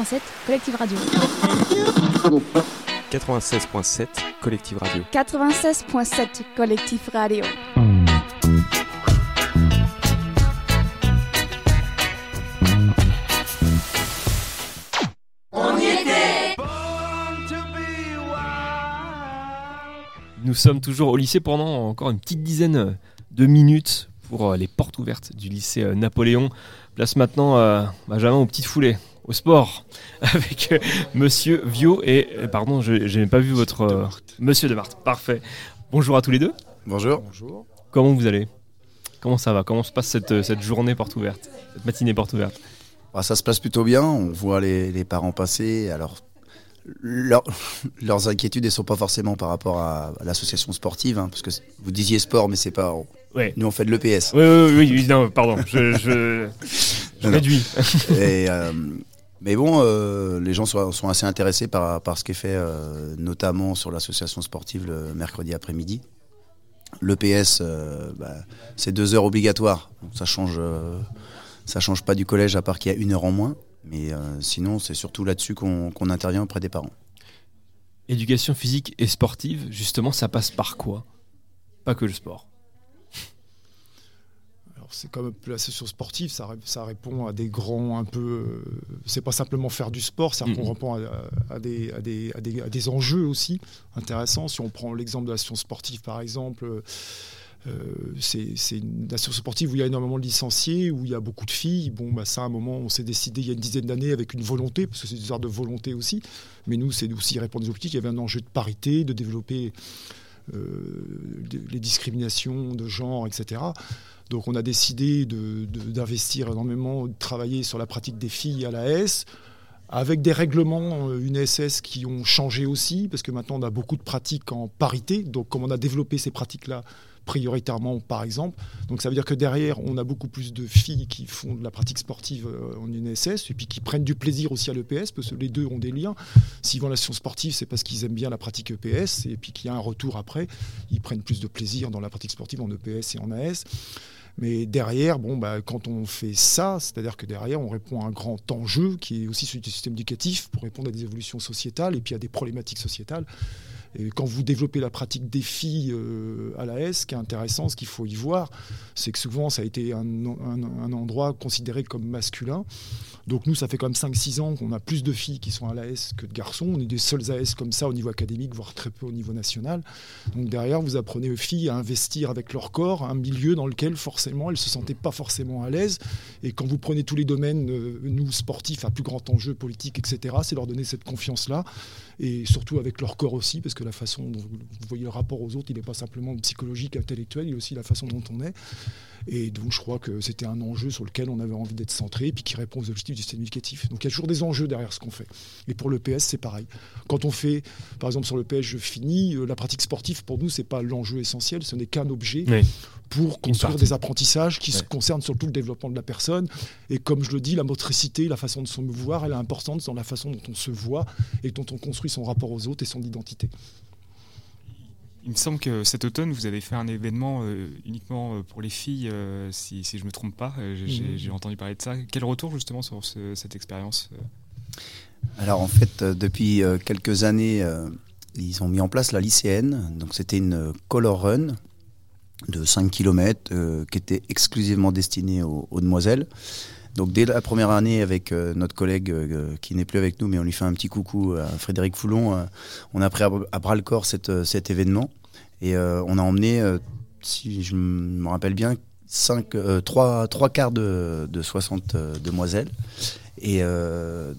96.7 Collective Radio. 96.7 Collective Radio. 96.7 Collectif Radio. On y était Nous sommes toujours au lycée pendant encore une petite dizaine de minutes pour euh, les portes ouvertes du lycée euh, Napoléon. Place maintenant euh, Benjamin aux petites foulées, au sport, avec euh, Monsieur Vio et, euh, pardon, je n'ai pas vu votre... euh, Monsieur de Marthe, parfait. Bonjour à tous les deux. Bonjour. Bonjour. Comment vous allez? Comment ça va? Comment se passe cette, cette journée porte ouverte? Cette matinée porte ouverte? Bah, ça se passe plutôt bien. On voit les, les parents passer. Alors, leur- leurs inquiétudes ne sont pas forcément par rapport à, à l'association sportive, hein, parce que vous disiez sport, mais c'est pas. Ouais. Nous, on fait de l'EPS. Oui, oui, oui, oui, non, pardon, je, je, je Non, non. réduis. Et, euh, mais bon, euh, les gens sont, assez intéressés par, ce qui est fait, euh, notamment sur l'association sportive le mercredi après-midi. L'EPS, euh, bah, c'est deux heures obligatoires. Donc ça change, ça change pas du collège à part qu'il y a une heure en moins. Mais sinon, c'est surtout là-dessus qu'on intervient auprès des parents. Éducation physique et sportive, justement, ça passe par quoi? Pas que le sport. C'est comme la session sportive, ça, ré- ça répond à des grands un peu. euh, c'est pas simplement faire du sport, Mhm. qu'on répond à, à des, à, des, à, des, à des enjeux aussi intéressants. Si on prend l'exemple de la session sportive, par exemple. euh, c'est une nation sportive où il y a énormément de licenciés, où il y a beaucoup de filles. Bon, bah, ça, à un moment, on s'est décidé il y a une dizaine d'années avec une volonté, parce que c'est des histoire de volonté aussi. Mais nous, c'est aussi répondre aux objectifs. Il y avait un enjeu de parité, de développer euh, les discriminations de genre, etc. Donc on a décidé de- de- d'investir énormément, de travailler sur la pratique des filles à la S, avec des règlements euh, UNSS qui ont changé aussi, parce que maintenant on a beaucoup de pratiques en parité. Donc comme on a développé ces pratiques-là prioritairement, par exemple, donc ça veut dire que derrière on a beaucoup plus de filles qui font de la pratique sportive euh, en UNSS et puis qui prennent du plaisir aussi à l'EPS, parce que les deux ont des liens. S'ils vont à la session sportive, c'est parce qu'ils aiment bien la pratique EPS, et puis qu'il y a un retour après, ils prennent plus de plaisir dans la pratique sportive en EPS et en AS. Mais derrière, bon, bah, quand on fait ça, c'est-à-dire que derrière, on répond à un grand enjeu qui est aussi celui du système éducatif pour répondre à des évolutions sociétales et puis à des problématiques sociétales. Et quand vous développez la pratique des filles euh, à la S, ce qui est intéressant, ce qu'il faut y voir, c'est que souvent ça a été un, endroit considéré comme masculin. Donc nous, ça fait quand même 5-6 ans qu'on a plus de filles qui sont à l'AS que de garçons. On est des seuls AS comme ça au niveau académique, voire très peu au niveau national. Donc derrière, vous apprenez aux filles à investir avec leur corps, un milieu dans lequel forcément elles se sentaient pas forcément à l'aise. Et quand vous prenez tous les domaines, euh, nous sportifs, à plus grand enjeu politique, etc., c'est leur donner cette confiance-là. Et surtout avec leur corps aussi, parce que la façon dont vous voyez le rapport aux autres, il n'est pas simplement psychologique, intellectuel, il est aussi la façon dont on est. Et donc, je crois que c'était un enjeu sur lequel on avait envie d'être centré, et puis qui répond aux objectifs du système éducatif. Donc, il y a toujours des enjeux derrière ce qu'on fait. Et pour le PS, c'est pareil. Quand on fait, par exemple, sur le PS, je finis, euh, la pratique sportive, pour nous, c'est pas l'enjeu essentiel, ce n'est qu'un objet Oui. pour construire des apprentissages qui se concernent surtout le développement de la personne. Et comme je le dis, la motricité, la façon de se mouvoir, elle est importante dans la façon dont on se voit et dont on construit son rapport aux autres et son identité. Il me semble que cet automne, vous avez fait un événement euh, uniquement euh, pour les filles, euh, si, si je ne me trompe pas. J'ai entendu parler de ça. Quel retour justement sur ce- cette expérience Alors en fait, depuis quelques années, ils ont mis en place la lycéenne. Donc c'était une color run de 5 km qui était exclusivement destiné aux, aux demoiselles. Donc dès la première année avec euh, notre collègue euh, qui n'est plus avec nous, mais on lui fait un petit coucou à Frédéric Foulon, on a pris à, à bras le corps cette, cet événement et on a emmené, si je me rappelle bien, 5, 3, 3 quarts de, de 60 demoiselles. Et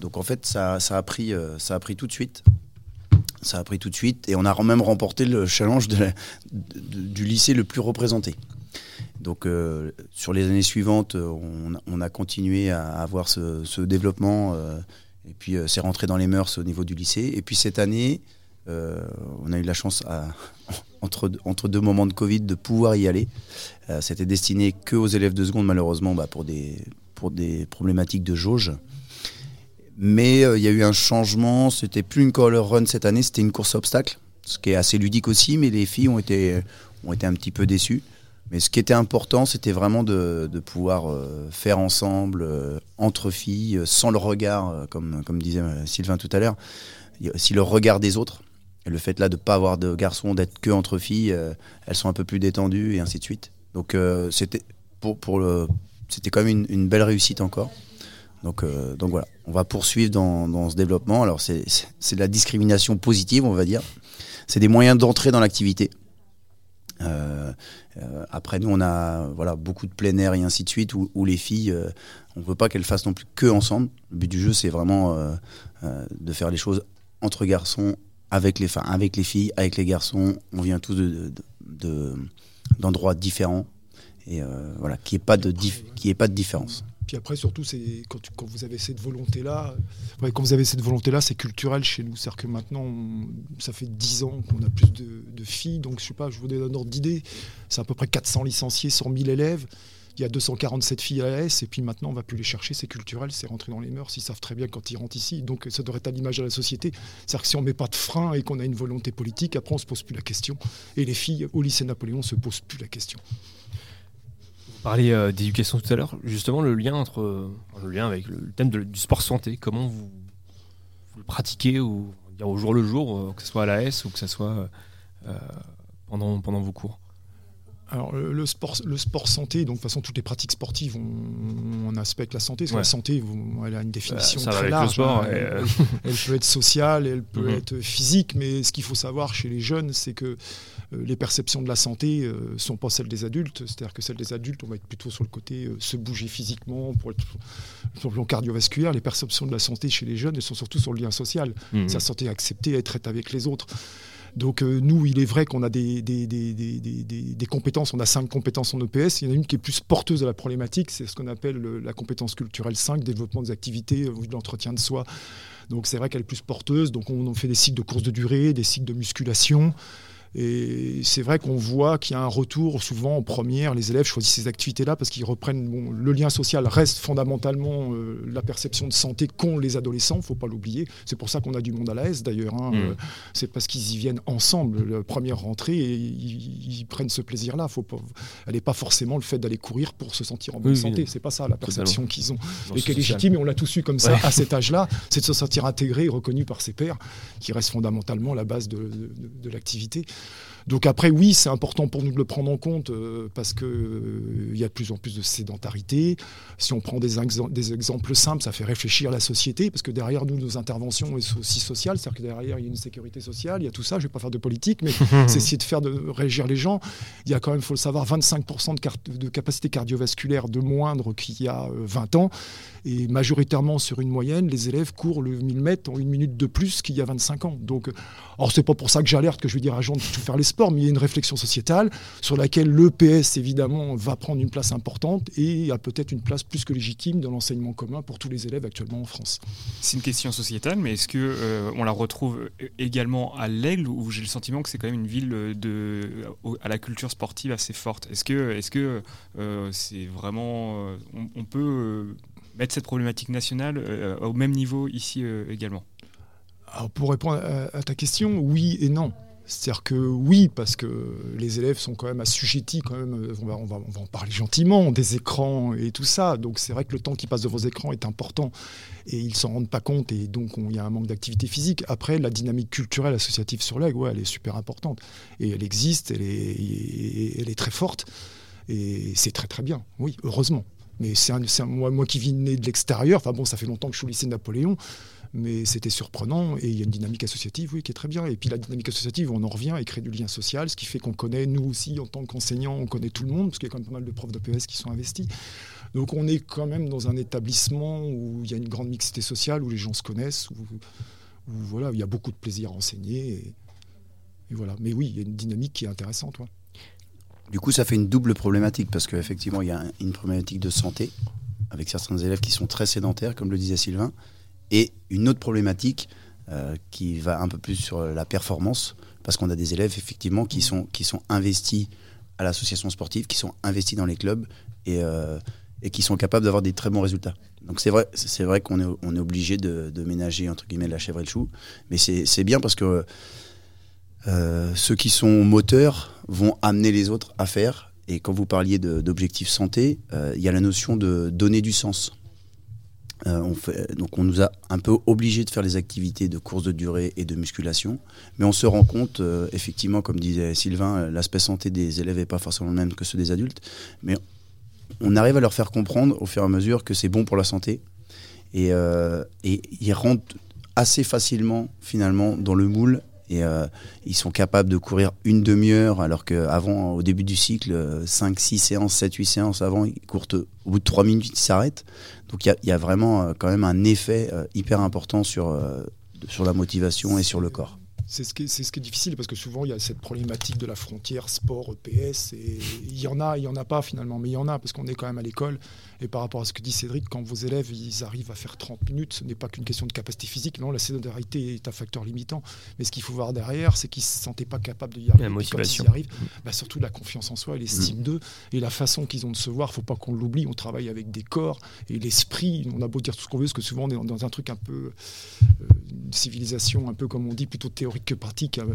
donc en fait ça, ça, a pris, ça a pris tout de suite. Ça a pris tout de suite et on a même remporté le challenge du lycée le plus représenté. Donc euh, sur les années suivantes, on, a continué à avoir ce, ce développement euh, et puis euh, c'est rentré dans les mœurs au niveau du lycée. Et puis cette année, on a eu la chance, à, entre, deux moments de Covid, de pouvoir y aller. C'était destiné que aux élèves de seconde, malheureusement, bah, pour, des, problématiques de jauge. Mais il y a eu un changement, c'était plus une color run cette année, c'était une course à obstacles, ce qui est assez ludique aussi, mais les filles ont été, ont été un petit peu déçues. Mais ce qui était important, c'était vraiment de, pouvoir euh, faire ensemble, euh, entre filles, euh, sans le regard, comme, comme disait Sylvain tout à l'heure, si le regard des autres. Le fait là de ne pas avoir de garçons, d'être que entre filles, elles sont un peu plus détendues et ainsi de suite. Donc c'était pour, pour quand même une, belle réussite encore. Donc, donc voilà, on va poursuivre dans, dans ce développement. Alors c'est de la discrimination positive, on va dire. C'est des moyens d'entrer dans l'activité. Euh, euh, après, nous, on a voilà, beaucoup de plein air et ainsi de suite, où, où les filles, euh, on ne veut pas qu'elles fassent non plus que ensemble. Le but du jeu, c'est vraiment de faire les choses entre garçons, avec les, avec les filles, avec les garçons. On vient tous d'endroits de, de, différents. Et voilà, qu'il n'y ait, pas de pas de différence. Puis après, surtout, c'est quand, quand, vous avez cette volonté-là, quand vous avez cette volonté-là, c'est culturel chez nous. C'est-à-dire que maintenant, ça fait 10 ans qu'on a plus de, filles. Donc, je sais pas, je vous donne un ordre d'idée. C'est à peu près 400 licenciés, 100 000 élèves. Il y a 247 filles à l'AS, et puis maintenant, on va plus les chercher. C'est culturel, c'est rentré dans les mœurs. Ils savent très bien quand ils rentrent ici. Donc, ça devrait être à l'image de la société. C'est-à-dire que si on ne met pas de frein et qu'on a une volonté politique, après, on ne se pose plus la question. Et les filles au lycée Napoléon ne se posent plus la question parliez euh, d'éducation tout à l'heure, justement le lien entre euh, le lien avec le thème du sport santé, comment vous, vous le pratiquez ou au jour le jour, euh, que ce soit à l'AS ou que ce soit pendant, pendant vos cours? Alors le sport, le sport santé, donc de toute façon toutes les pratiques sportives, on, on aspecte la santé. Parce que Ouais. la santé, elle a une définition ça très large. sport, hein. et, euh, elle peut être sociale, elle peut Mhm. être physique, mais ce qu'il faut savoir chez les jeunes, c'est que euh, les perceptions de la santé euh, sont pas celles des adultes. C'est-à-dire que celles des adultes, on va être plutôt sur le côté se bouger physiquement pour être sur le plan cardiovasculaire. Les perceptions de la santé chez les jeunes, elles sont surtout sur le lien social. Mhm. Sa santé acceptée, être avec les autres. Donc euh, nous, il est vrai qu'on a des, compétences, on a cinq compétences en EPS, il y en a une qui est plus porteuse de la problématique, c'est ce qu'on appelle le- la compétence culturelle 5, développement des activités, euh, de l'entretien de soi. Donc c'est vrai qu'elle est plus porteuse, donc on, on fait des cycles de course de durée, des cycles de musculation. Et c'est vrai qu'on voit qu'il y a un retour souvent en première. Les élèves choisissent ces activités-là parce qu'ils reprennent. Bon, le lien social reste fondamentalement euh, la perception de santé qu'ont les adolescents, faut pas l'oublier. C'est pour ça qu'on a du monde à l'AS d'ailleurs. hein. Mm. Euh, c'est parce qu'ils y viennent ensemble, la première rentrée, et ils, ils prennent ce plaisir-là. Faut pas, elle n'est pas forcément le fait d'aller courir pour se sentir en bonne Oui, santé. oui. C'est pas ça la perception qu'ils ont. Dans et qui est légitime, et on l'a tous eu comme ça Ouais. à cet âge-là, c'est de se sentir intégré et reconnu par ses pairs, qui reste fondamentalement la base de, de- de l'activité. Donc après, oui, c'est important pour nous de le prendre en compte euh, parce que euh, il y a de plus en plus de sédentarité. Si on prend des, exem- des exemples simples, ça fait réfléchir la société parce que derrière nous, nos interventions sont aussi sociales, c'est-à-dire que derrière il y a une sécurité sociale, il y a tout ça. Je vais pas faire de politique, mais c'est essayer de faire de réagir les gens. Il y a quand même, faut le savoir, 25% de, capacité cardiovasculaire de moindre qu'il y a euh, 20 ans. Et majoritairement sur une moyenne, les élèves courent le 1000 mètres en une minute de plus qu'il y a 25 ans. Donc, euh, alors c'est pas pour ça que j'alerte que je vais dire à Jean de tout faire les sports, mais il y a une réflexion sociétale sur laquelle l'EPS évidemment va prendre une place importante et a peut-être une place plus que légitime dans l'enseignement commun pour tous les élèves actuellement en France. C'est une question sociétale, mais est-ce que euh, on la retrouve également à l'Aigle où j'ai le sentiment que c'est quand même une ville de à la culture sportive assez forte? Est-ce que est-ce euh, c'est vraiment euh, on, peut euh, mettre cette problématique nationale euh, au même niveau ici euh, également pour répondre à, ta question, oui et non. C'est-à-dire que oui, parce que les élèves sont quand même assujettis, quand même, euh, on va, on va, on va en parler gentiment, des écrans et tout ça. Donc c'est vrai que le temps qu'ils passent devant vos écrans est important et ils s'en rendent pas compte et donc on- il y a un manque d'activité physique. Après, la dynamique culturelle associative sur l'aigle, elle est super importante et elle existe, elle est très forte et c'est très très bien. Oui, heureusement. Mais c'est moi, moi qui vis de l'extérieur, enfin bon, ça fait longtemps que je suis au lycée de Napoléon, mais c'était surprenant et il y a une dynamique associative, oui, qui est très bien. Et puis la dynamique associative, on en revient et crée du lien social, ce qui fait qu'on connaît, nous aussi, en tant qu'enseignants, on connaît tout le monde, parce qu'il y a quand même pas mal de profs d'EPS qui sont investis. Donc on est quand même dans un établissement où il y a une grande mixité sociale, où les gens se connaissent, où, voilà, il y a beaucoup de plaisir à enseigner. Et, et voilà. Mais oui, il y a une dynamique qui est intéressante. ouais. Du coup, ça fait une double problématique parce qu'effectivement, il y a un- une problématique de santé avec certains élèves qui sont très sédentaires, comme le disait Sylvain, et une autre problématique euh, qui va un peu plus sur la performance parce qu'on a des élèves effectivement qui sont, qui sont investis à l'association sportive, qui sont investis dans les clubs et, euh, et qui sont capables d'avoir des très bons résultats. Donc c'est vrai, c'est vrai qu'on est, on est obligé de, ménager entre guillemets la chèvre et le chou, mais c'est c'est bien parce que euh, ceux qui sont moteurs vont amener les autres à faire. Et quand vous parliez d'objectifs santé, euh, il y a la notion de donner du sens. Euh, on donc on nous a un peu obligés de faire les activités de course de durée et de musculation, mais on se rend compte, euh, effectivement, comme disait Sylvain, l'aspect santé des élèves n'est pas forcément le même que ceux des adultes, mais on arrive à leur faire comprendre au fur et à mesure que c'est bon pour la santé, et ils rentrent assez facilement finalement dans le moule et euh, ils sont capables de courir une demi-heure alors qu'avant au début du cycle 5, 6 séances, 7, 8 séances avant ils courent au bout de 3 minutes ils s'arrêtent. Donc il y a- vraiment euh, quand même un effet euh, hyper important sur, euh, sur la motivation et sur le corps. C'est ce, qui est, c'est ce qui est difficile parce que souvent il y a cette problématique de la frontière sport EPS et il y en a, il y en a pas finalement, mais il y en a parce qu'on est quand même à l'école et par rapport à ce que dit Cédric, quand vos élèves ils arrivent à faire 30 minutes, ce n'est pas qu'une question de capacité physique, non, la sédentarité est un facteur limitant, mais ce qu'il faut voir derrière, c'est qu'ils se sentaient pas capables de y arriver. La quand motivation. ils y arrivent, bah, surtout la confiance en soi et l'estime d'eux. Et la façon qu'ils ont de se voir, faut pas qu'on l'oublie, on travaille avec des corps et l'esprit, on a beau dire tout ce qu'on veut, parce que souvent on est dans- un truc un peu euh, une civilisation un peu comme on dit plutôt théorique que pratique euh,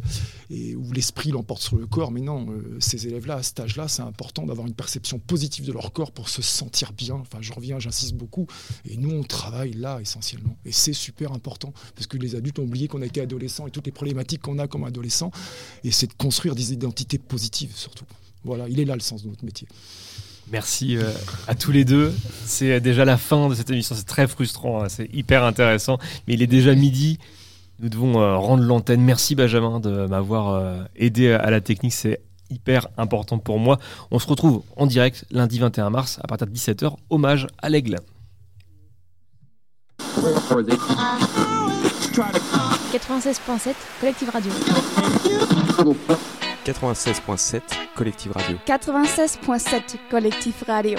et où l'esprit l'emporte sur le corps. Mais non euh, ces élèves là à cet âge là c'est important d'avoir une perception positive de leur corps pour se sentir bien enfin je reviens j'insiste beaucoup et nous on travaille là essentiellement et c'est super important parce que les adultes ont oublié qu'on a été adolescents et toutes les problématiques qu'on a comme adolescents et c'est de construire des identités positives surtout voilà il est là le sens de notre métier Merci euh, à tous les deux. C'est déjà la fin de cette émission. C'est très frustrant. hein. C'est hyper intéressant. Mais il est déjà midi. Nous devons euh, rendre l'antenne. Merci Benjamin de m'avoir euh, aidé à la technique. C'est hyper important pour moi. On se retrouve en direct lundi 21 mars à partir de 17h. Hommage à l'aigle. 96.7 Collective Radio. 96.7 Collective Radio. 96.7 Collectif Radio.